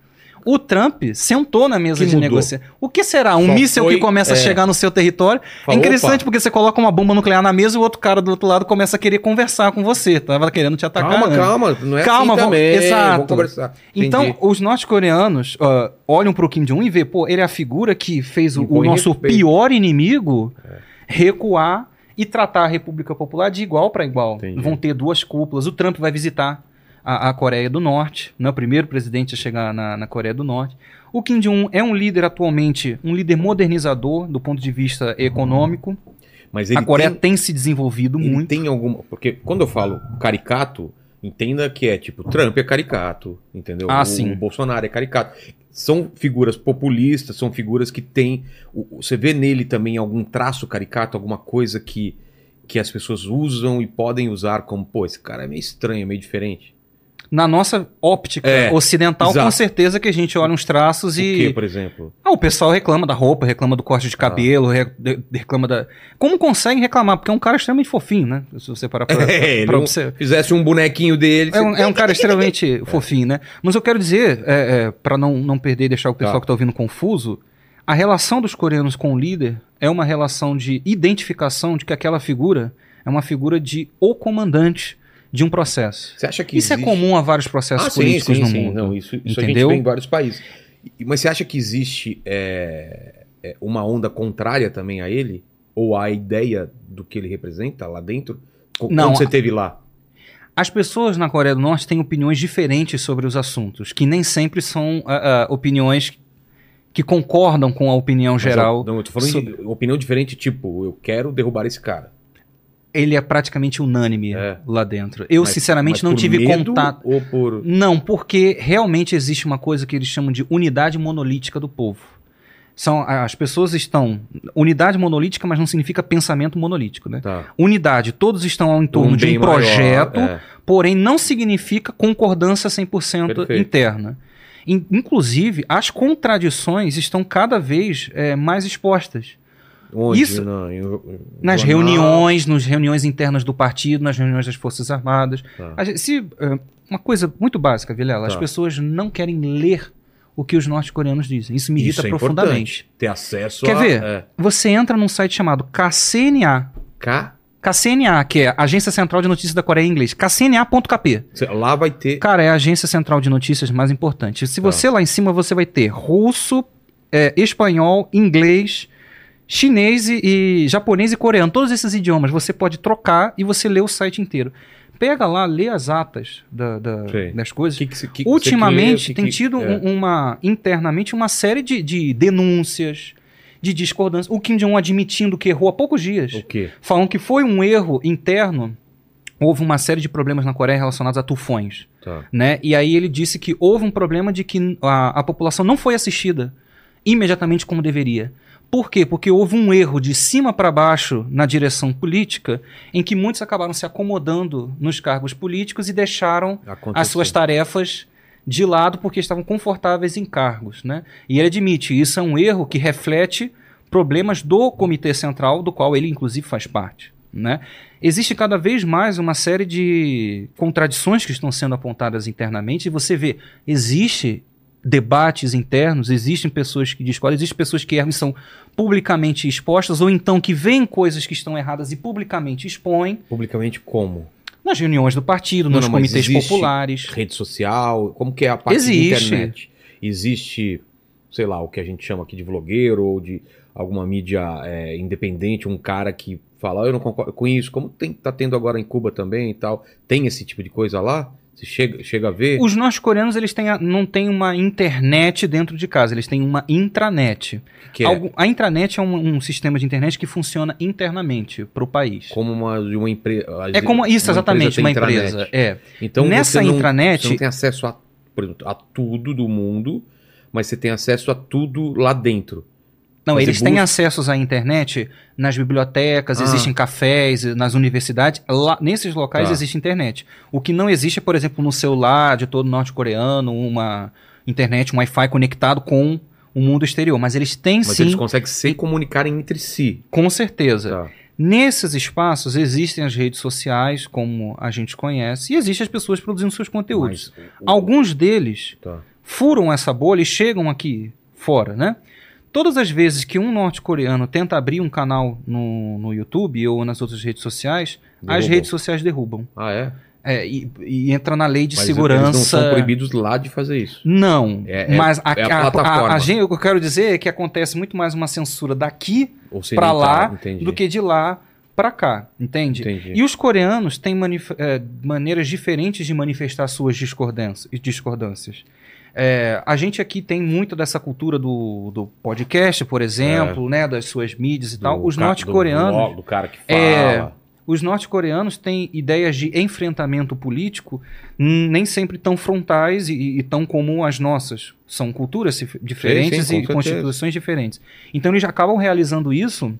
O Trump sentou na mesa Que de mudou? negociação. O que será? Um Só míssil foi, que começa a é, chegar no seu território? Falou, é interessante opa. porque você coloca uma bomba nuclear na mesa e o outro cara do outro lado começa a querer conversar com você. Tava querendo te atacar. Calma, calma. Não é Calma, assim vamos- exato. Vamos conversar. Então, os norte-coreanos ah, olham pro Kim Jong-un e vê, pô, ele é a figura que fez o, o nosso respeito. pior inimigo recuar e tratar a República Popular de igual para igual. Entendi. Vão ter duas cúpulas. O Trump vai visitar a, Coreia do Norte, não é o primeiro presidente a chegar na, na Coreia do Norte. O Kim Jong-un é um líder atualmente, um líder modernizador do ponto de vista econômico. Mas a Coreia tem, tem, se desenvolvido muito. tem alguma. Porque quando eu falo caricato, entenda que é tipo, Trump é caricato, entendeu? Ah, o, sim. o Bolsonaro é caricato. São figuras populistas, são figuras que têm. Você vê nele também algum traço caricato, alguma coisa que, que as pessoas usam e podem usar como, pô, esse cara é meio estranho, meio diferente. Na nossa óptica É, ocidental, com exato. certeza que a gente olha uns traços O e. que, por exemplo? Ah, o pessoal reclama da roupa, reclama do corte de Ah. cabelo, de- reclama da. Como consegue reclamar? Porque é um cara extremamente fofinho, né? Se você parar pra, É, pra não- observar. Fizesse um bonequinho dele. É um, você- é um cara extremamente fofinho, né? Mas eu quero dizer, é, é, para não, não perder e deixar o pessoal Tá. que tá ouvindo confuso, a relação dos coreanos com o líder é uma relação de identificação de que aquela figura é uma figura de o comandante de um processo. Você acha que Isso é existe- comum a vários processos Ah, sim, políticos sim, no sim. mundo. Não, isso, isso a Entendeu? gente vê em vários países. Mas você acha que existe é, é, uma onda contrária também a ele? Ou a ideia do que ele representa lá dentro? Co- Não, você a- teve lá? As pessoas na Coreia do Norte têm opiniões diferentes sobre os assuntos, que nem sempre são ah, ah, opiniões que concordam com a opinião Mas geral. eu- não, eu tô falando sobre- de opinião diferente, tipo, eu quero derrubar esse cara. Ele é praticamente unânime É. lá dentro. Eu, Mas- sinceramente, mas não tive contato. Ou por. Não, porque realmente existe uma coisa que eles chamam de unidade monolítica do povo. São, as pessoas estão. Unidade monolítica, mas não significa pensamento monolítico, né? Tá. Unidade, todos estão em torno de bem um maior, projeto, é. porém não significa concordância 100% Perfeito. interna. In- Inclusive, as contradições estão cada vez eh, mais expostas. Onde? Isso- Não, em- em- Nas jornal? reuniões, nas reuniões internas do partido, nas reuniões das Forças Armadas. Tá. Gente- se, eh, uma coisa muito básica, Vilela, as Tá. pessoas não querem ler o que os norte-coreanos dizem. Isso me irrita Isso é profundamente. Ter acesso Quer a. ver? É. Você entra num site chamado KCNA. K. KCNA, que é Agência Central de Notícias da Coreia em inglês. KCNA.kp. Lá vai ter. Cara, é a agência central de notícias mais importante. Se Tá. você lá em cima, você vai ter russo, é, espanhol, inglês, chinês e, e japonês e coreano. Todos esses idiomas você pode trocar e você lê o site inteiro. Pega lá, lê as atas da, da, das coisas. Que que- que- Ultimamente tem tido é. um- uma internamente uma série de, de denúncias, de discordâncias. O Kim Jong-un admitindo que errou há poucos dias, O quê? falando que foi um erro interno. Houve uma série de problemas na Coreia relacionados a tufões, Tá. né? E aí ele disse que houve um problema de que a, a população não foi assistida imediatamente como deveria. Por quê? Porque houve um erro de cima para baixo na direção política, em que muitos acabaram se acomodando nos cargos políticos e deixaram Aconteceu. as suas tarefas de lado porque estavam confortáveis em cargos, né? E ele admite, isso é um erro que reflete problemas do Comitê Central, do qual ele inclusive faz parte, né? Existe cada vez mais uma série de contradições que estão sendo apontadas internamente e você vê, existe debates internos, existem pessoas que discordam, existem pessoas que erram e são publicamente expostas ou então que veem coisas que estão erradas e publicamente expõem Publicamente como? nas reuniões do partido, Não, nos não, comitês populares. Rede social? Como que é a parte Existe. da internet? Existe, sei lá, o que a gente chama aqui de vlogueiro ou de alguma mídia é, independente, um cara que fala, "Ah, eu não concordo com isso, como tem, tá tendo agora em Cuba também e tal. Tem esse tipo de coisa lá? Você chega, chega a ver? Os norte-coreanos eles têm a- não têm uma internet dentro de casa, eles têm uma intranet. que é a intranet é um, um sistema de internet que funciona internamente para o país. como uma, uma empresa. É como isso, exatamente, uma empresa. É. Então Nessa você não, intranet- Você não tem acesso a, exemplo, a tudo do mundo, mas você tem acesso a tudo lá dentro. Não, Fazer eles têm acessos à internet nas bibliotecas, Ah. existem cafés, nas universidades. Lá, nesses locais Tá. existe internet. O que não existe é, por exemplo, no celular de todo norte-coreano, uma internet, um Wi-Fi conectado com o mundo exterior. Mas eles têm Mas sim, eles conseguem se comunicarem entre si. com certeza. Tá. Nesses espaços existem as redes sociais, como a gente conhece, e existem as pessoas produzindo seus conteúdos. Mas o- Alguns deles Tá. furam essa bolha e chegam aqui fora, né? Todas as vezes que um norte-coreano tenta abrir um canal no, no YouTube ou nas outras redes sociais, as Derrubam. redes sociais derrubam. Ah, é? É, e, e entra na lei de Mas segurança. Eles não são proibidos lá de fazer isso. Não, É- é- mas a, é a a- a- gente- o que eu quero dizer é que acontece muito mais uma censura daqui para lá entendi. do que de lá para cá, entende? Entendi. E os coreanos têm eh, maneiras diferentes de manifestar suas discordâncias. discordâncias. É, a gente aqui tem muito dessa cultura do, do podcast, por exemplo, né, das suas mídias e Do tal. Os norte-coreanos, Do, do cara que fala. É, os norte-coreanos têm ideias de enfrentamento político nem sempre tão frontais e, e tão como as nossas. São culturas dif- diferentes sim, com e constituições diferentes. Então eles acabam realizando isso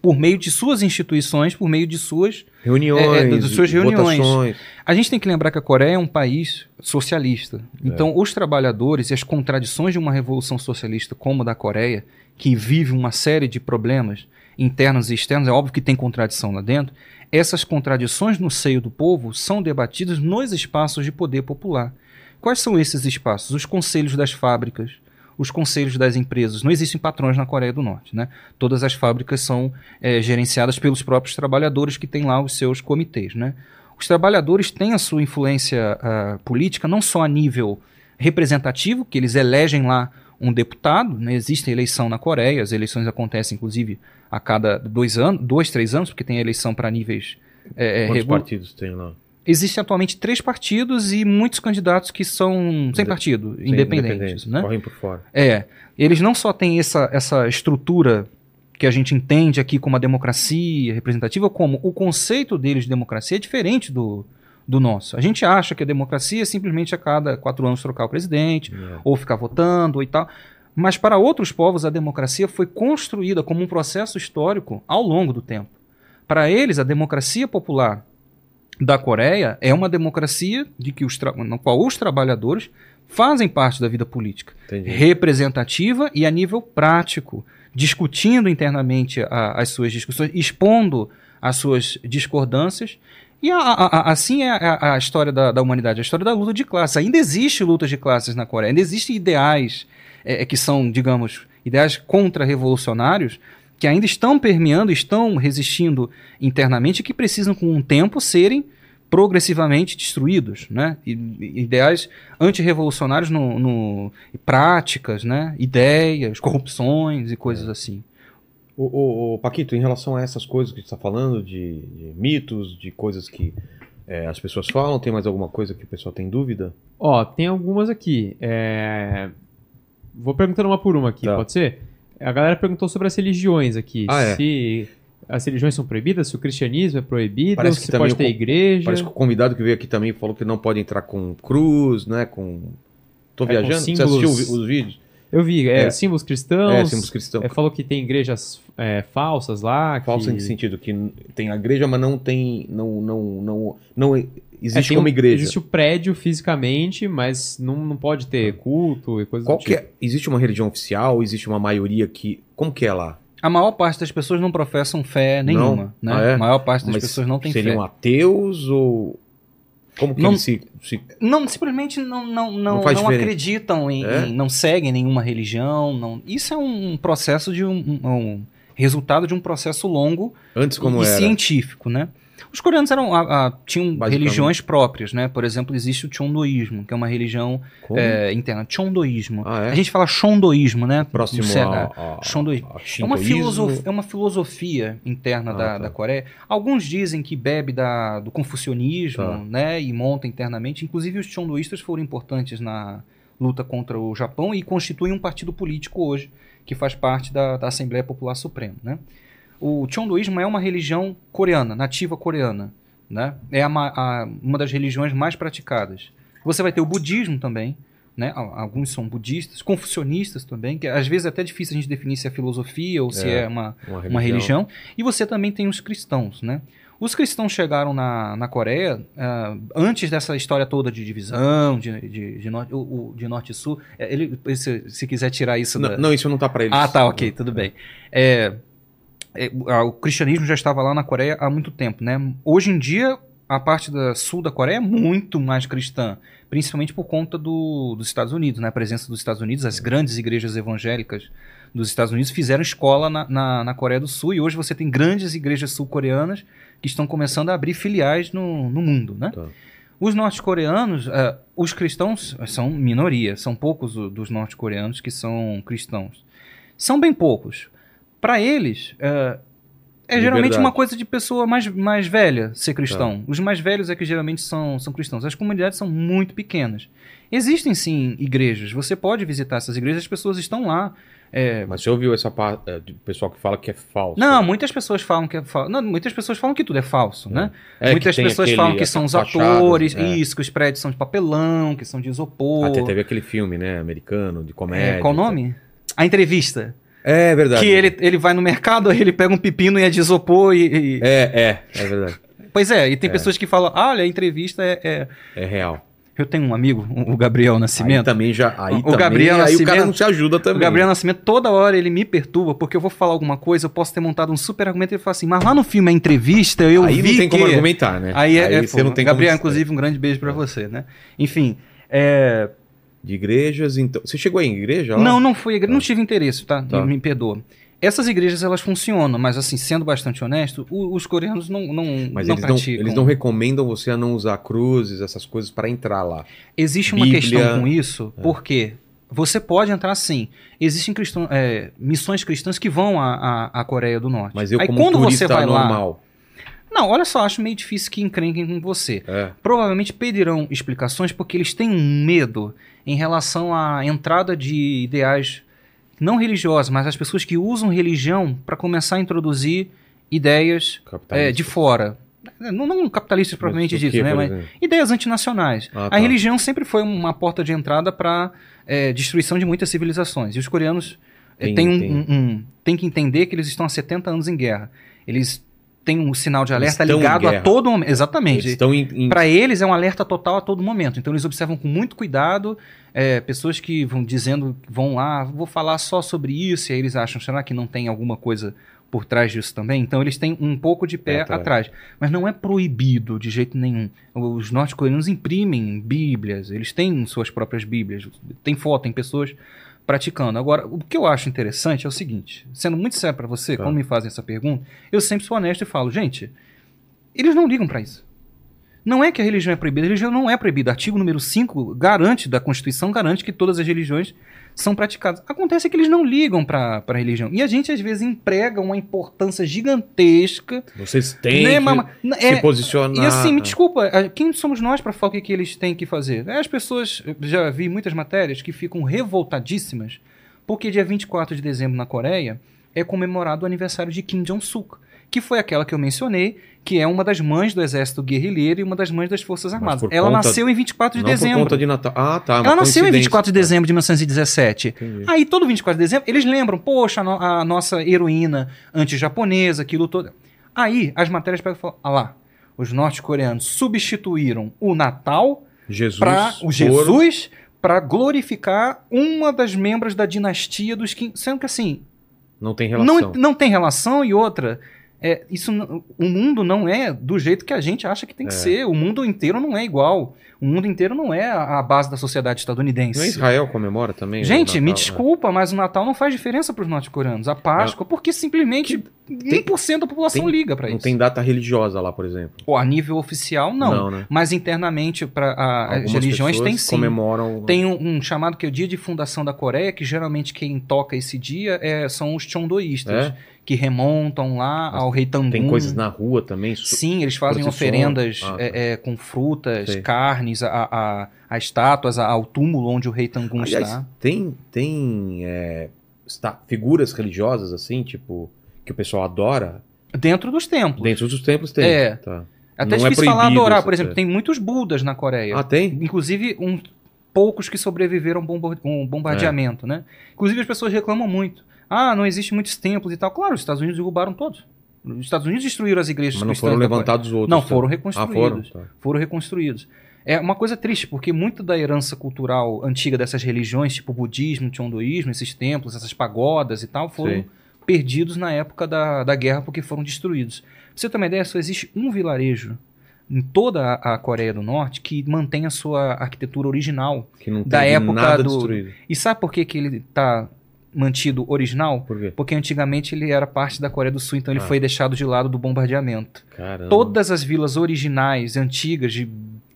por meio de suas instituições, por meio de suas Reuniões, É, é, das suas reuniões. votações. a gente tem que lembrar que a Coreia é um país socialista. Então, os trabalhadores e as contradições de uma revolução socialista como a da Coreia, que vive uma série de problemas internos e externos, é óbvio que tem contradição lá dentro, essas contradições no seio do povo são debatidas nos espaços de poder popular. Quais são esses espaços? Os conselhos das fábricas, os conselhos das empresas. Não existem patrões na Coreia do Norte, né? Todas as fábricas são eh, gerenciadas pelos próprios trabalhadores que têm lá os seus comitês, né? Os trabalhadores têm a sua influência ah, política não só a nível representativo, que eles elegem lá um deputado, né? existe eleição na Coreia, as eleições acontecem inclusive a cada dois anos, dois, três anos, porque tem eleição para níveis é, é, Quantos regu- partidos tem lá? Existem atualmente três partidos e muitos candidatos que são sem partido, independentes, né? Correm por fora. É, eles não só têm essa, essa estrutura que a gente entende aqui como a democracia representativa, como o conceito deles de democracia é diferente do, do nosso. A gente acha que a democracia é simplesmente a cada quatro anos trocar o presidente, É. ou ficar votando e tal. Mas para outros povos, a democracia foi construída como um processo histórico ao longo do tempo. Para eles, a democracia popular da Coreia é uma democracia de que os na qual os trabalhadores fazem parte da vida política Entendi. representativa e a nível prático, discutindo internamente a- as suas discussões, expondo as suas discordâncias. E a- a- assim é a, história da, da humanidade, a história da luta de classes. Ainda existe luta de classes na Coreia, ainda existem ideais é, que são, digamos, ideais contra-revolucionários que ainda estão permeando, estão resistindo internamente e que precisam, com o tempo, serem progressivamente destruídos, né? Ideais antirrevolucionários no, no práticas, né? Ideias, corrupções e coisas assim. O, o- o Paquito, em relação a essas coisas que você está falando, de, de mitos, de coisas que é, as pessoas falam? Tem mais alguma coisa que o pessoal tem dúvida? Ó, tem algumas aqui. É... Vou perguntando uma por uma aqui, Tá. pode ser? A galera perguntou sobre as religiões aqui. Ah, é. Se as religiões são proibidas, se o cristianismo é proibido, Parece se pode ter igreja. Parece que o convidado que veio aqui também falou que não pode entrar com cruz, né? Com. Tô É, com viajando? Você símbolos- assistiu os, vídeos? Eu vi, é, É. símbolos cristãos. É, símbolos cristãos. É, falou que tem igrejas é, falsas lá. Falso que... em que sentido? Que tem a igreja, mas não tem. Não, não, não, não É, existe como um- igreja. Existe o prédio fisicamente, mas não, não pode ter culto e coisas Qual do que tipo. é? Existe uma religião oficial? Existe uma maioria que. Como que é lá? A maior parte das pessoas não professam fé nenhuma, né? Ah, é? A maior parte das Mas pessoas não tem seriam fé. ateus ou. Como que Não- eles se. se- Não, simplesmente não, não, não, Não não, acreditam em, É? em- não seguem nenhuma religião. Não, isso é um processo de um, um- um resultado de um processo longo Antes como e era? científico, né? Os coreanos eram, a- a- tinham religiões próprias, né? Por exemplo, existe o Chondoísmo, que é uma religião é, interna. Chondoísmo. Ah, é? A gente fala Shondoísmo, né? Próximo a- ao, Shondoísmo. ao É uma, filosof- é uma filosofia interna Ah, da, tá. da Coreia. Alguns dizem que bebe da, do confucionismo, Tá. né? E monta internamente. Inclusive, os chondoístas foram importantes na luta contra o Japão e constituem um partido político hoje, que faz parte da, da Assembleia Popular Suprema, né? O chondoísmo é uma religião coreana, nativa coreana, né? É a a- uma das religiões mais praticadas. Você vai ter o budismo também, né? Al- Alguns são budistas, confucionistas também, que às vezes é até difícil a gente definir se é filosofia ou se É. é uma, Uma uma religião. E você também tem os cristãos, né? Os cristãos chegaram na, na Coreia ah, antes dessa história toda de divisão, de, de, de, norte, o- de norte e sul. É, Ele, se, se quiser tirar isso da... Não, não, isso não tá pra eles. Ah, tá, ok, tudo bem. É, é, o- ah, o cristianismo já estava lá na Coreia há muito tempo, né? Hoje em dia, a parte da sul da Coreia é muito mais cristã, principalmente por conta do, dos Estados Unidos, né? A presença dos Estados Unidos, as grandes igrejas evangélicas dos Estados Unidos fizeram escola na, na, na Coreia do Sul e hoje você tem grandes igrejas sul-coreanas que estão começando a abrir filiais no, no mundo, né? Tá. Os norte-coreanos, eh, os cristãos são minoria, são poucos dos norte-coreanos que são cristãos. São bem poucos. Para eles, eh, é geralmente uma coisa de pessoa mais, mais velha ser cristão. Tá. Os mais velhos é que geralmente são, são cristãos. As comunidades são muito pequenas. Existem sim igrejas, você pode visitar essas igrejas, as pessoas estão lá. eh, Mas você ouviu essa parte é, do pessoal que fala que é falso? não, muitas pessoas falam que é falso. Não, muitas pessoas falam que tudo é falso, né? É, Muitas pessoas aquele- falam que são os fachadas, atores, é. isso, que os prédios são de papelão, que são de isopor. Até teve aquele filme, né, americano, de comédia. É, qual o nome? A entrevista. É verdade. Que ele, ele vai no mercado, aí ele pega um pepino e é de isopor e. e- É, é, é verdade. Pois é, e tem É. pessoas que falam: ah, olha, a entrevista é. é- É real. Eu tenho um amigo, o Gabriel Aí Nascimento. também já. Aí O também, Gabriel aí o Nascimento- cara não se ajuda também. O Gabriel Nascimento, toda hora ele me perturba, porque eu vou falar alguma coisa, eu posso ter montado um super argumento e ele fala assim, mas lá no filme a entrevista eu aí vi não tem que... como argumentar, né? Aí, é, é, você pô, não tem Gabriel, como... inclusive, um grande beijo pra você, né? Enfim, é... De igrejas, então. Você chegou em igreja? lá? Não, não fui, igre- Tá. não tive interesse, tá? Tá. Me perdoa. Essas igrejas, elas funcionam, mas assim, sendo bastante honesto, o- os coreanos não, não, Mas não eles, não, praticam. eles não recomendam você a não usar cruzes, essas coisas, pra entrar lá. Existe uma Bíblia. questão com isso, É. porque você pode entrar sim. Existem cristão, é, missões cristãs que vão à, à, à Coreia do Norte. Mas eu, Aí como quando turista você vai lá. Não, olha só, acho meio difícil que encrenquem com você. É. Provavelmente pedirão explicações porque eles têm um medo em relação à entrada de ideais não religiosos, mas as pessoas que usam religião para começar a introduzir ideias é, de fora. Não, não capitalistas propriamente dito, né? Mas ideias antinacionais. Ah, A tá. religião sempre foi uma porta de entrada para destruição de muitas civilizações. E os coreanos Tem- têm um, tem- um- um- têm que entender que eles estão há 70 anos em guerra. Eles têm um sinal de alerta ligado a todo momento. Eles Exatamente. estão em. em- Para eles é um alerta total a todo momento. Então eles observam com muito cuidado é, pessoas que vão dizendo, vão lá, vou falar só sobre isso, e aí eles acham, será que não tem alguma coisa por trás disso também? Então eles têm um pouco de pé É, tá. atrás. Mas não é proibido de jeito nenhum. Os norte-coreanos imprimem bíblias, eles têm suas próprias bíblias, tem foto, tem pessoas praticando. Agora, o que eu acho interessante é o seguinte, sendo muito sério para você, Tá. quando me fazem essa pergunta, eu sempre sou honesto e falo, gente, eles não ligam para isso. Não é que a religião é proibida, a religião não é proibida. Artigo número 5 garante, da Constituição garante que todas as religiões são praticadas. Acontece que eles não ligam para a religião. E a gente, às vezes, emprega uma importância gigantesca. Vocês têm né, que é, se posicionar. E assim, me desculpa, quem somos nós para falar o que, que eles têm que fazer? As pessoas, já vi muitas matérias que ficam revoltadíssimas porque dia 24 de dezembro na Coreia é comemorado o aniversário de Kim Jong-suk que foi aquela que eu mencionei, que é uma das mães do exército guerrilheiro e uma das mães das Forças Armadas. Ela conta... nasceu em 24 de não dezembro. Por conta de Natal. Ah, tá. Ela nasceu em 24 de dezembro de 1917. Entendi. Aí, todo 24 de dezembro, eles lembram, poxa, a, a nossa heroína anti-japonesa que lutou. Aí, as matérias pegam e falam: ah lá, os norte-coreanos substituíram o Natal para o Jesus para glorificar uma das membros da dinastia dos Kim. Sendo que assim. Não tem relação. Não, não tem relação e outra é, isso, o mundo não é do jeito que a gente acha que tem que é. ser. O mundo inteiro não é igual. O mundo inteiro não é a, a base da sociedade estadunidense. Não é Israel comemora também? Gente, Natal, me né? desculpa, mas o Natal não faz diferença para os norte-coreanos. A Páscoa, não. porque simplesmente tem, 1% da população tem, liga para isso. Não tem data religiosa lá, por exemplo? Pô, a nível oficial, não. não né? Mas internamente, para as religiões, tem sim. comemoram... Tem um, um, chamado que é o Dia de Fundação da Coreia, que geralmente quem toca esse dia é, são os chondoístas. É? Que remontam lá Mas ao rei Tangun. Tem coisas na rua também? Sim, eles fazem oferendas ah, tá. é, é, com frutas, Sei. carnes, a, a, a estátuas, a, ao túmulo onde o rei Tangun Aliás, está. Tem, tem é, está, figuras religiosas assim, tipo, que o pessoal adora? Dentro dos templos. Dentro dos templos tem. É. Tá. Até Não é difícil é falar adorar, por exemplo, tem muitos budas na Coreia. Ah, tem? Inclusive, um, poucos que sobreviveram a um bombardeamento, é. né? Inclusive, as pessoas reclamam muito. Ah, não existe muitos templos e tal. Claro, os Estados Unidos derrubaram todos. Os Estados Unidos destruíram as igrejas Mas não foram levantados outros. Não, foram reconstruídos. Ah, foram? Tá. foram reconstruídos. É uma coisa triste, porque muito da herança cultural antiga dessas religiões, tipo budismo, tiondoísmo, esses templos, essas pagodas e tal, foram Sim. perdidos na época da, da guerra porque foram destruídos. Pra você ter uma ideia, só existe um vilarejo em toda a Coreia do Norte que mantém a sua arquitetura original que não da época nada do. Destruído. E sabe por que, que ele está mantido original? Por? Porque antigamente ele era parte da Coreia do Sul, então ele ah. foi deixado de lado do bombardeamento. Caramba. Todas as vilas originais, antigas, de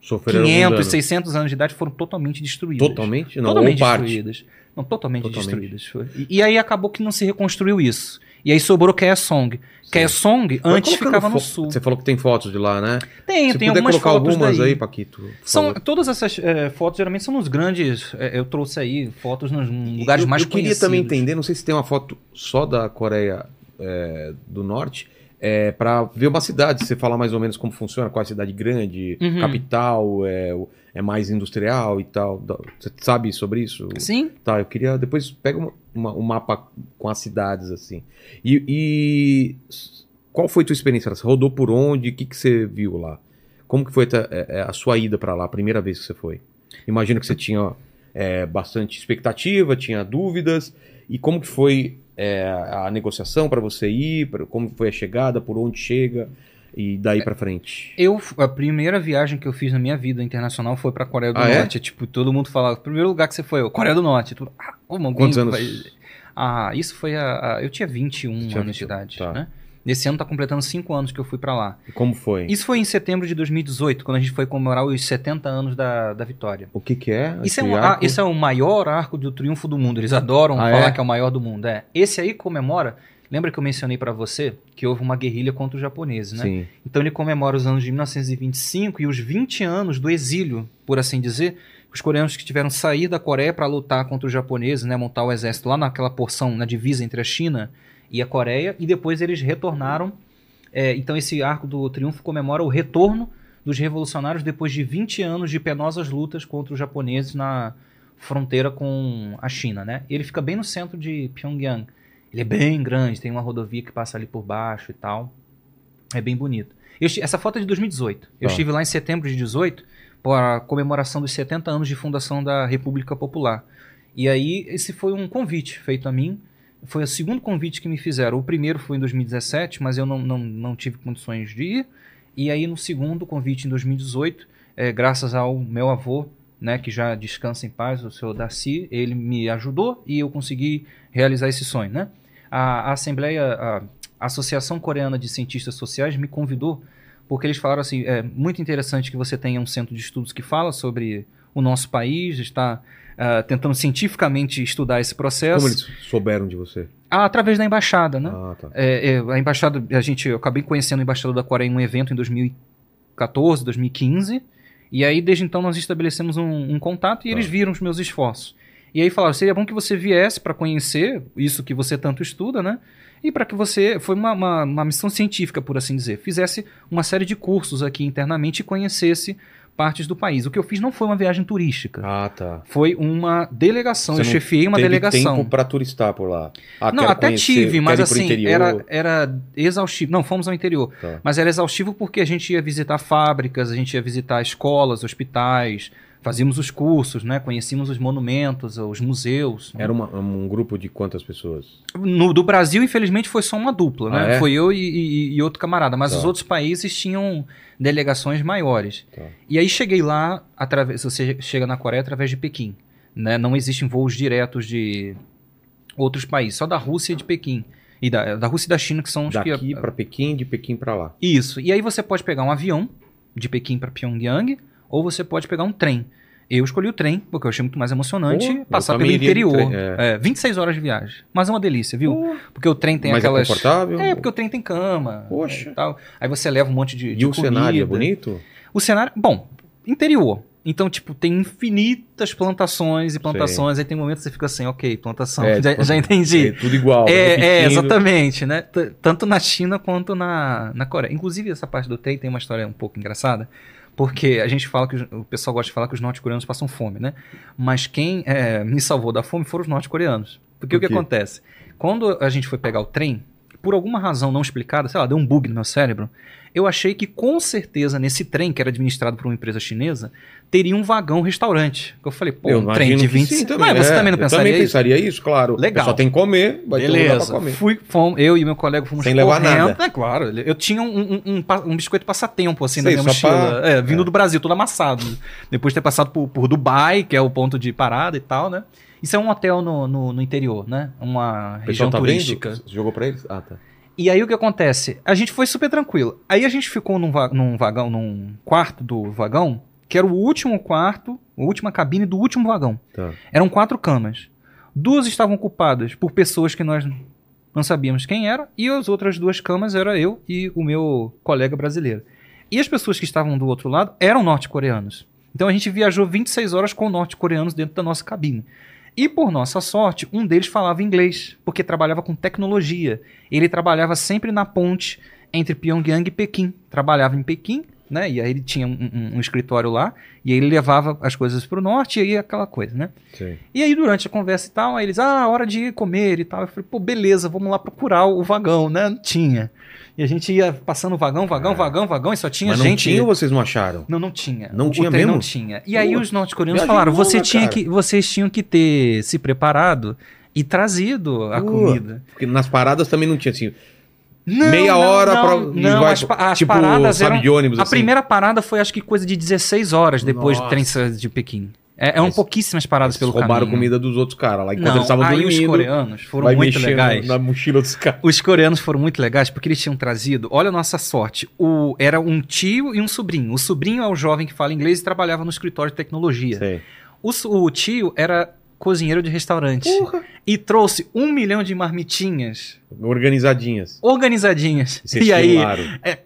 Sofreram 500, 600 anos de idade, foram totalmente destruídas. Totalmente? Não, totalmente destruídas. Não, totalmente, totalmente. destruídas. E, e, aí acabou que não se reconstruiu isso. E aí sobrou Kaesong. Kaesong antes ficava no sul. Você falou que tem fotos de lá, né? Tem, tem algumas colocar fotos algumas daí. aí, Paquito. São, todas essas é, fotos geralmente são nos grandes. É, eu trouxe aí fotos nos lugares eu, mais eu conhecidos. Eu queria também entender, não sei se tem uma foto só da Coreia é, do Norte, é, para ver uma cidade, você falar mais ou menos como funciona, qual é a cidade grande, uhum. capital, é, é mais industrial e tal. Você sabe sobre isso? Sim. Tá, eu queria. Depois pega uma, um mapa com as cidades, assim. E, e, qual foi a tua experiência? Você rodou por onde? O que, que você viu lá? Como que foi a, é, é, a sua ida para lá, a primeira vez que você foi? Imagino que você tinha é, bastante expectativa, tinha dúvidas. E como que foi é, a negociação para você ir, pra, como foi a chegada, por onde chega e daí é, para frente? Eu a primeira viagem que eu fiz na minha vida internacional foi para Coreia do ah, é? Norte. É? Tipo, todo mundo falava, primeiro lugar que você foi, Coreia do Norte. Tudo, ah, como Quantos anos? Ah, isso foi a, a eu tinha 21 tinha anos de idade, tá. né? Nesse ano tá completando 5 anos que eu fui para lá. E como foi? Isso foi em setembro de 2018, quando a gente foi comemorar os 70 anos da, da vitória. O que que é? Isso é, um, ah, esse é o maior arco do triunfo do mundo. Eles adoram ah, falar é? que é o maior do mundo. É. Esse aí comemora... Lembra que eu mencionei para você que houve uma guerrilha contra os japoneses, né? Sim. Então ele comemora os anos de 1925 e os 20 anos do exílio, por assim dizer, os coreanos que tiveram sair da Coreia para lutar contra os japoneses, né, montar o exército lá naquela porção, na divisa entre a China e a Coreia, e depois eles retornaram. É, então esse arco do triunfo comemora o retorno dos revolucionários depois de 20 anos de penosas lutas contra os japoneses na fronteira com a China. Né? Ele fica bem no centro de Pyongyang. Ele é bem grande, tem uma rodovia que passa ali por baixo e tal. É bem bonito. Eu, essa foto é de 2018. Eu ah. estive lá em setembro de 18 para a comemoração dos 70 anos de fundação da República Popular. E aí, esse foi um convite feito a mim foi o segundo convite que me fizeram. O primeiro foi em 2017, mas eu não, não, não tive condições de ir. E aí no segundo convite em 2018, é, graças ao meu avô, né, que já descansa em paz, o senhor Darcy, ele me ajudou e eu consegui realizar esse sonho. Né? A, a Assembleia, a Associação Coreana de Cientistas Sociais me convidou porque eles falaram assim: é muito interessante que você tenha um centro de estudos que fala sobre o nosso país, está uh, tentando cientificamente estudar esse processo. Como eles souberam de você? Ah, através da embaixada, né? Ah, tá. É, é, a embaixada, a gente, eu acabei conhecendo o embaixador da Coreia em um evento em 2014, 2015. E aí, desde então, nós estabelecemos um, um contato e Tá. eles viram os meus esforços. E aí falaram: seria bom que você viesse para conhecer isso que você tanto estuda, né? E para que você. Foi uma, uma, uma missão científica, por assim dizer. Fizesse uma série de cursos aqui internamente e conhecesse partes do país. O que eu fiz não foi uma viagem turística. Ah, tá. Foi uma delegação. Você eu chefiei uma Teve delegação. tempo pra turistar por lá. Ah, Não, até conhecer, tive, mas assim, era, era exaustivo. Não, fomos ao interior. Tá. Mas era exaustivo porque a gente ia visitar fábricas, a gente ia visitar escolas, hospitais, fazíamos os cursos, né? Conhecíamos os monumentos, os museus. Era uma- um grupo de quantas pessoas? No, do Brasil, infelizmente, foi só uma dupla, né? Ah, é? Foi eu e, e- e outro camarada. Mas Tá. os outros países tinham delegações maiores. Tá. E aí cheguei lá, através, você chega na Coreia através de Pequim. Né? Não existem voos diretos de outros países, só da Rússia e de Pequim. E da, da Rússia e da China, que são os que. Daqui pra Pequim, de Pequim pra lá. Isso. E aí você pode pegar um avião de Pequim para Pyongyang, ou você pode pegar um trem. Eu escolhi o trem, porque eu achei muito mais emocionante eu passar pelo interior. trem, É, 26 horas de viagem. Mas é uma delícia, viu? Porque o trem tem Mas aquelas. é confortável? É, porque o trem tem cama. Poxa. e tal. Aí você leva um monte de. E de o cenário é comida. bonito? O cenário. Bom, interior. Então, tipo, tem infinitas plantações e plantações. Aí tem momentos que você fica assim, ok, plantação. É, já, tipo, já entendi. É tudo igual. É, é, exatamente, né? T- Tanto na China quanto na, na Coreia. Inclusive, essa parte do trem tem uma história um pouco engraçada, porque a gente fala que o pessoal gosta de falar que os norte-coreanos passam fome, né? Mas quem é, me salvou da fome foram os norte-coreanos. Porque Por o que acontece? Quando a gente foi pegar o trem, por alguma razão não explicada, sei lá, deu um bug no meu cérebro, eu achei que com certeza nesse trem, que era administrado por uma empresa chinesa, teria um vagão restaurante. Eu falei, pô, Eu um trem de imagino que 20... sim também. Mas você é, também não pensaria também isso? pensaria isso, claro. Legal. Só tem que comer, vai ter um lugar pra Beleza. comer. Fui, fomos, eu e meu colega fomos Sem levar nada. É claro. Eu tinha um, um, um, biscoito passatempo, assim, Sei, na minha mochila. pra- É, vindo é. do Brasil, todo amassado. Depois de ter passado por, por Dubai, que é o ponto de parada e tal, né? Isso é um hotel no, no, no interior, né? Uma região tá turística. vendo? Jogou pra eles? Ah, tá. E aí o que acontece? A gente foi super tranquilo. Aí a gente ficou num, va- num vagão, num quarto do vagão, que era o último quarto, a última cabine do último vagão. tá. Eram quatro camas. Duas estavam ocupadas por pessoas que nós não sabíamos quem era, e as outras duas camas era eu e o meu colega brasileiro. E as pessoas que estavam do outro lado eram norte-coreanos. Então a gente viajou 26 horas com norte-coreanos dentro da nossa cabine. E por nossa sorte, um deles falava inglês, porque trabalhava com tecnologia. Ele trabalhava sempre na ponte entre Pyongyang e Pequim. Trabalhava em Pequim, né? E aí ele tinha um, um- um escritório lá, e aí ele levava as coisas para o norte, e aí aquela coisa, né? Sim. E aí, durante a conversa e tal, aí eles, ah, hora de ir comer e tal. Eu falei, pô, beleza, vamos lá procurar o vagão, né? Não tinha. E a gente ia passando vagão, vagão, vagão, vagão, e só tinha Mas não gente. tinha ou vocês não acharam? Não, não tinha. Não O tinha mesmo? Não tinha. E aí Pô, os norte-coreanos falaram, você tinha cara. que, vocês tinham que ter se preparado e trazido a Pô, comida. Porque nas paradas também não tinha assim. Não, meia não, hora pra. Não, as, as tipo, paradas sabe, eram... de ônibus A assim. primeira parada foi acho que coisa de 16 horas depois do Nossa. trem sair de Pequim. É, eram Mas- pouquíssimas paradas pelo roubaram caminho. comida dos outros caras lá. Enquanto Não, eles estavam aí dormindo. os coreanos foram muito legais. Na mochila dos caras. Os coreanos foram muito legais porque eles tinham trazido, olha a nossa sorte, o, era um tio e um sobrinho. O sobrinho é o jovem que fala inglês e trabalhava no escritório de tecnologia. O, o tio era cozinheiro de restaurante Porra. E trouxe um milhão de marmitinhas Organizadinhas. organizadinhas. Vocês E aí, é,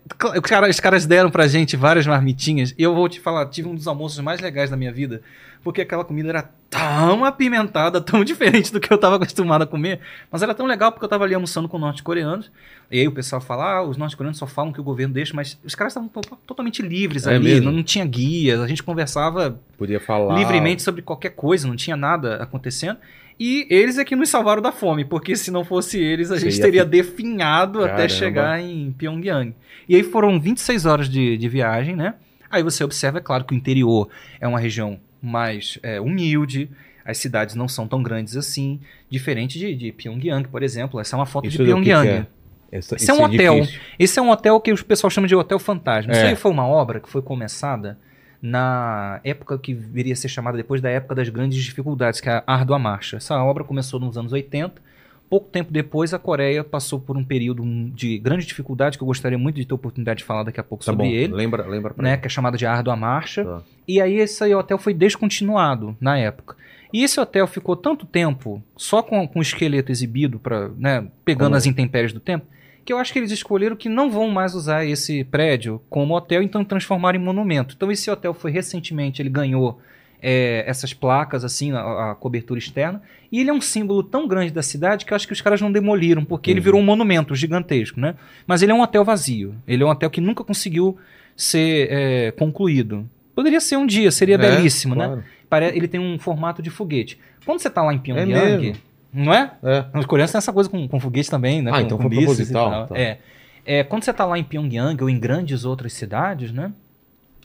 cara- os caras deram pra gente várias marmitinhas e eu vou te falar, tive um dos almoços mais legais da minha vida, porque aquela comida era tão apimentada, tão diferente do que eu tava acostumado a comer, mas era tão legal porque eu tava ali almoçando com norte-coreanos, e aí o pessoal fala, ah, os norte-coreanos só falam que o governo deixa, mas os caras estavam to- totalmente livres É ali, mesmo? não tinha guias, a gente conversava Podia falar. livremente sobre qualquer coisa, não tinha nada acontecendo. E eles é que nos salvaram da fome, porque se não fosse eles, a gente ia teria fi- definhado até Caramba. chegar em Pyongyang. E aí foram 26 horas de, de viagem, né? Aí você observa, é claro, que o interior é uma região mais é, humilde, as cidades não são tão grandes assim, diferente de, de Pyongyang, por exemplo. Essa é uma foto Isso de do que que Pyongyang. é? Essa- Esse é um hotel. edifício. Esse é um hotel que o pessoal chama de hotel fantasma. Isso É. aí foi uma obra que foi começada na época que viria a ser chamada depois da época das grandes dificuldades, que é a Árdua Marcha. Essa obra começou nos anos 80 Pouco tempo depois, a Coreia passou por um período de grande dificuldade, que eu gostaria muito de ter a oportunidade de falar daqui a pouco Tá sobre bom, ele, lembra, lembra pra né, mim. que é chamada de Árdua Marcha. Tá. E aí esse aí hotel foi descontinuado na época. E esse hotel ficou tanto tempo só com, com o esqueleto exibido, pra, né, pegando Como? as intempéries do tempo, que eu acho que eles escolheram que não vão mais usar esse prédio como hotel, então transformaram em monumento. Então esse hotel foi recentemente, ele ganhou é, essas placas, assim, a, a cobertura externa, e ele é um símbolo tão grande da cidade que eu acho que os caras não demoliram, porque ele Entendi. virou um monumento gigantesco, né? Mas ele é um hotel vazio. Ele é um hotel que nunca conseguiu ser é, concluído. Poderia ser um dia, seria É, belíssimo, né? claro. Pare- Ele tem um formato de foguete. Quando você tá lá em Pyongyang, mesmo? Não é? É. Os coreanos têm essa coisa com, com foguete também, né? Ah, com, então com foi e proposital, tal. tá. É. É, Quando você tá lá em Pyongyang ou em grandes outras cidades, né?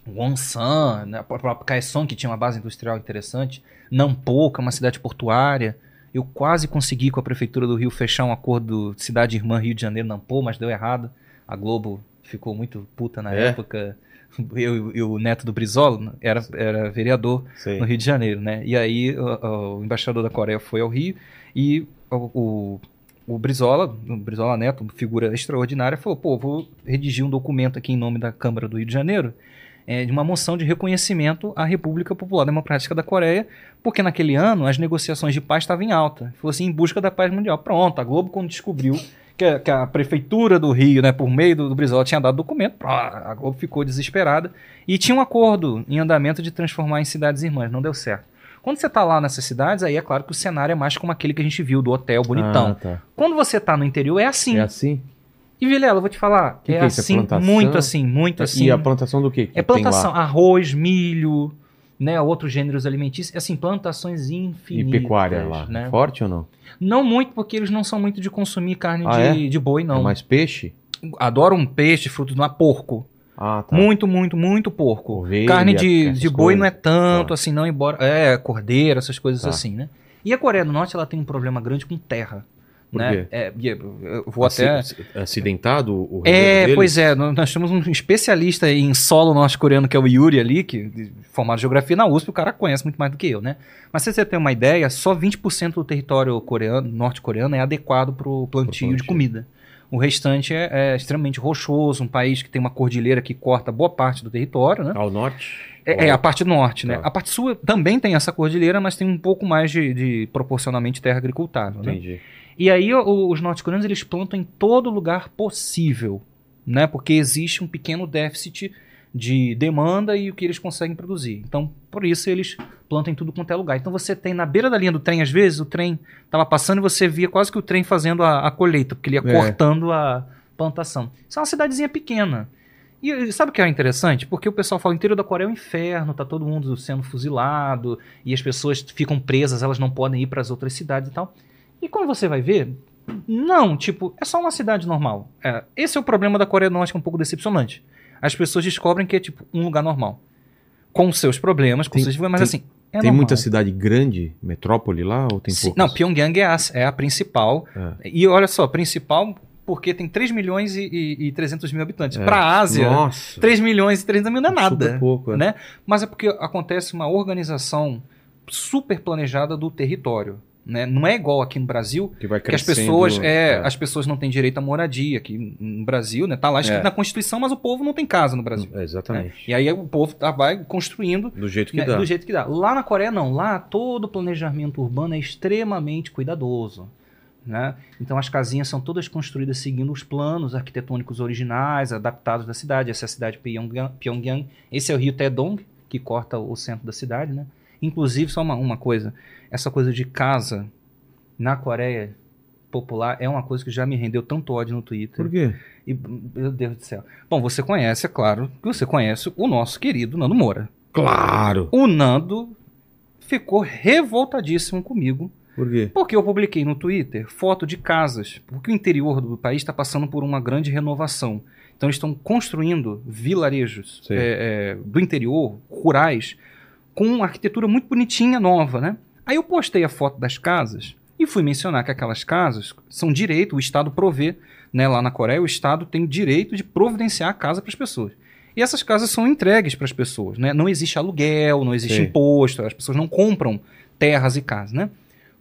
Wonsan, né? o próprio Kaesong, que tinha uma base industrial interessante, Nampo, que é uma cidade portuária. Eu quase consegui com a prefeitura do Rio fechar um acordo cidade irmã Rio de Janeiro, Nampo, mas deu errado. A Globo ficou muito puta na É? época. Eu e o neto do Brizola era, era vereador Sei. no Rio de Janeiro, né? E aí o, o embaixador da Coreia foi ao Rio e o, o, o Brizola, o Brizola Neto, figura extraordinária, falou: pô, vou redigir um documento aqui em nome da Câmara do Rio de Janeiro. é, de uma moção de reconhecimento à República Popular Democrática da Coreia, porque naquele ano as negociações de paz estavam em alta. Falou assim, em busca da paz mundial. Pronto, a Globo, quando descobriu que a, que a prefeitura do Rio, né, por meio do, do Brizola, tinha dado documento, a Globo ficou desesperada e tinha um acordo em andamento de transformar em cidades irmãs. Não deu certo. Quando você tá lá nessas cidades, aí é claro que o cenário é mais como aquele que a gente viu do hotel bonitão. Ah, tá. Quando você tá no interior, é assim. É assim? E Vilela, eu vou te falar, Que é que é? É assim, plantação? muito assim, muito assim. E a plantação do quê? que É plantação, arroz, milho, né, outros gêneros alimentícios, assim, plantações E infinitas. pecuária lá? Né? Forte ou não? Não muito, porque eles não são muito de consumir carne Ah, de, de boi, não. É mais peixe? Adoram um peixe, fruto do mar, porco. Ah, tá. Muito, muito, muito porco. Ovelha, carne de, de boi não é coisas. tanto, Tá. assim, não, embora. É, cordeiro, essas coisas Tá. assim, né? E a Coreia do Norte, ela tem um problema grande com terra. Por né? quê? É, eu vou até. Aci- Acidentado o É, deles? pois é, nós temos um especialista em solo norte-coreano, que é o Yuri ali, que formado em geografia na USP, o cara conhece muito mais do que eu, né? Mas se você tem uma ideia, só 20% do território coreano, norte-coreano é adequado para o plantio, plantio. de comida. O restante é, é extremamente rochoso, um país que tem uma cordilheira que corta boa parte do território, né? Ao norte? É, é, a parte norte, né? Tá. A parte sul também tem essa cordilheira, mas tem um pouco mais de, de proporcionalmente terra agricultável, né? Entendi. E aí o- os norte-coreanos eles plantam em todo lugar possível, né? Porque existe um pequeno déficit de demanda e o que eles conseguem produzir. Então, por isso eles plantam em tudo quanto é lugar. Então você tem na beira da linha do trem, às vezes, o trem estava passando e você via quase que o trem fazendo a, a colheita, porque ele ia É. cortando a plantação. Isso é uma cidadezinha pequena. E sabe o que é interessante? Porque o pessoal fala, o interior da Coreia é um inferno, tá todo mundo sendo fuzilado, e as pessoas ficam presas, elas não podem ir para as outras cidades e tal. E quando você vai ver, não, tipo, é só uma cidade normal. É, esse é o problema da Coreia do Norte, que é um pouco decepcionante. As pessoas descobrem que é tipo um lugar normal. Com seus problemas, com Tem- seus mas tem- assim, é tem normal. muita cidade grande, metrópole lá, ou tem poucas? Não, Pyongyang é a, é a principal. É. E olha só, principal porque tem 3 milhões e, e, e 300 mil habitantes. É. Para a Ásia, Nossa. 3 milhões e 300 mil não é nada. Super pouco, é. né? Mas é porque acontece uma organização super planejada do território. Né? Não é igual aqui no Brasil, Que que as pessoas, é, é. as pessoas não têm direito à moradia aqui no Brasil, né? Tá lá escrito É. na Constituição, mas o povo não tem casa no Brasil. É, exatamente. E aí o povo tá, vai construindo Do jeito que né, dá. do jeito que dá. Lá na Coreia não, lá todo o planejamento urbano é extremamente cuidadoso. Né? Então as casinhas são todas construídas seguindo os planos arquitetônicos originais, adaptados da cidade. Essa é a cidade de Pyongyang. Pyongyang. Esse é o rio Taedong, que corta o centro da cidade. Né? Inclusive, só uma, uma coisa, essa coisa de casa na Coreia popular é uma coisa que já me rendeu tanto ódio no Twitter. Por quê? E, meu Deus do céu. Bom, você conhece, é claro, que você conhece o nosso querido Nando Moura. Claro! O Nando ficou revoltadíssimo comigo, Por quê? porque eu publiquei no Twitter foto de casas, porque o interior do país está passando por uma grande renovação. Então eles estão construindo vilarejos é, é, do interior, rurais, com uma arquitetura muito bonitinha, nova, né? Aí eu postei a foto das casas e fui mencionar que aquelas casas são direito, o Estado provê, né? Lá na Coreia, o Estado tem direito de providenciar a casa para as pessoas. E essas casas são entregues para as pessoas, né? Não existe aluguel, não existe Sim. imposto, as pessoas não compram terras e casas, né?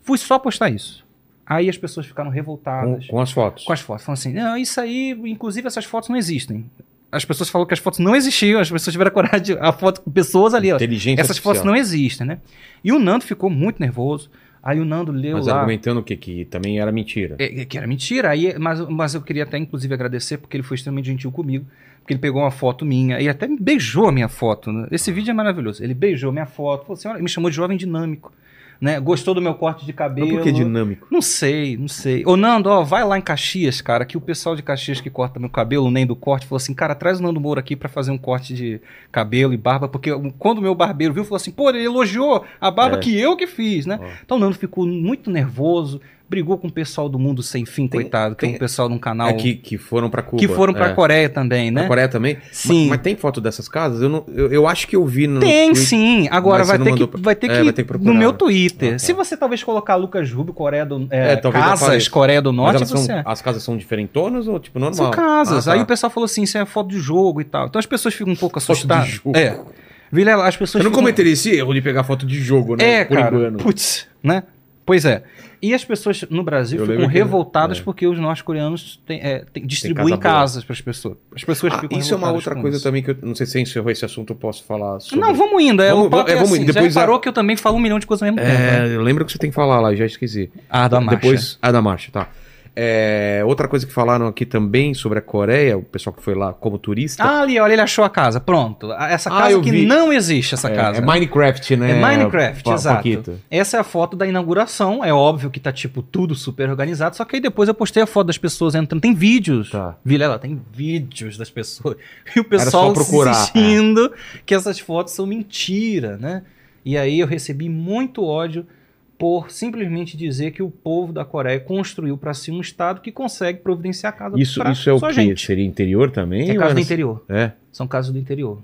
Fui só postar isso. Aí as pessoas ficaram revoltadas. Com, com as fotos. Com as fotos. Falam assim, não, isso aí, inclusive essas fotos não existem. As pessoas falaram que as fotos não existiam, as pessoas tiveram coragem de a foto com pessoas ali. Ó. Inteligência Essas artificial. fotos não existem, né? E o Nando ficou muito nervoso. Aí o Nando leu Mas lá. argumentando o quê? Que também era mentira. É, que era mentira. Aí, mas, mas eu queria até, inclusive, agradecer, porque ele foi extremamente gentil comigo. Porque ele pegou uma foto minha e até me beijou a minha foto. né? Esse vídeo é maravilhoso. Ele beijou minha foto, falou assim: olha, me chamou de jovem dinâmico. Né? Gostou do meu corte de cabelo. Mas por que dinâmico? Não sei, não sei. Ô, Nando, ó, vai lá em Caxias, cara, que o pessoal de Caxias que corta meu cabelo, nem do corte, falou assim, cara, traz o Nando Moura aqui pra fazer um corte de cabelo e barba, porque quando o meu barbeiro viu, falou assim, pô, ele elogiou a barba É. que eu que fiz, né? Ó. Então o Nando ficou muito nervoso, brigou com o pessoal do Mundo Sem Fim, Tem- coitado, é tem- um pessoal de um canal É que, que foram pra Cuba. que foram pra é. Coreia também, né? Pra Coreia também? Sim. Mas, mas tem foto dessas casas? Eu, não, eu, eu acho que eu vi no. Tem sim, agora vai ter, que, pra- vai ter É, que vai ter que no meu Twitter. Ah, tá. Se você talvez colocar Lucas Rubio, Coreia do é, É, Casas. Coreia do Norte, são, você as casas são diferentonas ou tipo normal? São casas. Ah, tá. Aí o pessoal falou assim: isso é foto de jogo e tal. Então as pessoas ficam um pouco Foto de assustadas. jogo. É. Vilela, as pessoas Eu não ficam- cometeria esse erro de pegar foto de jogo, né? É, Por cara. engano. Putz, né? Pois é. E as pessoas no Brasil Eu ficam lembro que- revoltadas é. porque os norte-coreanos é, distribuem casa casas para as pessoas. As pessoas Ah, isso é uma revoltadas outra coisa isso. também que eu não sei se encerrou esse assunto, eu posso falar sobre. Não, vamos indo. É, Vamos- o papo é, é, vamos assim. indo. Depois Já a- reparou que eu também falo um milhão de coisas ao mesmo tempo. né? É, eu lembro que você tem que falar lá, já esqueci. Ah, da marcha. Depois, ah, da marcha, tá. É, outra coisa que falaram aqui também sobre a Coreia, o pessoal que foi lá como turista. Ah, ali, olha, ele achou a casa. Pronto. Essa Ah, casa eu que vi. não existe, essa é, casa. é Minecraft, né? É Minecraft, exato. Essa é a foto da inauguração. É óbvio que tá, tipo, tudo super organizado. Só que aí depois eu postei a foto das pessoas entrando. Tem vídeos. Tá. Vilela, tem vídeos das pessoas. E o pessoal procurar, insistindo que essas fotos são mentira, né? E aí eu recebi muito ódio por simplesmente dizer que o povo da Coreia construiu para si um estado que consegue providenciar casa Isso, pra isso é o quê? gente. Seria interior também? É casa do interior. É. São casas do interior.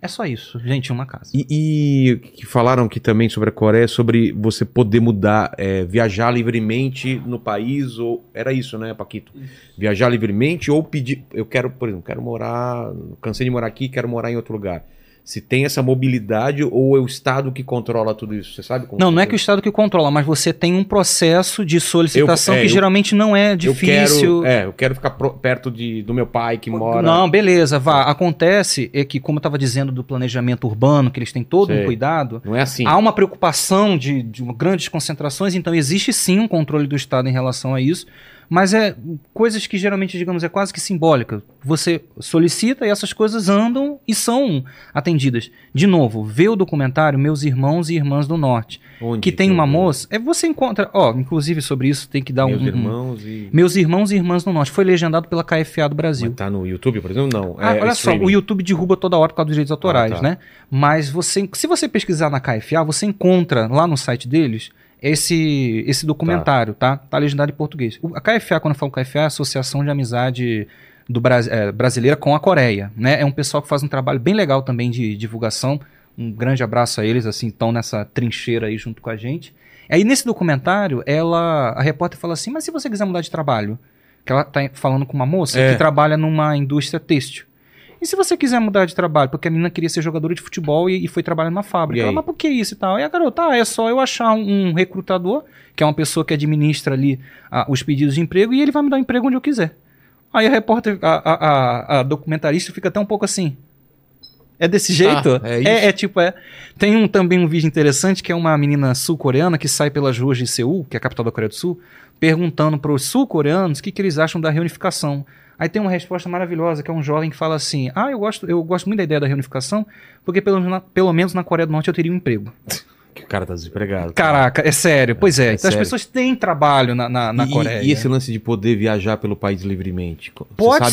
É só isso, gente, uma casa. E, e que falaram aqui também sobre a Coreia, sobre você poder mudar, é, viajar livremente no país, ou era isso, né, Paquito? Viajar livremente ou pedir, eu quero, por exemplo, quero morar, cansei de morar aqui, quero morar em outro lugar. Se tem essa mobilidade ou é o Estado que controla tudo isso, você sabe? Não, não é que o? Estado que controla, mas você tem um processo de solicitação Eu- é, que eu- geralmente não é eu difícil. quero, é, eu quero ficar pro- perto de, do meu pai que mora. Não, beleza, vá. Acontece é que, como eu estava dizendo do planejamento urbano, que eles têm todo Sei. um cuidado, Não é assim. há uma preocupação de, de grandes concentrações, então existe sim um controle do Estado em relação a isso, mas é coisas que geralmente, digamos, é quase que simbólica. Você solicita e essas coisas andam e são atendidas. De novo, vê o documentário Meus Irmãos e Irmãs do Norte, Onde que tem uma moça, é você encontra, ó, inclusive sobre isso tem que dar Meus um, irmãos e. Meus Irmãos e Irmãs do Norte, foi legendado pela KFA do Brasil. Mas tá no YouTube, por exemplo? Não. Ah, é olha só, o YouTube derruba toda hora por causa dos direitos autorais, Ah, tá. né? Mas você, se você pesquisar na KFA, você encontra lá no site deles esse, esse documentário, tá. tá? legendado em português. O- A KFA, quando eu falo KFA, é a Associação de Amizade do Bras- é, Brasileira com a Coreia, né? É um pessoal que faz um trabalho bem legal também de divulgação. Um grande abraço a eles, assim, estão nessa trincheira aí junto com a gente. Aí nesse documentário, ela, a repórter fala assim, mas se você quiser mudar de trabalho, que ela tá falando com uma moça É. que trabalha numa indústria têxtil. E se você quiser mudar de trabalho, porque a menina queria ser jogadora de futebol e, e foi trabalhar numa fábrica. Ela, mas por que isso e tal? E a garota, ah, é só eu achar um, um recrutador, que é uma pessoa que administra ali ah, os pedidos de emprego, e ele vai me dar emprego onde eu quiser. Aí a repórter, a, a, a- documentarista fica até um pouco assim. É desse jeito? é isso? é, é tipo, é. Tem um, também um vídeo interessante que é uma menina sul-coreana que sai pelas ruas de Seul, que é a capital da Coreia do Sul, perguntando para os sul-coreanos o que, que eles acham da reunificação. Aí tem uma resposta maravilhosa, que é um jovem que fala assim: Ah, eu gosto, eu gosto muito da ideia da reunificação, porque pelo, menos na- pelo menos na Coreia do Norte eu teria um emprego. Que o cara tá desempregado. Caraca, é sério. Pois é, É então sério. as pessoas têm trabalho na, na, na e, Coreia. E esse lance de poder viajar pelo país livremente? Você Pode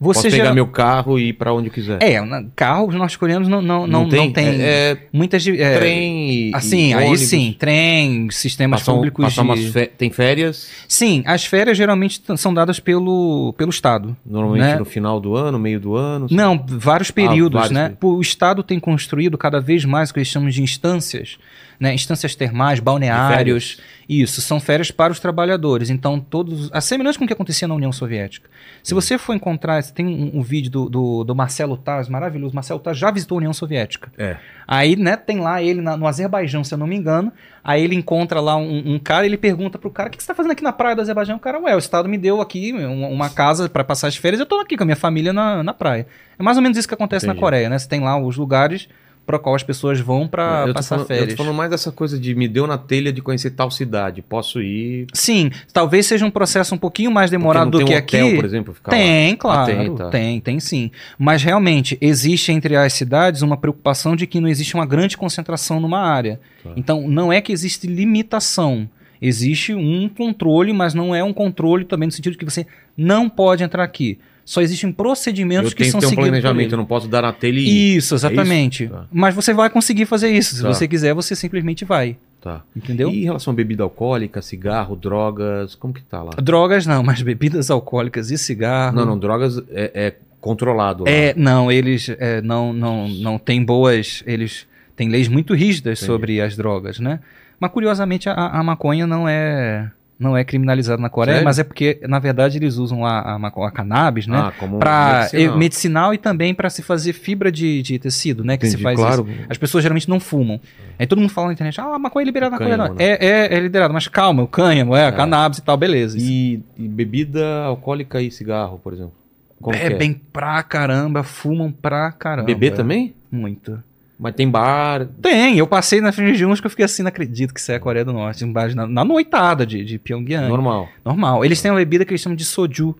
sabe viajar. Posso Você pegar meu carro e ir pra onde eu quiser. É, na- carro, os norte-coreanos não, não, não, não tem, É, é muitas. de- é, trem. Assim, aí ônibus. sim, trem, sistemas Passam- públicos passam de... umas fé- Tem férias, Sim, as férias geralmente são dadas pelo, pelo Estado. normalmente Né? no final do ano, meio do ano. Não, vários períodos, vários né? períodos. O Estado tem construído cada vez mais o que eles chamam de instâncias né? Instâncias termais, balneários. Isso, são férias para os trabalhadores. Então, todos. A semelhança com o que acontecia na União Soviética. Se você for encontrar, tem um, um vídeo do, do, do, Marcelo Taz, maravilhoso. Marcelo Taz já visitou a União Soviética. É. Aí, né, tem lá ele na, no Azerbaijão, se eu não me engano. Aí ele encontra lá um, um cara ele pergunta pro cara: o que, que você tá fazendo aqui na praia do Azerbaijão? O cara, ué, o Estado me deu aqui uma, uma casa para passar as férias, eu tô aqui com a minha família na, na praia. É mais ou menos isso que acontece Entendi. na Coreia, né? Você tem lá os lugares para qual as pessoas vão para passar falando, férias. Eu tô falando mais dessa coisa de me deu na telha de conhecer tal cidade, posso ir. Sim, talvez seja um processo um pouquinho mais demorado do que um hotel, aqui. por exemplo, ficar Tem, lá. claro. Ah, tem, tá. tem, tem sim. Mas realmente existe entre as cidades uma preocupação de que não existe uma grande concentração numa área. Tá. Então não é que existe limitação. Existe um controle, mas não é um controle também no sentido de que você não pode entrar aqui. Só existem procedimentos eu que são seguidos. Eu tenho um planejamento, eu não posso dar na telha e Isso, exatamente. É isso? Tá. Mas você vai conseguir fazer isso. Se tá. você quiser, você simplesmente vai. Tá. Entendeu? E em relação a bebida alcoólica, cigarro, drogas, como que tá lá? Drogas não, mas bebidas alcoólicas e cigarro. Não, não, drogas é, é controlado. Lá. É, não, eles é, não, não, não têm boas. Eles têm leis muito rígidas Entendi. sobre as drogas, né? Mas curiosamente a, a maconha não é não é criminalizado na Coreia, Sério? mas é porque, na verdade, eles usam a, a, a cannabis, né? Ah, para medicinal. medicinal. e também para se fazer fibra de, de tecido, né? Que Entendi, se faz claro. isso. As pessoas geralmente não fumam. Aí todo mundo fala na internet, ah, a maconha é liberada na Coreia. Não. Né? É, é, é liberado, mas calma, o cânhamo, é, é. cannabis e tal, beleza. E, e, bebida alcoólica e cigarro, por exemplo? Como é, é bem pra caramba, fumam pra caramba. Beber também? Muito. Mas tem bar. Tem, eu passei na frente de uns que eu fiquei assim, não acredito que isso é a Coreia do Norte. Um bar na, na noitada de, de Pyongyang. Normal. Normal. Eles têm uma bebida que eles chamam de soju,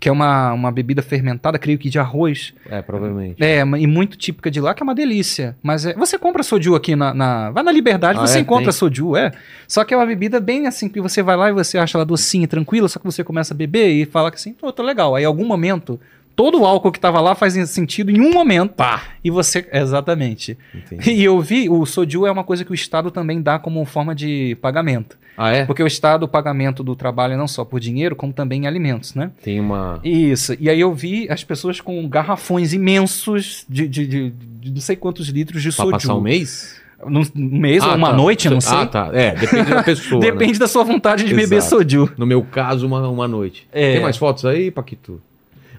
que é uma, uma bebida fermentada, creio que de arroz. É, provavelmente. É, e muito típica de lá, que é uma delícia. Mas é, você compra soju aqui na. na vai na Liberdade, ah, você é? encontra tem. soju, é. Só que é uma bebida bem assim, que você vai lá e você acha ela docinha, tranquila, só que você começa a beber e fala que assim, tô, tô legal. Aí, em algum momento todo o álcool que estava lá faz sentido em um momento. Pá. E você. Exatamente. Entendi. E eu vi, o Soju é uma coisa que o Estado também dá como forma de pagamento. Ah, é? Porque o Estado, o pagamento do trabalho é não só por dinheiro, como também em alimentos, né? Tem uma. Isso. E aí eu vi as pessoas com garrafões imensos de, de, de, de não sei quantos litros de pra soju. passar um mês? Um mês ah, ou uma tá. noite, não sei. Ah, tá. É, depende da pessoa. depende né? da sua vontade de Exato. beber soju. No meu caso, uma, uma noite. É. Tem mais fotos aí, Paquito?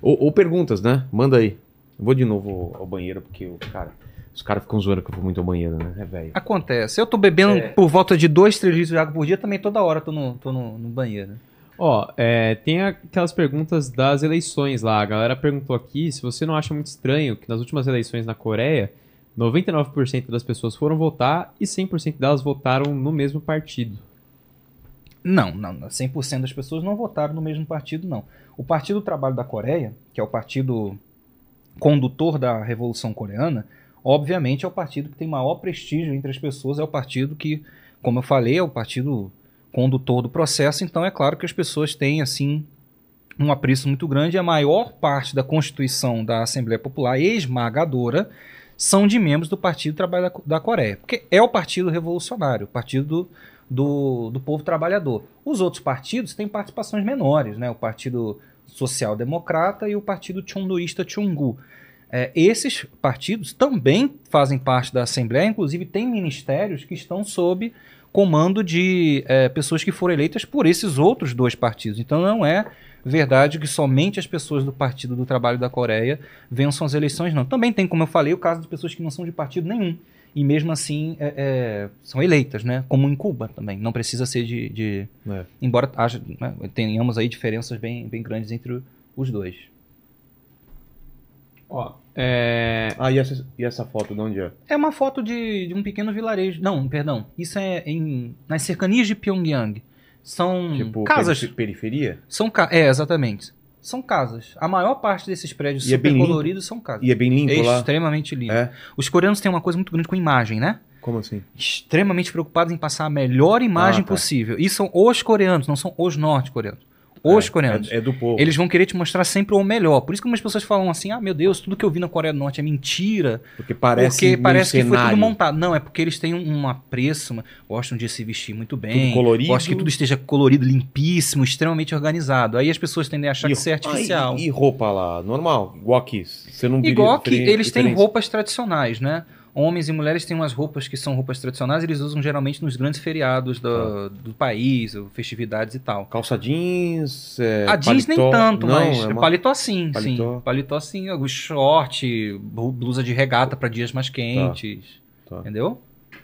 Ou, ou, perguntas, né? Manda aí. Eu vou de novo ao banheiro, porque o cara. Os caras ficam zoando que eu vou muito ao banheiro, né? É velho. Acontece. Eu tô bebendo é. por volta de 2, 3 litros de água por dia, também toda hora tô no, tô no, no banheiro. Ó, é, tem aquelas perguntas das eleições lá. A galera perguntou aqui se você não acha muito estranho que nas últimas eleições na Coreia, 99% das pessoas foram votar e 100% delas votaram no mesmo partido. Não, não, 100% das pessoas não votaram no mesmo partido, não. O Partido do Trabalho da Coreia, que é o partido condutor da Revolução Coreana, obviamente é o partido que tem maior prestígio entre as pessoas, é o partido que, como eu falei, é o partido condutor do processo, então é claro que as pessoas têm, assim, um apreço muito grande. A maior parte da Constituição da Assembleia Popular, esmagadora, são de membros do Partido do Trabalho da Coreia, porque é o partido revolucionário, o partido do do, do povo trabalhador. Os outros partidos têm participações menores, né? o Partido Social Democrata e o Partido Chondoísta Chungu. É, esses partidos também fazem parte da Assembleia, inclusive tem ministérios que estão sob comando de é, pessoas que foram eleitas por esses outros dois partidos. Então não é verdade que somente as pessoas do Partido do Trabalho da Coreia vençam as eleições, não. Também tem, como eu falei, o caso de pessoas que não são de partido nenhum e mesmo assim é, é, são eleitas, né? Como em Cuba também. Não precisa ser de. de é. Embora haja, né, tenhamos aí diferenças bem, bem grandes entre os dois. Ó, é... Ah, e essa, e essa foto de onde é? É uma foto de, de um pequeno vilarejo. Não, perdão. Isso é em, nas cercanias de Pyongyang. São tipo, casas. Periferia? São. É, exatamente são casas. A maior parte desses prédios e super é coloridos são casas. E é bem limpo é? Extremamente limpo. É. Os coreanos têm uma coisa muito grande com imagem, né? Como assim? Extremamente preocupados em passar a melhor imagem ah, tá. possível. E são os coreanos, não são os norte-coreanos. Os é, coreanos. É, é, do povo. Eles vão querer te mostrar sempre o melhor. Por isso que algumas pessoas falam assim: ah, meu Deus, tudo que eu vi na Coreia do Norte é mentira. Porque parece, porque parece que cenário. foi tudo montado. Não, é porque eles têm um apreço, uma, gostam de se vestir muito bem. Tudo colorido. Gostam que tudo esteja colorido, limpíssimo, extremamente organizado. Aí as pessoas tendem a achar e, que isso é artificial. Ah, e, e, roupa lá, normal, igual aqui. Você não Igual aqui, eles diferente. têm roupas tradicionais, né? Homens e mulheres têm umas roupas que são roupas tradicionais, eles usam geralmente nos grandes feriados do, do país, ou festividades e tal. Calça jeans, é, A jeans nem tanto, Não, mas é uma- paletó sim, Paletó. sim. Paletó sim, alguns short, blu- blusa de regata para dias mais quentes, Tá. entendeu?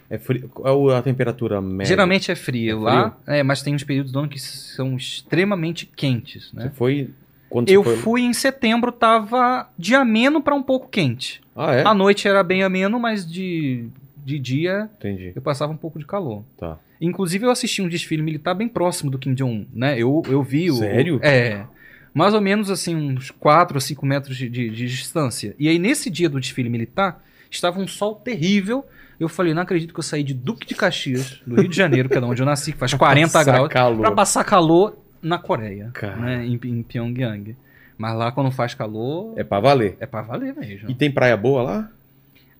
É frio. Qual a temperatura média? Geralmente é frio É lá, é, mas tem uns períodos do ano que são extremamente quentes, Você né? foi. Quando Eu foi... fui em setembro, tava de ameno para um pouco quente. Ah, é? À noite era bem ameno, mas de, de dia Entendi. eu passava um pouco de calor. Tá. Inclusive, eu assisti um desfile militar bem próximo do Kim Jong-un, né? Eu, eu vi o... Sério? É. Mais ou menos, assim, uns 4 ou 5 metros de, de- de distância. E aí, nesse dia do desfile militar, estava um sol terrível. Eu falei, não acredito que eu saí de Duque de Caxias, do Rio de Janeiro, que é de onde eu nasci, que faz 40 Passar graus, calor. pra passar calor na Coreia, Cara. né? Em, em Pyongyang. Mas lá, quando faz calor, É pra valer. é pra valer mesmo. E tem praia boa lá?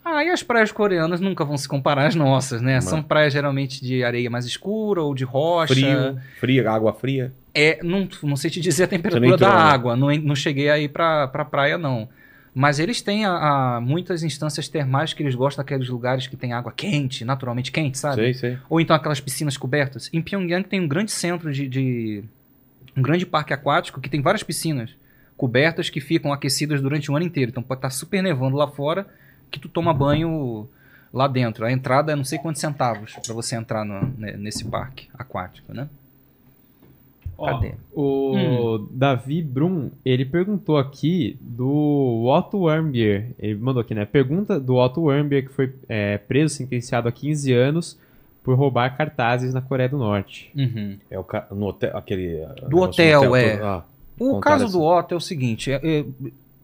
Ah, e as praias coreanas nunca vão se comparar às nossas, né? Mas- São praias geralmente de areia mais escura ou de rocha. Frio, fria, água fria. É, não, não sei te dizer a temperatura da entrou, né? água, não, não cheguei aí pra, pra praia, não. Mas eles têm a, a muitas instâncias termais que eles gostam daqueles lugares que tem água quente, naturalmente quente, sabe? Sei, sei. Ou então aquelas piscinas cobertas. Em Pyongyang tem um grande centro de, de- um grande parque aquático que tem várias piscinas cobertas que ficam aquecidas durante o ano inteiro. Então pode estar super nevando lá fora que tu toma banho lá dentro. A entrada é não sei quantos centavos pra você entrar no- ne- nesse parque aquático, né? Ó, Cadê? o Davi Brum, ele perguntou aqui do Otto Warmbier. Ele mandou aqui, né? Pergunta do Otto Warmbier, que foi é, preso, sentenciado a 15 anos por roubar cartazes na Coreia do Norte. Uhum. É o ca... no hotel, aquele. ah, Do negócio hotel, é. todo- Ah, O caso essa- do Otto é o seguinte, é- é-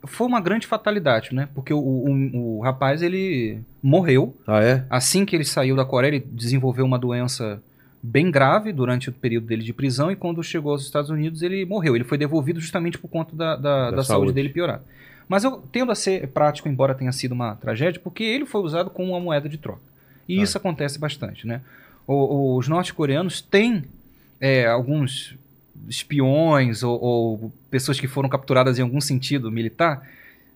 foi uma grande fatalidade, né? Porque o, o- o rapaz, ele morreu. ah, é? Assim que ele saiu da Coreia, ele desenvolveu uma doença bem grave durante o período dele de prisão e quando chegou aos Estados Unidos ele morreu. Ele foi devolvido justamente por conta da, da, Da da saúde. saúde. dele piorar. Mas eu tendo a ser prático, embora tenha sido uma tragédia, porque ele foi usado como uma moeda de troca. E Ah. isso acontece bastante, né? O- os norte-coreanos têm é, alguns espiões ou, ou pessoas que foram capturadas em algum sentido militar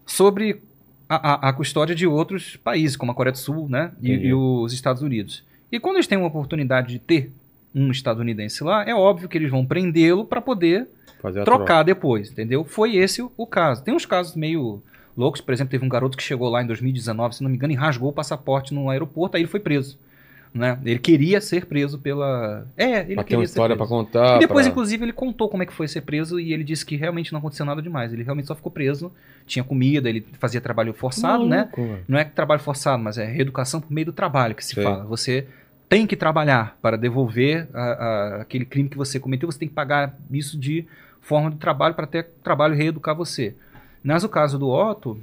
sobre a, a- a custódia de outros países, como a Coreia do Sul né? e, e os Estados Unidos. E quando eles têm uma oportunidade de ter um estadunidense lá, é óbvio que eles vão prendê-lo para poder trocar depois, entendeu? Foi esse o, o caso. Tem uns casos meio loucos, por exemplo, teve um garoto que chegou lá em 2019, se não me engano, e rasgou o passaporte no aeroporto, aí ele foi preso. Né? Ele queria ser preso pela. É, ele Pra ter queria uma história preso. contar. E depois, pra- inclusive, ele contou como é que foi ser preso e ele disse que realmente não aconteceu nada demais. Ele realmente só ficou preso, tinha comida, ele fazia trabalho forçado, né? Maluco, velho. Não é trabalho forçado, mas é reeducação por meio do trabalho que se Sei. fala. Você tem que trabalhar para devolver a- a- aquele crime que você cometeu, você tem que pagar isso de forma de trabalho para ter trabalho reeducar você. Mas o caso do Otto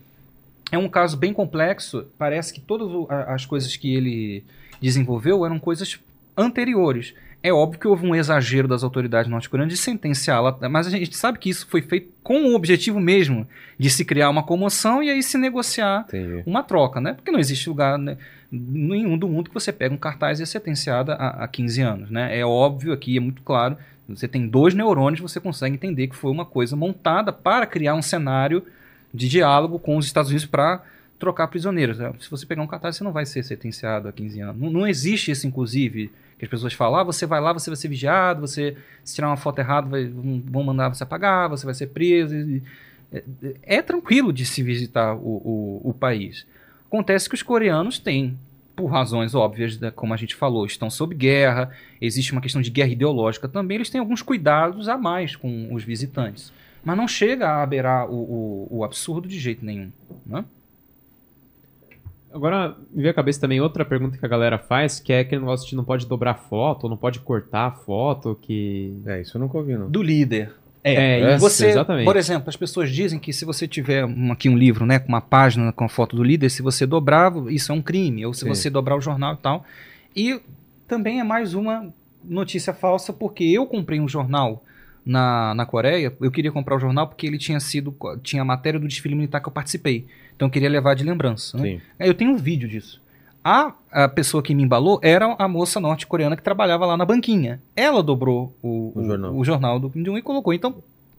é um caso bem complexo. Parece que todas as coisas que ele desenvolveu eram coisas anteriores. É óbvio que houve um exagero das autoridades norte-coreanas de sentenciá-la, mas a gente sabe que isso foi feito com o objetivo mesmo de se criar uma comoção e aí se negociar Entendi. uma troca, né? Porque não existe lugar né, nenhum do mundo que você pega um cartaz e é sentenciada a, a 15 anos, né? É óbvio aqui, é muito claro. Você tem dois neurônios, você consegue entender que foi uma coisa montada para criar um cenário de diálogo com os Estados Unidos para trocar prisioneiros. né? Se você pegar um cartaz, você não vai ser sentenciado a 15 anos. Não, não existe isso, inclusive, que as pessoas falam, ah, você vai lá, você vai ser vigiado, você se tirar uma foto errada, vai- vão mandar você apagar, você vai ser preso. é, é tranquilo de se visitar o, o, o país. Acontece que os coreanos têm, por razões óbvias, como a gente falou, estão sob guerra, existe uma questão de guerra ideológica também, eles têm alguns cuidados a mais com os visitantes. Mas não chega a beirar o, o, o absurdo de jeito nenhum. Né? Agora, me veio à cabeça também outra pergunta que a galera faz, que é aquele negócio de não pode dobrar foto, não pode cortar a foto, que... É, isso eu nunca ouvi, não. Do líder. É, É, isso, Você, exatamente. por exemplo, as pessoas dizem que se você tiver um- aqui um livro, né, com uma página com a foto do líder, se você dobrar, isso é um crime, ou se Sim. você dobrar o jornal e tal. E também é mais uma notícia falsa, porque eu comprei um jornal na, na Coreia, eu queria comprar o jornal porque ele tinha sido, tinha a matéria do desfile militar que eu participei, então eu queria levar de lembrança. Né? Eu tenho um vídeo disso. A, a pessoa que me embalou era a moça norte-coreana que trabalhava lá na banquinha. Ela dobrou o, O jornal. o jornal do Kim Jong-un e colocou. Então,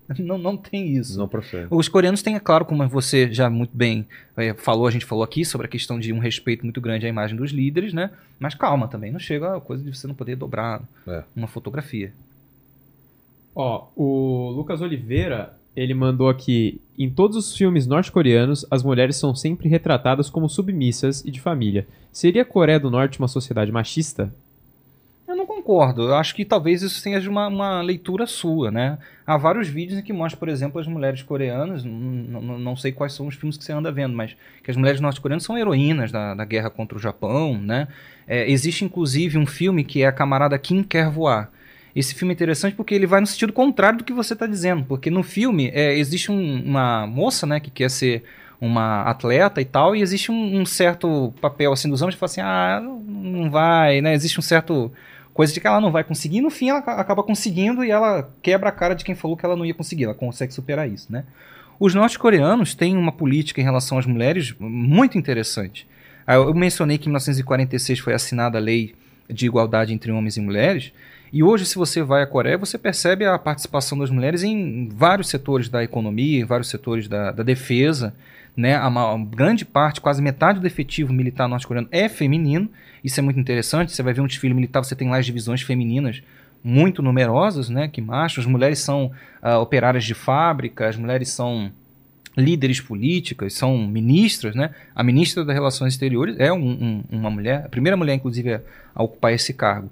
Não, não tem isso. Não procede. Os coreanos têm, é claro, como você já muito bem é, falou, a gente falou aqui sobre a questão de um respeito muito grande à imagem dos líderes, né? Mas calma também, não chega a coisa de você não poder dobrar é. uma fotografia. Ó, o Lucas Oliveira, ele mandou aqui: em todos os filmes norte-coreanos, as mulheres são sempre retratadas como submissas e de família. Seria a Coreia do Norte uma sociedade machista? Eu não concordo. Eu acho que talvez isso tenha uma, uma leitura sua, né? Há vários vídeos em que mostram, por exemplo, as mulheres coreanas, não sei quais são os filmes que você anda vendo, mas que as mulheres norte-coreanas são heroínas da, da guerra contra o Japão, né? É, existe, inclusive, um filme que é A Camarada Kim Quer Voar. Esse filme é interessante porque ele vai no sentido contrário do que você está dizendo. Porque no filme é, existe um, uma moça, né, que quer ser uma atleta e tal, e existe um, um certo papel assim dos homens que fala assim, ah, não vai, né? Existe um certo coisa de que ela não vai conseguir, no fim ela acaba conseguindo e ela quebra a cara de quem falou que ela não ia conseguir, ela consegue superar isso, né? Os norte-coreanos têm uma política em relação às mulheres muito interessante. Ah, eu mencionei que em 1946 foi assinada a lei de igualdade entre homens e mulheres, e hoje, se você vai à Coreia, você percebe a participação das mulheres em vários setores da economia, em vários setores da, da defesa. Né? A, a, grande parte, quase metade do efetivo militar norte-coreano é feminino. Isso é muito interessante. Você vai ver um desfile militar, você tem lá as divisões femininas muito numerosas, né? que machos. As mulheres são uh, operárias de fábrica, as mulheres são líderes políticas, são ministras, né? A ministra das Relações Exteriores é um, um, uma mulher, a primeira mulher, inclusive, a ocupar esse cargo.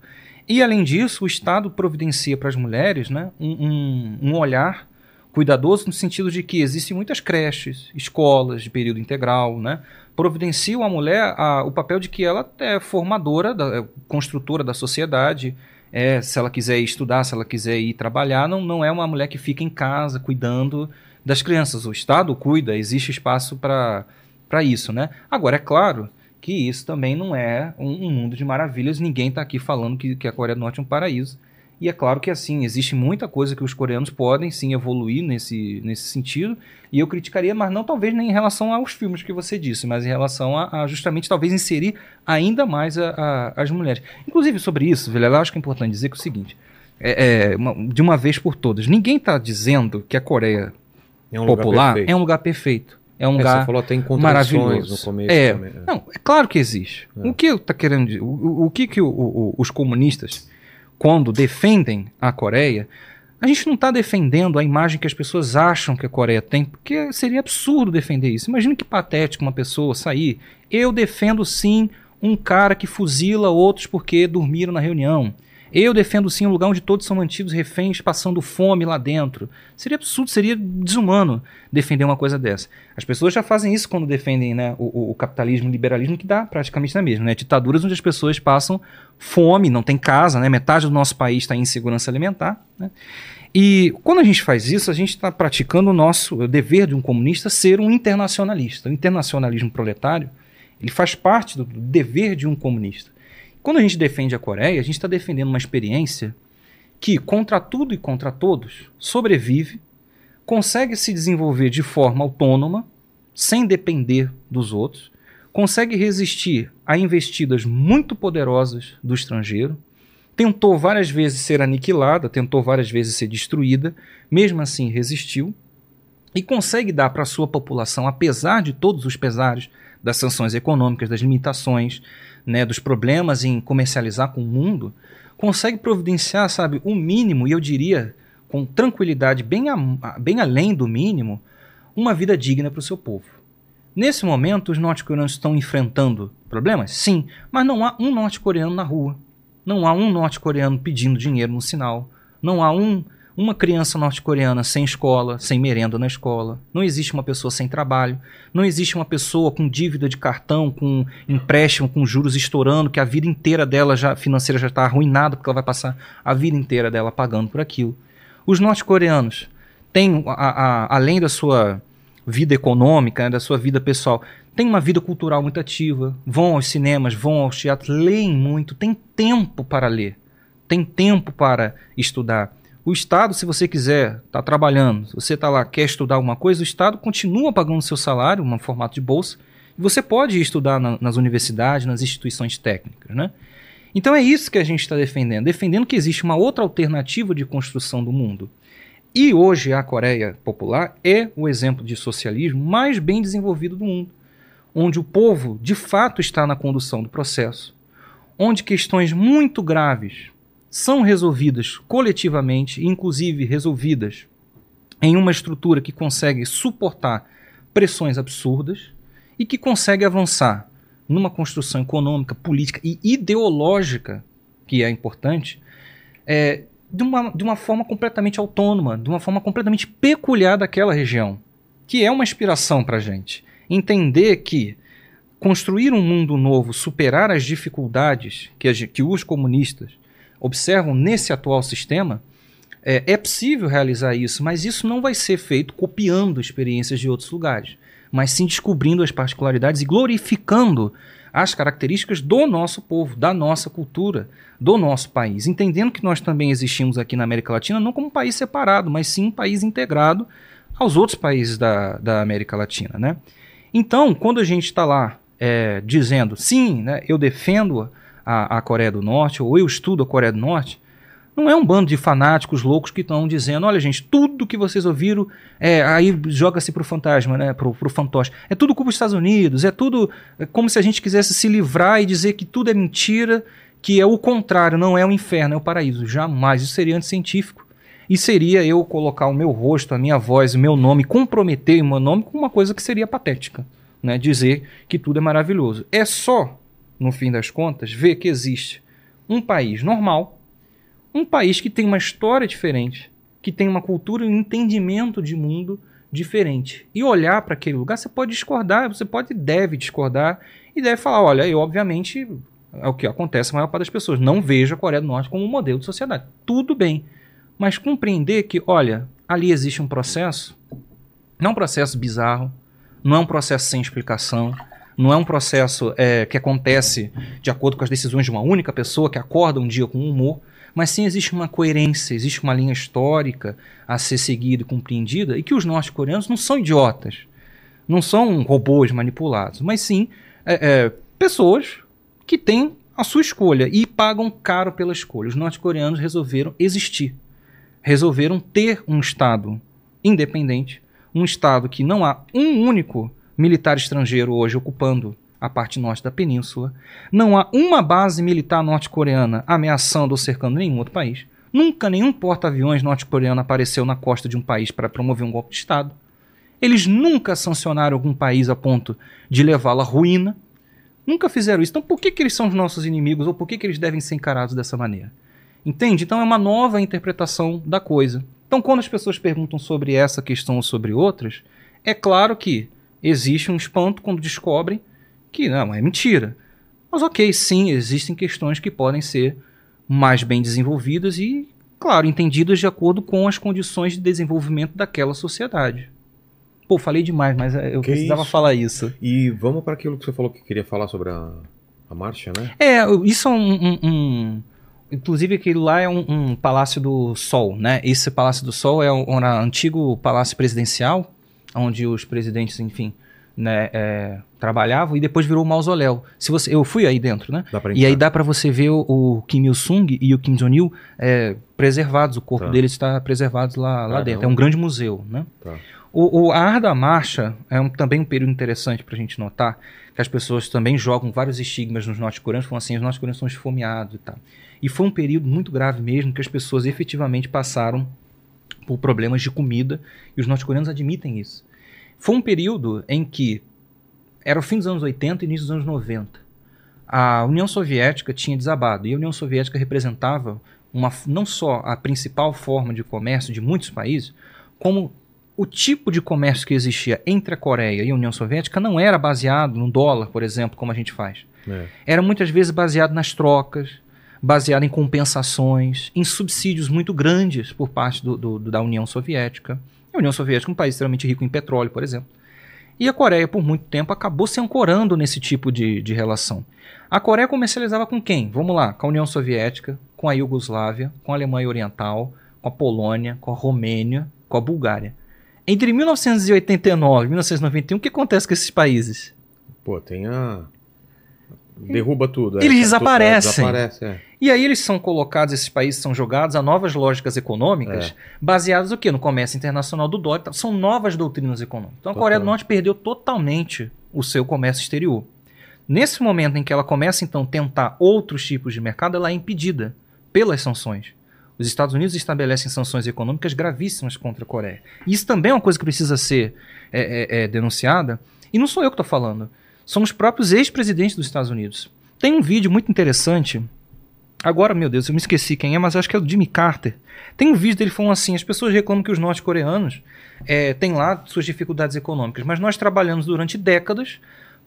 E, além disso, o Estado providencia para as mulheres né, um, um, olhar cuidadoso no sentido de que existem muitas creches, escolas de período integral, né, providenciam à mulher a, o papel de que ela é formadora, da, é construtora da sociedade, é, se ela quiser estudar, se ela quiser ir trabalhar, não, não é uma mulher que fica em casa cuidando das crianças. O Estado cuida, existe espaço para isso. Né? Agora, é claro que isso também não é um, um mundo de maravilhas. Ninguém está aqui falando que, que a Coreia do Norte é um paraíso. E é claro que assim, existe muita coisa que os coreanos podem sim evoluir nesse, nesse sentido. E eu criticaria, mas não talvez nem em relação aos filmes que você disse, mas em relação a, a justamente talvez inserir ainda mais a, a, as mulheres. Inclusive sobre isso, eu acho que é importante dizer que é o seguinte: é, é uma, de uma vez por todas, ninguém está dizendo que a Coreia é um popular é um lugar perfeito. É um é, lugar falou, tem maravilhoso. no começo. É, também, é. Não, é claro que existe. É. O que eu tá querendo dizer? O, o que, que o, o, os comunistas, quando defendem a Coreia, a gente não está defendendo a imagem que as pessoas acham que a Coreia tem, porque seria absurdo defender isso. Imagina que patético uma pessoa sair. Eu defendo sim um cara que fuzila outros porque dormiram na reunião. Eu defendo sim um lugar onde todos são mantidos reféns passando fome lá dentro. Seria absurdo, seria desumano defender uma coisa dessa. As pessoas já fazem isso quando defendem né, o, o capitalismo e o liberalismo, que dá praticamente na mesma. Né? Ditaduras onde as pessoas passam fome, não tem casa, né? metade do nosso país está em insegurança alimentar. Né? E quando a gente faz isso, a gente está praticando o nosso o dever de um comunista ser um internacionalista. O internacionalismo proletário ele faz parte do dever de um comunista. Quando a gente defende a Coreia, a gente está defendendo uma experiência que, contra tudo e contra todos, sobrevive, consegue se desenvolver de forma autônoma, sem depender dos outros, consegue resistir a investidas muito poderosas do estrangeiro, tentou várias vezes ser aniquilada, tentou várias vezes ser destruída, mesmo assim resistiu, e consegue dar para a sua população, apesar de todos os pesares das sanções econômicas, das limitações, né, dos problemas em comercializar com o mundo, consegue providenciar, sabe, o mínimo, e eu diria com tranquilidade, bem, a, bem além do mínimo, uma vida digna para o seu povo. Nesse momento, os norte-coreanos estão enfrentando problemas? Sim, mas não há um norte-coreano na rua. Não há um norte-coreano pedindo dinheiro no sinal. Não há um uma criança norte-coreana sem escola, sem merenda na escola. Não existe uma pessoa sem trabalho. Não existe uma pessoa com dívida de cartão, com empréstimo, com juros estourando, que a vida inteira dela já financeira já está arruinada, porque ela vai passar a vida inteira dela pagando por aquilo. Os norte-coreanos têm, a, a, além da sua vida econômica, né, da sua vida pessoal, têm uma vida cultural muito ativa, vão aos cinemas, vão aos teatros, leem muito, têm tempo para ler, têm tempo para estudar. O Estado, se você quiser, está trabalhando, se você está lá, quer estudar alguma coisa, o Estado continua pagando seu salário, um formato de bolsa, e você pode estudar na, nas universidades, nas instituições técnicas. Né? Então é isso que a gente está defendendo, defendendo que existe uma outra alternativa de construção do mundo. E hoje a Coreia Popular é o exemplo de socialismo mais bem desenvolvido do mundo, onde o povo de fato está na condução do processo, onde questões muito graves são resolvidas coletivamente, inclusive resolvidas em uma estrutura que consegue suportar pressões absurdas e que consegue avançar numa construção econômica, política e ideológica, que é importante, é, de, uma, de uma forma completamente autônoma, de uma forma completamente peculiar daquela região, que é uma inspiração para a gente. Entender que construir um mundo novo, superar as dificuldades que, a, que os comunistas observam nesse atual sistema, é, é possível realizar isso, mas isso não vai ser feito copiando experiências de outros lugares mas sim descobrindo as particularidades e glorificando as características do nosso povo, da nossa cultura, do nosso país, entendendo que nós também existimos aqui na América Latina não como um país separado, mas sim um país integrado aos outros países da, da América Latina. Né? Então, quando a gente está lá é, dizendo sim, né, eu defendo a, a Coreia do Norte, ou eu estudo a Coreia do Norte, não é um bando de fanáticos loucos que estão dizendo, olha gente, tudo que vocês ouviram, é, aí joga-se pro fantasma, né, pro, pro fantoche. É tudo culpa dos Estados Unidos, é tudo é como se a gente quisesse se livrar e dizer que tudo é mentira, que é o contrário, não é o inferno, é o paraíso. Jamais, isso seria anticientífico. E seria eu colocar o meu rosto, a minha voz, o meu nome, comprometer o meu nome com uma coisa que seria patética. Né? Dizer que tudo é maravilhoso. É só, no fim das contas, ver que existe um país normal, um país que tem uma história diferente, que tem uma cultura e um entendimento de mundo diferente. E olhar para aquele lugar, você pode discordar, você pode deve discordar e deve falar, olha, eu obviamente é o que acontece a maior parte das pessoas, não vejo a Coreia do Norte como um modelo de sociedade. Tudo bem, mas compreender que, olha, ali existe um processo, não é um processo bizarro, não é um processo sem explicação, não é um processo é, que acontece de acordo com as decisões de uma única pessoa que acorda um dia com humor, mas sim existe uma coerência, existe uma linha histórica a ser seguida e compreendida, e que os norte-coreanos não são idiotas, não são robôs manipulados, mas sim é, é, pessoas que têm a sua escolha e pagam caro pela escolha. Os norte-coreanos resolveram existir, resolveram ter um Estado independente, um Estado que não há um único militar estrangeiro hoje ocupando a parte norte da península. Não há uma base militar norte-coreana ameaçando ou cercando nenhum outro país. Nunca nenhum porta-aviões norte-coreano apareceu na costa de um país para promover um golpe de Estado. Eles nunca sancionaram algum país a ponto de levá-lo à ruína. Nunca fizeram isso. Então por que, que eles são os nossos inimigos ou por que, que eles devem ser encarados dessa maneira? Entende? Então é uma nova interpretação da coisa. Então quando as pessoas perguntam sobre essa questão ou sobre outras, é claro que existe um espanto quando descobrem que não é mentira. Mas ok, sim, existem questões que podem ser mais bem desenvolvidas e, claro, entendidas de acordo com as condições de desenvolvimento daquela sociedade. Pô, falei demais, mas é, eu que precisava isso? falar isso. E vamos para aquilo que você falou que queria falar sobre a, a marcha, né? É, isso é um, um, um Inclusive aquilo lá é um, um, Palácio do Sol, né? Esse Palácio do Sol é um, um antigo palácio presidencial, onde os presidentes, enfim, né, é, trabalhavam e depois virou um mausoléu. Se você, eu fui aí dentro, né? E aí dá para você ver o, o, Kim Il Sung e o Kim Jong Il é, preservados, o corpo tá. deles está preservado lá, lá dentro. É um grande museu, né? Tá. O, o, a Ar da Marcha é um, também um período interessante para a gente notar, que as pessoas também jogam vários estigmas nos norte-coreanos, falam assim, os norte-coreanos são esfomeados e tal. E foi um período muito grave mesmo, que as pessoas efetivamente passaram por problemas de comida, e os norte-coreanos admitem isso. Foi um período em que era o fim dos anos 80 e início dos anos 90. A União Soviética tinha desabado e a União Soviética representava uma, não só a principal forma de comércio de muitos países, como o tipo de comércio que existia entre a Coreia e a União Soviética não era baseado no dólar, por exemplo, como a gente faz. É. Era muitas vezes baseado nas trocas, baseado em compensações, em subsídios muito grandes por parte do, do, da União Soviética. A União Soviética é um país extremamente rico em petróleo, por exemplo. E a Coreia, por muito tempo, acabou se ancorando nesse tipo de, de relação. A Coreia comercializava com quem? Vamos lá, com a União Soviética, com a Iugoslávia, com a Alemanha Oriental, com a Polônia, com a Romênia, com a Bulgária. Entre 1989 e 1991, o que acontece com esses países? Pô, tem a. Derruba tudo. Eles é, desaparecem. Desaparece, é. E aí eles são colocados, esses países são jogados a novas lógicas econômicas, é. baseadas no quê? No comércio internacional do dólar. São novas doutrinas econômicas. Então a Total. Coreia do Norte perdeu totalmente o seu comércio exterior. Nesse momento em que ela começa, então, a tentar outros tipos de mercado, ela é impedida pelas sanções. Os Estados Unidos estabelecem sanções econômicas gravíssimas contra a Coreia. Isso também é uma coisa que precisa ser é, é, é denunciada. E não sou eu que estou falando. São os próprios ex-presidentes dos Estados Unidos. Tem um vídeo muito interessante. Agora, meu Deus, eu me esqueci quem é, mas acho que é o Jimmy Carter. Tem um vídeo dele falando assim: as pessoas reclamam que os norte-coreanos é, têm lá suas dificuldades econômicas, mas nós trabalhamos durante décadas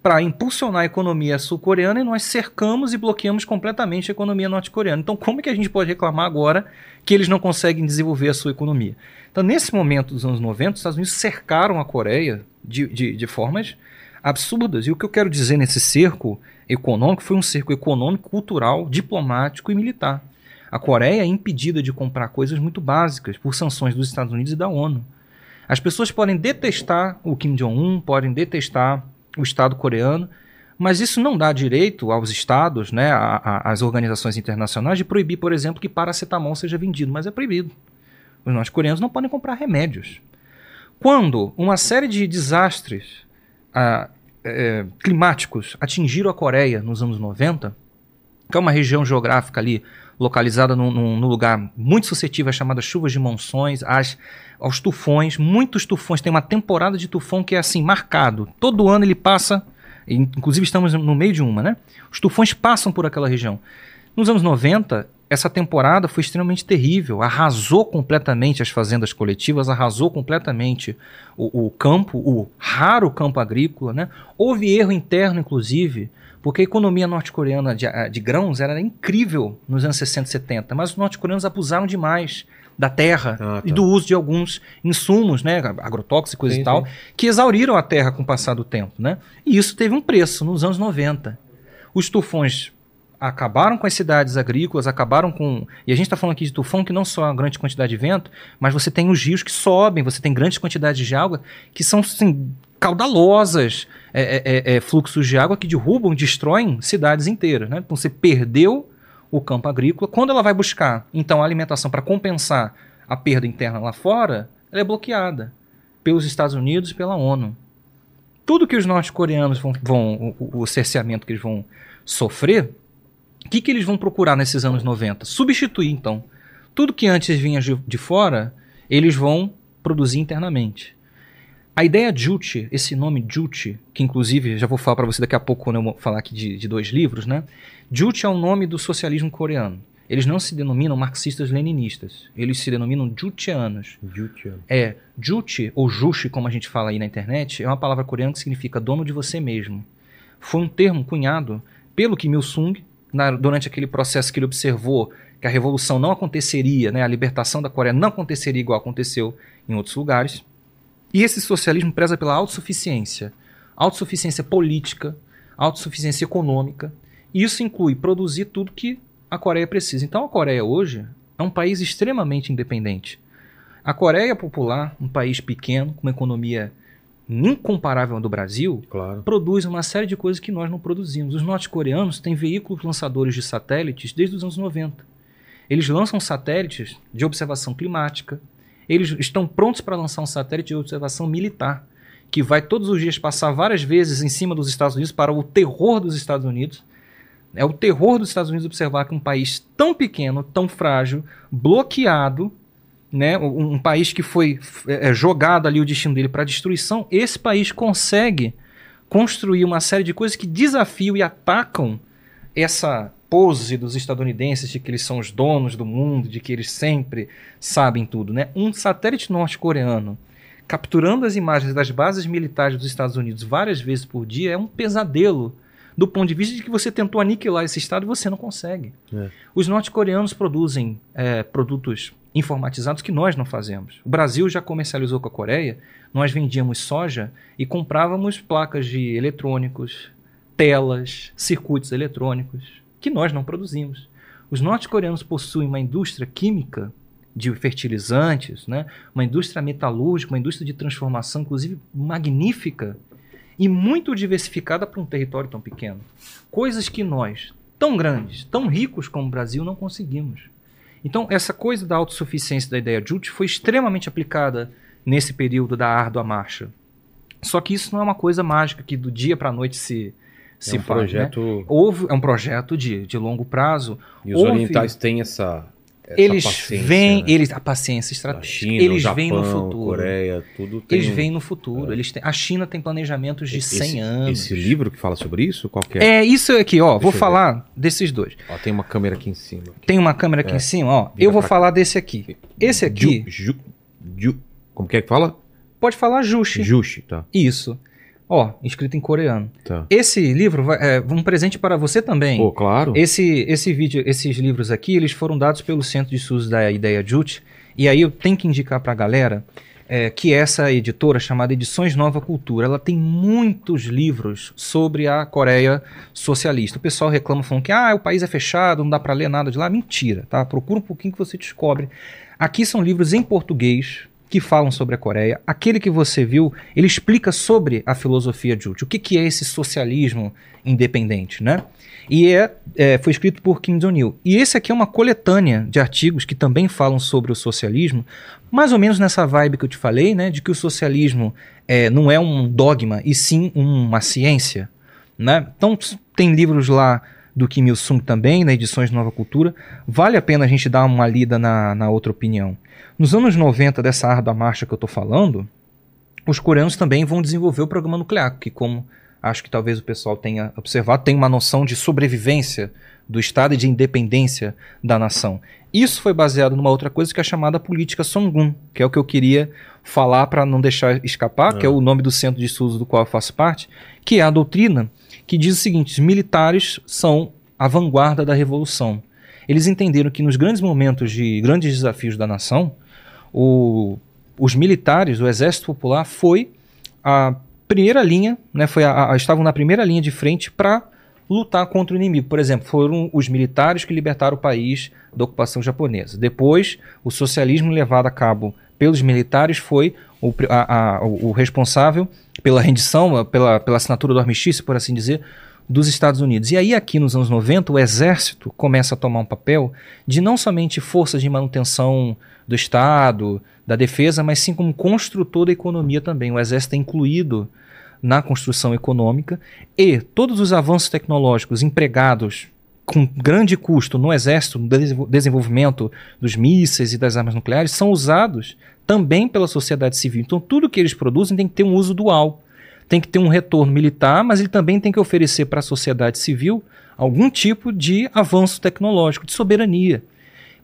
para impulsionar a economia sul-coreana e nós cercamos e bloqueamos completamente a economia norte-coreana. Então, como é que a gente pode reclamar agora que eles não conseguem desenvolver a sua economia? Então, nesse momento dos anos 90, os Estados Unidos cercaram a Coreia de, de, de formas absurdas. E o que eu quero dizer nesse cerco econômico foi um cerco econômico, cultural, diplomático e militar. A Coreia é impedida de comprar coisas muito básicas por sanções dos Estados Unidos e da ONU. As pessoas podem detestar o Kim Jong-un, podem detestar o Estado coreano, mas isso não dá direito aos estados, né, às organizações internacionais, de proibir, por exemplo, que paracetamol seja vendido, mas é proibido. Os norte-coreanos não podem comprar remédios. Quando uma série de desastres ah, é, climáticos atingiram a Coreia nos anos 90, que é uma região geográfica ali localizada num, num, lugar muito suscetível às chamadas chuvas de monções, às, aos tufões, muitos tufões. Tem uma temporada de tufão que é assim, marcado. Todo ano ele passa, inclusive estamos no meio de uma, né? Os tufões passam por aquela região. Nos anos 90, essa temporada foi extremamente terrível, arrasou completamente as fazendas coletivas, arrasou completamente o, o campo, o raro campo agrícola, né? Houve erro interno, inclusive, porque a economia norte-coreana de, de, grãos era incrível nos anos 60 e 70, mas os norte-coreanos abusaram demais da terra ah, tá. e do uso de alguns insumos, né, agrotóxicos sim, e tal, sim. que exauriram a terra com o passar do tempo, né? E isso teve um preço nos anos 90. Os tufões acabaram com as cidades agrícolas, acabaram com. E a gente está falando aqui de tufão que não só uma grande quantidade de vento, mas você tem os rios que sobem, você tem grandes quantidades de água que são assim, caudalosas é, é, é, é, fluxos de água que derrubam, destroem cidades inteiras. Né? Então você perdeu o campo agrícola. Quando ela vai buscar, então, a alimentação para compensar a perda interna lá fora, ela é bloqueada pelos Estados Unidos e pela ONU. Tudo que os norte-coreanos vão, vão o, o cerceamento que eles vão sofrer, que, que eles vão procurar nesses anos 90? Substituir, então. Tudo que antes vinha de, fora, eles vão produzir internamente. A ideia Juche, esse nome Juche, que inclusive já vou falar para você daqui a pouco quando eu falar aqui de, de dois livros, né? Juche é o nome do socialismo coreano. Eles não se denominam marxistas-leninistas. Eles se denominam jucheanos. Juche. É, juche, ou juche, como a gente fala aí na internet, é uma palavra coreana que significa dono de você mesmo. Foi um termo cunhado pelo Kim Il-sung na, durante aquele processo que ele observou que a revolução não aconteceria, né, a libertação da Coreia não aconteceria igual aconteceu em outros lugares. E esse socialismo preza pela autossuficiência. Autossuficiência política, autossuficiência econômica. E isso inclui produzir tudo que a Coreia precisa. Então a Coreia hoje é um país extremamente independente. A Coreia Popular, um país pequeno, com uma economia incomparável do Brasil, claro. produz uma série de coisas que nós não produzimos. Os norte-coreanos têm veículos lançadores de satélites desde os anos 90. Eles lançam satélites de observação climática, eles estão prontos para lançar um satélite de observação militar, que vai todos os dias passar várias vezes em cima dos Estados Unidos para o terror dos Estados Unidos. É o terror dos Estados Unidos observar que um país tão pequeno, tão frágil, bloqueado, né, um, um país que foi é, é jogado ali o destino dele para destruição, esse país consegue construir uma série de coisas que desafiam e atacam essa pose dos estadunidenses de que eles são os donos do mundo, de que eles sempre sabem tudo, né? Um satélite norte-coreano capturando as imagens das bases militares dos Estados Unidos várias vezes por dia é um pesadelo do ponto de vista de que você tentou aniquilar esse estado e você não consegue. É. Os norte-coreanos produzem é, produtos informatizados que nós não fazemos. O Brasil já comercializou com a Coreia, nós vendíamos soja e comprávamos placas de eletrônicos, telas, circuitos eletrônicos que nós não produzimos. Os norte-coreanos possuem uma indústria química de fertilizantes, né? uma indústria metalúrgica, uma indústria de transformação, inclusive magnífica. e muito diversificada para um território tão pequeno. Coisas que nós, tão grandes, tão ricos como o Brasil, não conseguimos. Então, essa coisa da autossuficiência da ideia Jute foi extremamente aplicada nesse período da árdua marcha. Só que isso não é uma coisa mágica que do dia para a noite se, se é um faz. né? projeto. Houve, é um projeto de, de longo prazo. E os Houve- orientais têm essa. Eles paciência, vêm, né? eles, a paciência estratégica. China, eles Japão, vêm no futuro. Coreia, tudo tem. Eles vêm no futuro. Eles têm, a China tem planejamentos de esse, 100 anos. Esse livro que fala sobre isso? Qual é? É isso aqui, ó. Deixa vou eu ver. falar desses dois. Ó, tem uma câmera aqui em cima. Tem uma câmera aqui É. em cima, ó. Vira Eu vou falar desse aqui. Esse aqui, Ju, ju, ju- como que é que fala? pode falar Jushi. Jushi, tá. Isso. Ó, escrito em coreano. tá. Esse livro vai- é um presente para você também. Pô, claro. Esse, esse vídeo, esses livros aqui, eles foram dados pelo Centro de Estudos da Ideia Jute. E aí eu tenho que indicar para a galera é, que essa editora, chamada Edições Nova Cultura, ela tem muitos livros sobre a Coreia socialista. O pessoal reclama falando que ah, o país é fechado, não dá para ler nada de lá. Mentira, tá? Procura um pouquinho que você descobre. Aqui são livros em português que falam sobre a Coreia. Aquele que você viu, ele explica sobre a filosofia Jute. O que, que é esse socialismo independente, né? E é, é, foi escrito por Kim Jong-il. E esse aqui é uma coletânea de artigos que também falam sobre o socialismo, mais ou menos nessa vibe que eu te falei, né? De que o socialismo é, não é um dogma, e sim uma ciência, né? Então tem livros lá do Kim Il-sung também, na edições Nova Cultura. Vale a pena a gente dar uma lida na, na outra opinião. Nos anos 90, dessa árdua marcha que eu estou falando, os coreanos também vão desenvolver o programa nuclear, que como acho que talvez o pessoal tenha observado, tem uma noção de sobrevivência do Estado e de independência da nação. Isso foi baseado numa outra coisa que é chamada política Songun, que é o que eu queria falar para não deixar escapar, que é o nome do centro de estudos do qual eu faço parte, que é a doutrina que diz o seguinte: os militares são a vanguarda da revolução. Eles entenderam que nos grandes momentos de grandes desafios da nação, o- os militares, o exército popular foi a primeira linha, né, foi a- a- estavam na primeira linha de frente para lutar contra o inimigo. Por exemplo, foram os militares que libertaram o país da ocupação japonesa. Depois, o socialismo levado a cabo pelos militares foi o, a- a- o- responsável pela rendição, pela, pela assinatura do armistício, por assim dizer, dos Estados Unidos. E aí, aqui nos anos 90, o exército começa a tomar um papel de não somente forças de manutenção do Estado, da defesa, mas sim como construtor da economia também. O exército é incluído na construção econômica e todos os avanços tecnológicos empregados com grande custo no exército, no desenvol- desenvolvimento dos mísseis e das armas nucleares, são usados também pela sociedade civil. Então, tudo que eles produzem tem que ter um uso dual. Tem que ter um retorno militar, mas ele também tem que oferecer para a sociedade civil algum tipo de avanço tecnológico, de soberania.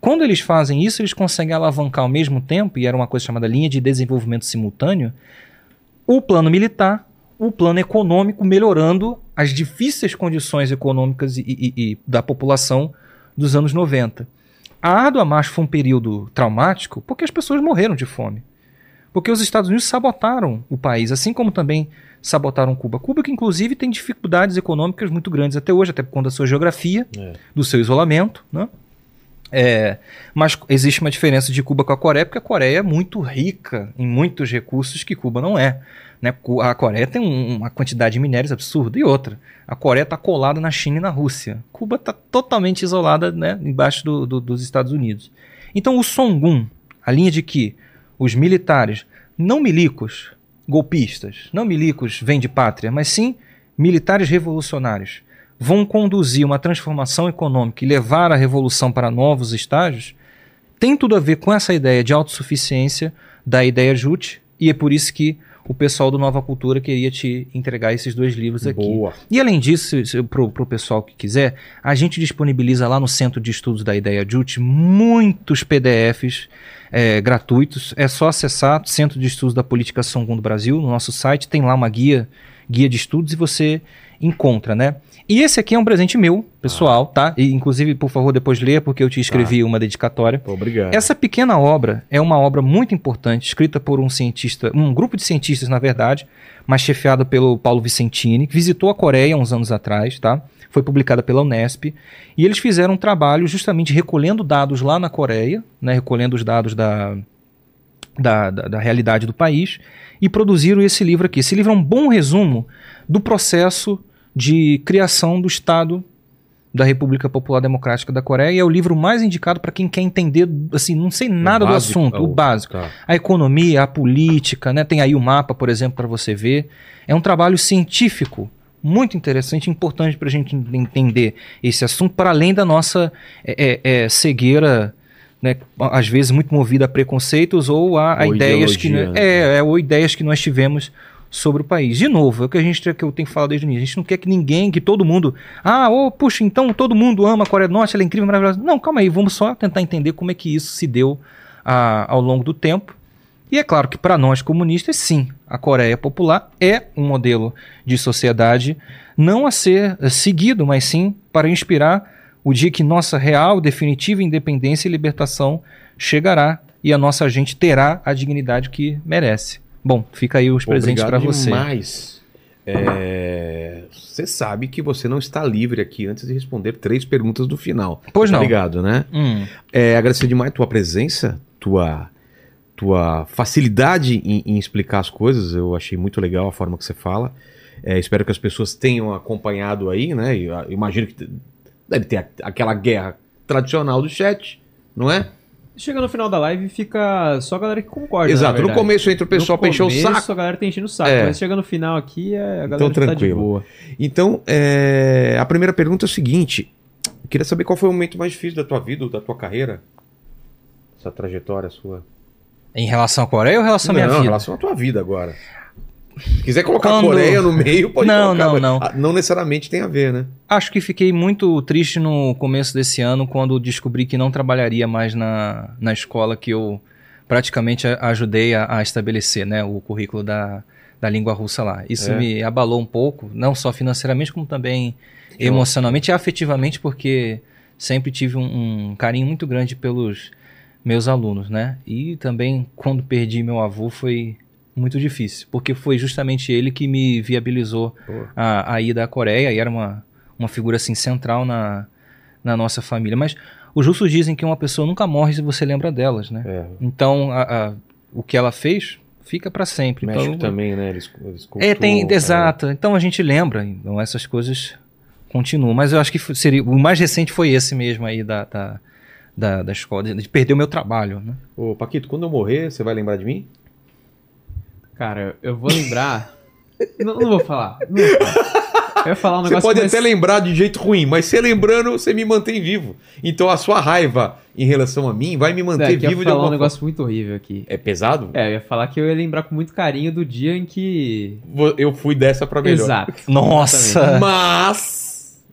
Quando eles fazem isso, eles conseguem alavancar ao mesmo tempo, e era uma coisa chamada linha de desenvolvimento simultâneo, o plano militar, o plano econômico, melhorando as difíceis condições econômicas e, e- e da população dos anos 90. A árdua marcha foi um período traumático porque as pessoas morreram de fome. Porque os Estados Unidos sabotaram o país, assim como também sabotaram Cuba. Cuba que inclusive tem dificuldades econômicas muito grandes até hoje, até por conta da sua geografia, É. do seu isolamento, né? É, mas existe uma diferença de Cuba com a Coreia, porque a Coreia é muito rica em muitos recursos que Cuba não é. Né? A Coreia tem um- uma quantidade de minérios absurda. E outra, a Coreia está colada na China e na Rússia. Cuba está totalmente isolada né, embaixo do- do- dos Estados Unidos. Então o Songun, a linha de que os militares, não milicos, golpistas, não milicos vêm de pátria, mas sim militares revolucionários, vão conduzir uma transformação econômica e levar a revolução para novos estágios, tem tudo a ver com essa ideia de autossuficiência da ideia Jute, e é por isso que o pessoal do Nova Cultura queria te entregar esses dois livros aqui. Boa. E além disso, para o pessoal que quiser, a gente disponibiliza lá no Centro de Estudos da Ideia Jute muitos PDFs é, gratuitos. É só acessar o Centro de Estudos da Política Songun do Brasil, no nosso site, tem lá uma guia, guia de estudos e você encontra, né? E esse aqui é um presente meu, pessoal, tá? E inclusive, por favor, depois leia, porque eu te escrevi uma dedicatória. Obrigado. Essa pequena obra é uma obra muito importante, escrita por um cientista, um grupo de cientistas, na verdade, mas chefiado pelo Paulo Vicentini, que visitou a Coreia uns anos atrás, tá? Foi publicada pela Unesp, e eles fizeram um trabalho justamente recolhendo dados lá na Coreia, né? Recolhendo os dados da, da, da, da realidade do país e produziram esse livro aqui. Esse livro é um bom resumo do processo de criação do Estado da República Popular Democrática da Coreia e é o livro mais indicado para quem quer entender, assim, não sei nada do assunto, o, o básico. Tá. A economia, a política, né? Tem aí o mapa, por exemplo, para você ver. É um trabalho científico muito interessante e importante para a gente entender esse assunto, para além da nossa é, é, é, cegueira, né, às vezes muito movida a preconceitos ou a, a ideias que né? é, é, ou ideias que nós tivemos sobre o país. De novo, é o que a gente que eu tenho que falar desde o início. A gente não quer que ninguém, que todo mundo, ah, oh, puxa, então todo mundo ama a Coreia do Norte, ela é incrível, maravilhosa. Não, calma aí, vamos só tentar entender como é que isso se deu a, ao longo do tempo. E é claro que para nós comunistas, sim, a Coreia Popular é um modelo de sociedade não a ser seguido, mas sim para inspirar o dia que nossa real, definitiva independência e libertação chegará e a nossa gente terá a dignidade que merece. Bom, fica aí os presentes para você. Mas é, você sabe que você não está livre aqui antes de responder três perguntas do final. Pois tá não. Obrigado, né? Hum. É, agradecer demais a tua presença, tua tua facilidade em, em, explicar as coisas. Eu achei muito legal a forma que você fala. É, espero que as pessoas tenham acompanhado aí, né? Eu, eu imagino que deve ter aquela guerra tradicional do chat, não é? Chega no final da live e fica só a galera que concorda. Exato, no começo entra o pessoal pra encher o saco. a galera tá enchendo o saco, é. mas chega no final aqui é a galera então, tranquilo. tá de boa. Então, é... a primeira pergunta é o seguinte: queria saber qual foi o momento mais difícil da tua vida ou da tua carreira? Essa trajetória sua. Em relação à Coreia ou em relação à minha Não, vida? Em relação à tua vida agora. Se quiser colocar Quando... Coreia no meio, pode não, colocar. Não, não, não. Não necessariamente tem a ver, né? Acho que fiquei muito triste no começo desse ano quando descobri que não trabalharia mais na, na escola que eu praticamente ajudei a, a estabelecer, né? O currículo da, da língua russa lá. Isso é. me abalou um pouco, não só financeiramente, como também que emocionalmente e afetivamente, porque sempre tive um, um carinho muito grande pelos meus alunos, né? E também quando perdi meu avô foi muito difícil, porque foi justamente ele que me viabilizou a, a ida à Coreia e era uma, uma figura assim central na, na nossa família. Mas os russos dizem que uma pessoa nunca morre se você lembra delas, né? É. Então a, a, o que ela fez fica para sempre. México então, também, né? Eles, eles é, tem, é. exato. Então a gente lembra. Então essas coisas continuam. Mas eu acho que seria o mais recente foi esse mesmo aí da, da, da, da escola, de perder o meu trabalho. Né? Ô, Paquito, quando eu morrer, você vai lembrar de mim? Cara, eu vou lembrar. não, não, vou falar. Não vou falar. Eu ia falar um negócio Você pode até lembrar de jeito ruim, mas você lembrando, você me mantém vivo. Então a sua raiva em relação a mim vai me manter é, vivo eu ia falar um negócio muito horrível aqui. É pesado? É, eu ia falar que eu ia lembrar com muito carinho do dia em que. Eu fui dessa pra melhor. Exato. Nossa! Mas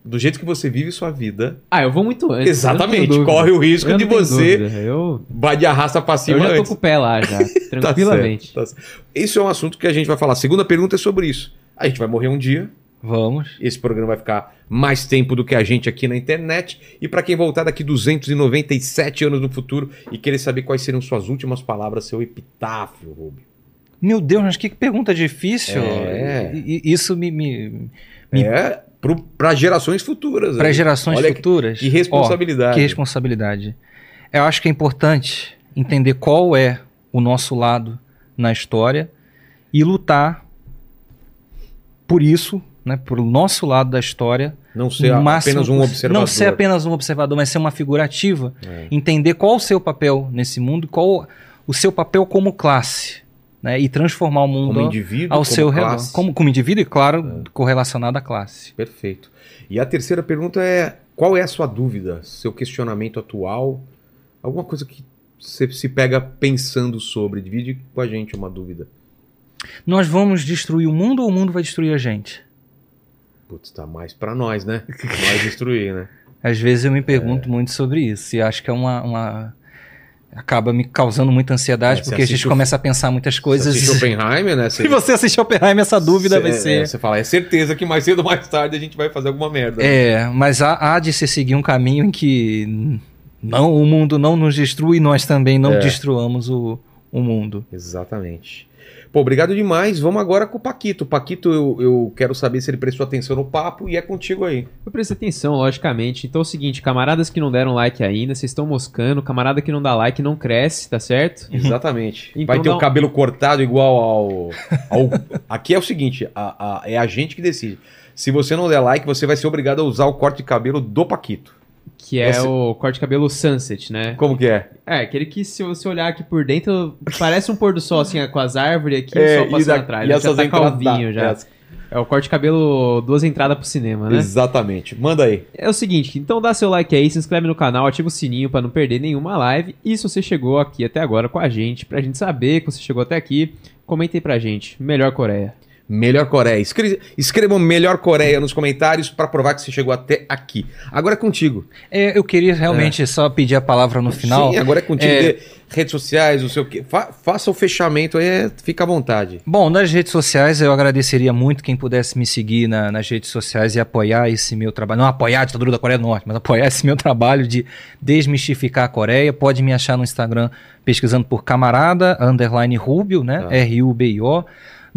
do jeito que você vive sua vida. Ah, eu vou muito antes. Exatamente. Corre o risco de você eu... vai de arrasta pra cima Eu já antes. tô com o pé lá já, tranquilamente. tá certo, tá certo. Isso é um assunto que a gente vai falar. A segunda pergunta é sobre isso. A gente vai morrer um dia. Vamos. Esse programa vai ficar mais tempo do que a gente aqui na internet. E para quem voltar daqui 297 anos no futuro e querer saber quais serão suas últimas palavras, seu epitáfio, Rubio. Meu Deus, mas que pergunta difícil. É. Isso me, me, me... É, para gerações futuras. Para gerações Olha futuras. Que, responsabilidade. que responsabilidade. Eu acho que é importante entender qual é o nosso lado na história e lutar por isso, né, por nosso lado da história. Não ser máximo, apenas um observador. Não ser apenas um observador, mas ser uma figura ativa. É. Entender qual o seu papel nesse mundo, qual o seu papel como classe né, e transformar o mundo ao seu redor. Como, como indivíduo e, claro, é. correlacionado à classe. Perfeito. E a terceira pergunta é: qual é a sua dúvida, seu questionamento atual? Alguma coisa que você se pega pensando sobre? Divide com a gente uma dúvida. Nós vamos destruir o mundo ou o mundo vai destruir a gente? Putz, tá mais para nós, né? Nós destruir, né? Às vezes eu me pergunto é. muito sobre isso e acho que é uma, uma acaba me causando muita ansiedade, é, porque a gente o... começa a pensar muitas coisas. Você Oppenheimer, né? Se você assistir Oppenheimer, essa dúvida vai ser. É, você fala, é certeza que mais cedo ou mais tarde a gente vai fazer alguma merda. É, mas há, há de se seguir um caminho em que não, o mundo não nos destrui e nós também não é. destruamos o, o mundo. Exatamente. Pô, obrigado demais. Vamos agora com o Paquito. Paquito, eu, eu quero saber se ele prestou atenção no papo e é contigo aí. Eu prestei atenção, logicamente. Então é o seguinte, camaradas que não deram like ainda, vocês estão moscando. Camarada que não dá like não cresce, tá certo? Exatamente. Então Vai ter o cabelo cortado igual ao. ao... Aqui é o seguinte: a, a, é a gente que decide. Se você não der like, você vai ser obrigado a usar o corte de cabelo do Paquito. Que é Esse... o corte de cabelo sunset, né? Como que é? É, aquele que se você olhar aqui por dentro, parece um pôr do sol, assim, com as árvores aqui é, o sol passando da, atrás. E né? já tá calvinho já. É o corte de cabelo, duas entradas pro cinema, né? Exatamente. Manda aí. É o seguinte, então dá seu like aí, se inscreve no canal, ativa o sininho para não perder nenhuma live. E se você chegou aqui até agora com a gente, pra gente saber que você chegou até aqui, comenta aí pra gente. Melhor Coreia. Melhor Coreia. Escre escrevam Melhor Coreia nos comentários para provar que você chegou até aqui. Agora é contigo. É, eu queria realmente é. só pedir a palavra no final. Sim, agora é contigo. É... Redes sociais, o seu que. Fa faça o fechamento aí, fica à vontade. Bom, nas redes sociais eu agradeceria muito quem pudesse me seguir na, nas redes sociais e apoiar esse meu trabalho. Não apoiar a ditadura da Coreia do Norte, mas apoiar esse meu trabalho de desmistificar a Coreia. Pode me achar no Instagram pesquisando por camarada, underline Rubio, né? Ah. R-U-B-I-O.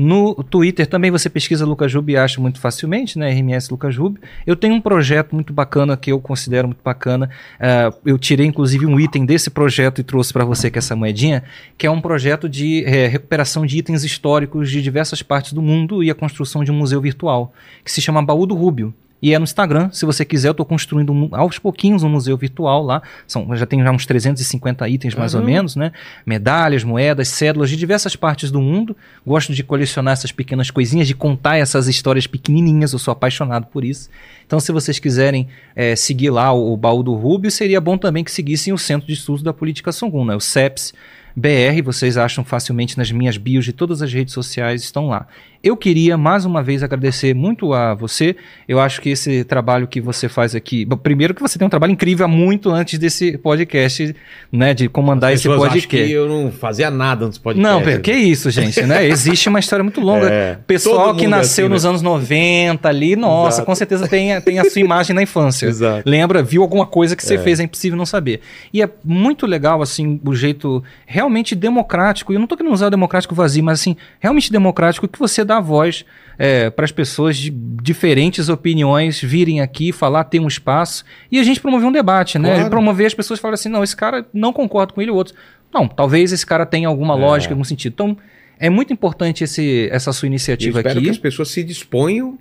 No Twitter também você pesquisa Lucas Rubio e acha muito facilmente, né? RMS Lucas Rubio. Eu tenho um projeto muito bacana que eu considero muito bacana. Uh, eu tirei inclusive um item desse projeto e trouxe para você que é essa moedinha, que é um projeto de é, recuperação de itens históricos de diversas partes do mundo e a construção de um museu virtual, que se chama Baú do Rubio. E é no Instagram, se você quiser, eu estou construindo um, aos pouquinhos um museu virtual lá. São, já tem já uns 350 itens mais uhum. ou menos, né? Medalhas, moedas, cédulas de diversas partes do mundo. Gosto de colecionar essas pequenas coisinhas, de contar essas histórias pequenininhas. Eu sou apaixonado por isso. Então, se vocês quiserem é, seguir lá o, o baú do Rubio, seria bom também que seguissem o Centro de Estudos da Política Songun, né? O CEPS. BR, vocês acham facilmente nas minhas bios de todas as redes sociais, estão lá. Eu queria mais uma vez agradecer muito a você. Eu acho que esse trabalho que você faz aqui, bom, primeiro que você tem um trabalho incrível há muito antes desse podcast, né, de comandar esse podcast. que eu não fazia nada antes do podcast. Não, que isso, gente, né? Existe uma história muito longa. É, Pessoal que é nasceu assim, nos né? anos 90 ali, nossa, Exato. com certeza tem, tem a sua imagem na infância. Exato. Lembra, viu alguma coisa que você é. fez, é impossível não saber. E é muito legal assim o jeito realmente democrático. E eu não estou querendo usar o democrático vazio, mas assim, realmente democrático que você dá voz é, para as pessoas de diferentes opiniões virem aqui falar, ter um espaço e a gente promover um debate, né? Claro. Promover as pessoas falarem assim, não, esse cara não concorda com ele ou outro. Não, talvez esse cara tenha alguma é. lógica, algum sentido. Então, é muito importante esse, essa sua iniciativa eu espero aqui. que as pessoas se disponham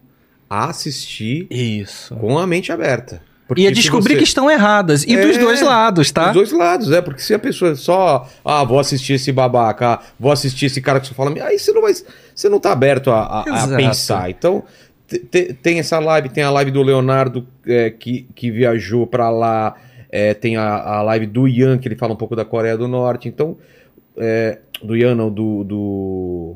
a assistir Isso. com a mente aberta. Porque e a descobrir você... que estão erradas. E é, dos dois lados, tá? Dos dois lados, é. Porque se a pessoa só. Ah, vou assistir esse babaca, vou assistir esse cara que só fala. Aí você não vai. Você não tá aberto a, a, a pensar. Então, tem essa live, tem a live do Leonardo é, que, que viajou para lá. É, tem a, a live do Ian, que ele fala um pouco da Coreia do Norte. Então. É, do Ian, não, do. do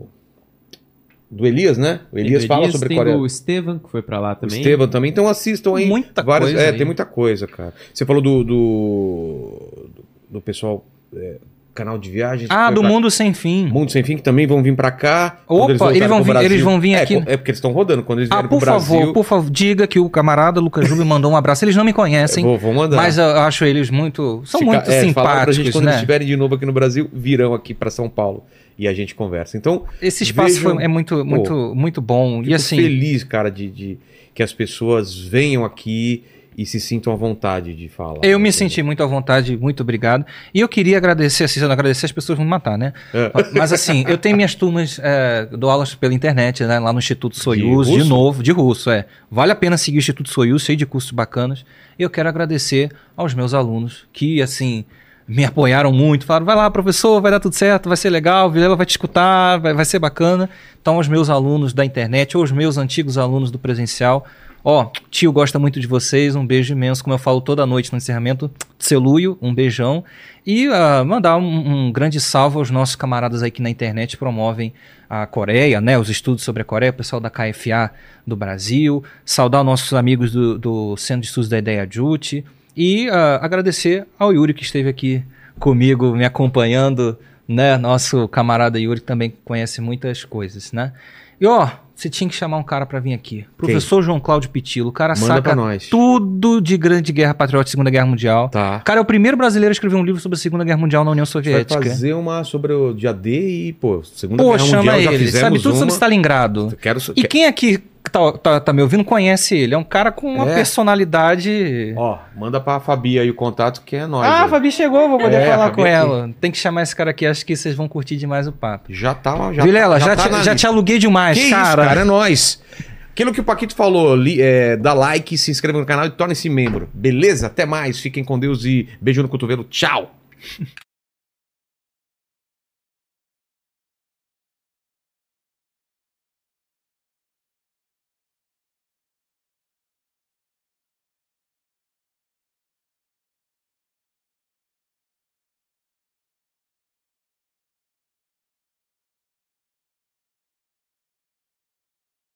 do Elias, né? O Elias, fala sobre tem Coreia. o Estevam, que foi para lá também. O Estevam também. Então assistam aí. Muita várias, coisa. É, aí. tem muita coisa, cara. Você falou do. do, do pessoal. É, canal de viagens. Ah, do pra... Mundo Sem Fim. Mundo Sem Fim que também vão vir para cá. Opa, eles, eles, vão vir, eles vão vir é, aqui. É, porque eles estão rodando quando eles ah, vierem ah, por Brasil. favor, por favor, diga que o camarada Lucas Júlio mandou um abraço. Eles não me conhecem. vou, vou mandar. Mas eu acho eles muito. São Fica, muito é, simpáticos. Pra gente, quando né? eles estiverem de novo aqui no Brasil, virão aqui para São Paulo e a gente conversa. Então, esse espaço vejam, foi, é muito, muito, muito bom. E assim, feliz, cara, de, de que as pessoas venham aqui e se sintam à vontade de falar. Eu me senti muito à vontade, muito obrigado. E eu queria agradecer, assim, se eu não agradecer, as pessoas vão me matar, né? É. Mas assim, eu tenho minhas turmas, é, dou aulas pela internet, né? Lá no Instituto Soyuz, de, de, novo, de russo, é. Vale a pena seguir o Instituto Soyuz, cheio de cursos bacanas. E eu quero agradecer aos meus alunos que, assim, me apoiaram muito, falaram, vai lá, professor, vai dar tudo certo, vai ser legal, Vilela vai te escutar, vai, vai ser bacana. Então, os meus alunos da internet, ou os meus antigos alunos do presencial, ó, tio gosta muito de vocês, um beijo imenso, como eu falo toda noite no encerramento, Celuio, um beijão. E uh, mandar um, um, grande salve aos nossos camaradas aí que na internet promovem a Coreia, né, os estudos sobre a Coreia, o pessoal da KFA do Brasil, saudar nossos amigos do, do Centro de Estudos da Ideia Jute, e uh, agradecer ao Yuri que esteve aqui comigo, me acompanhando, né? Nosso camarada Yuri que também conhece muitas coisas, né? E ó, você tinha que chamar um cara pra vir aqui. Professor João Cláudio Pitilo. O cara Manda saca nós. tudo de Grande Guerra Patriótica e Segunda Guerra Mundial. Tá. O cara é o primeiro brasileiro a escrever um livro sobre a Segunda Guerra Mundial na União A gente vai Soviética. fazer uma sobre o dia D e, pô, Segunda Pô, Guerra chama Mundial já ele. fizemos Sabe tudo uma. sobre Stalingrado. Quero... E quem aqui tá, tá, tá me ouvindo conhece ele. É um cara com uma É. personalidade. Ó, manda pra Fabi aí o contato que é nós. ah, a. Fabi chegou, vou poder É, falar com aqui. ela. Tem que chamar esse cara aqui, acho que vocês vão curtir demais o papo. Já tá, já Vilela, já, tá te, já te aluguei demais, Que cara. isso, cara, é nóis. Aquilo que o Paquito falou, li, é, dá like, se inscreva no canal e torne-se membro. Beleza? Até mais. Fiquem com Deus e beijo no cotovelo. Tchau.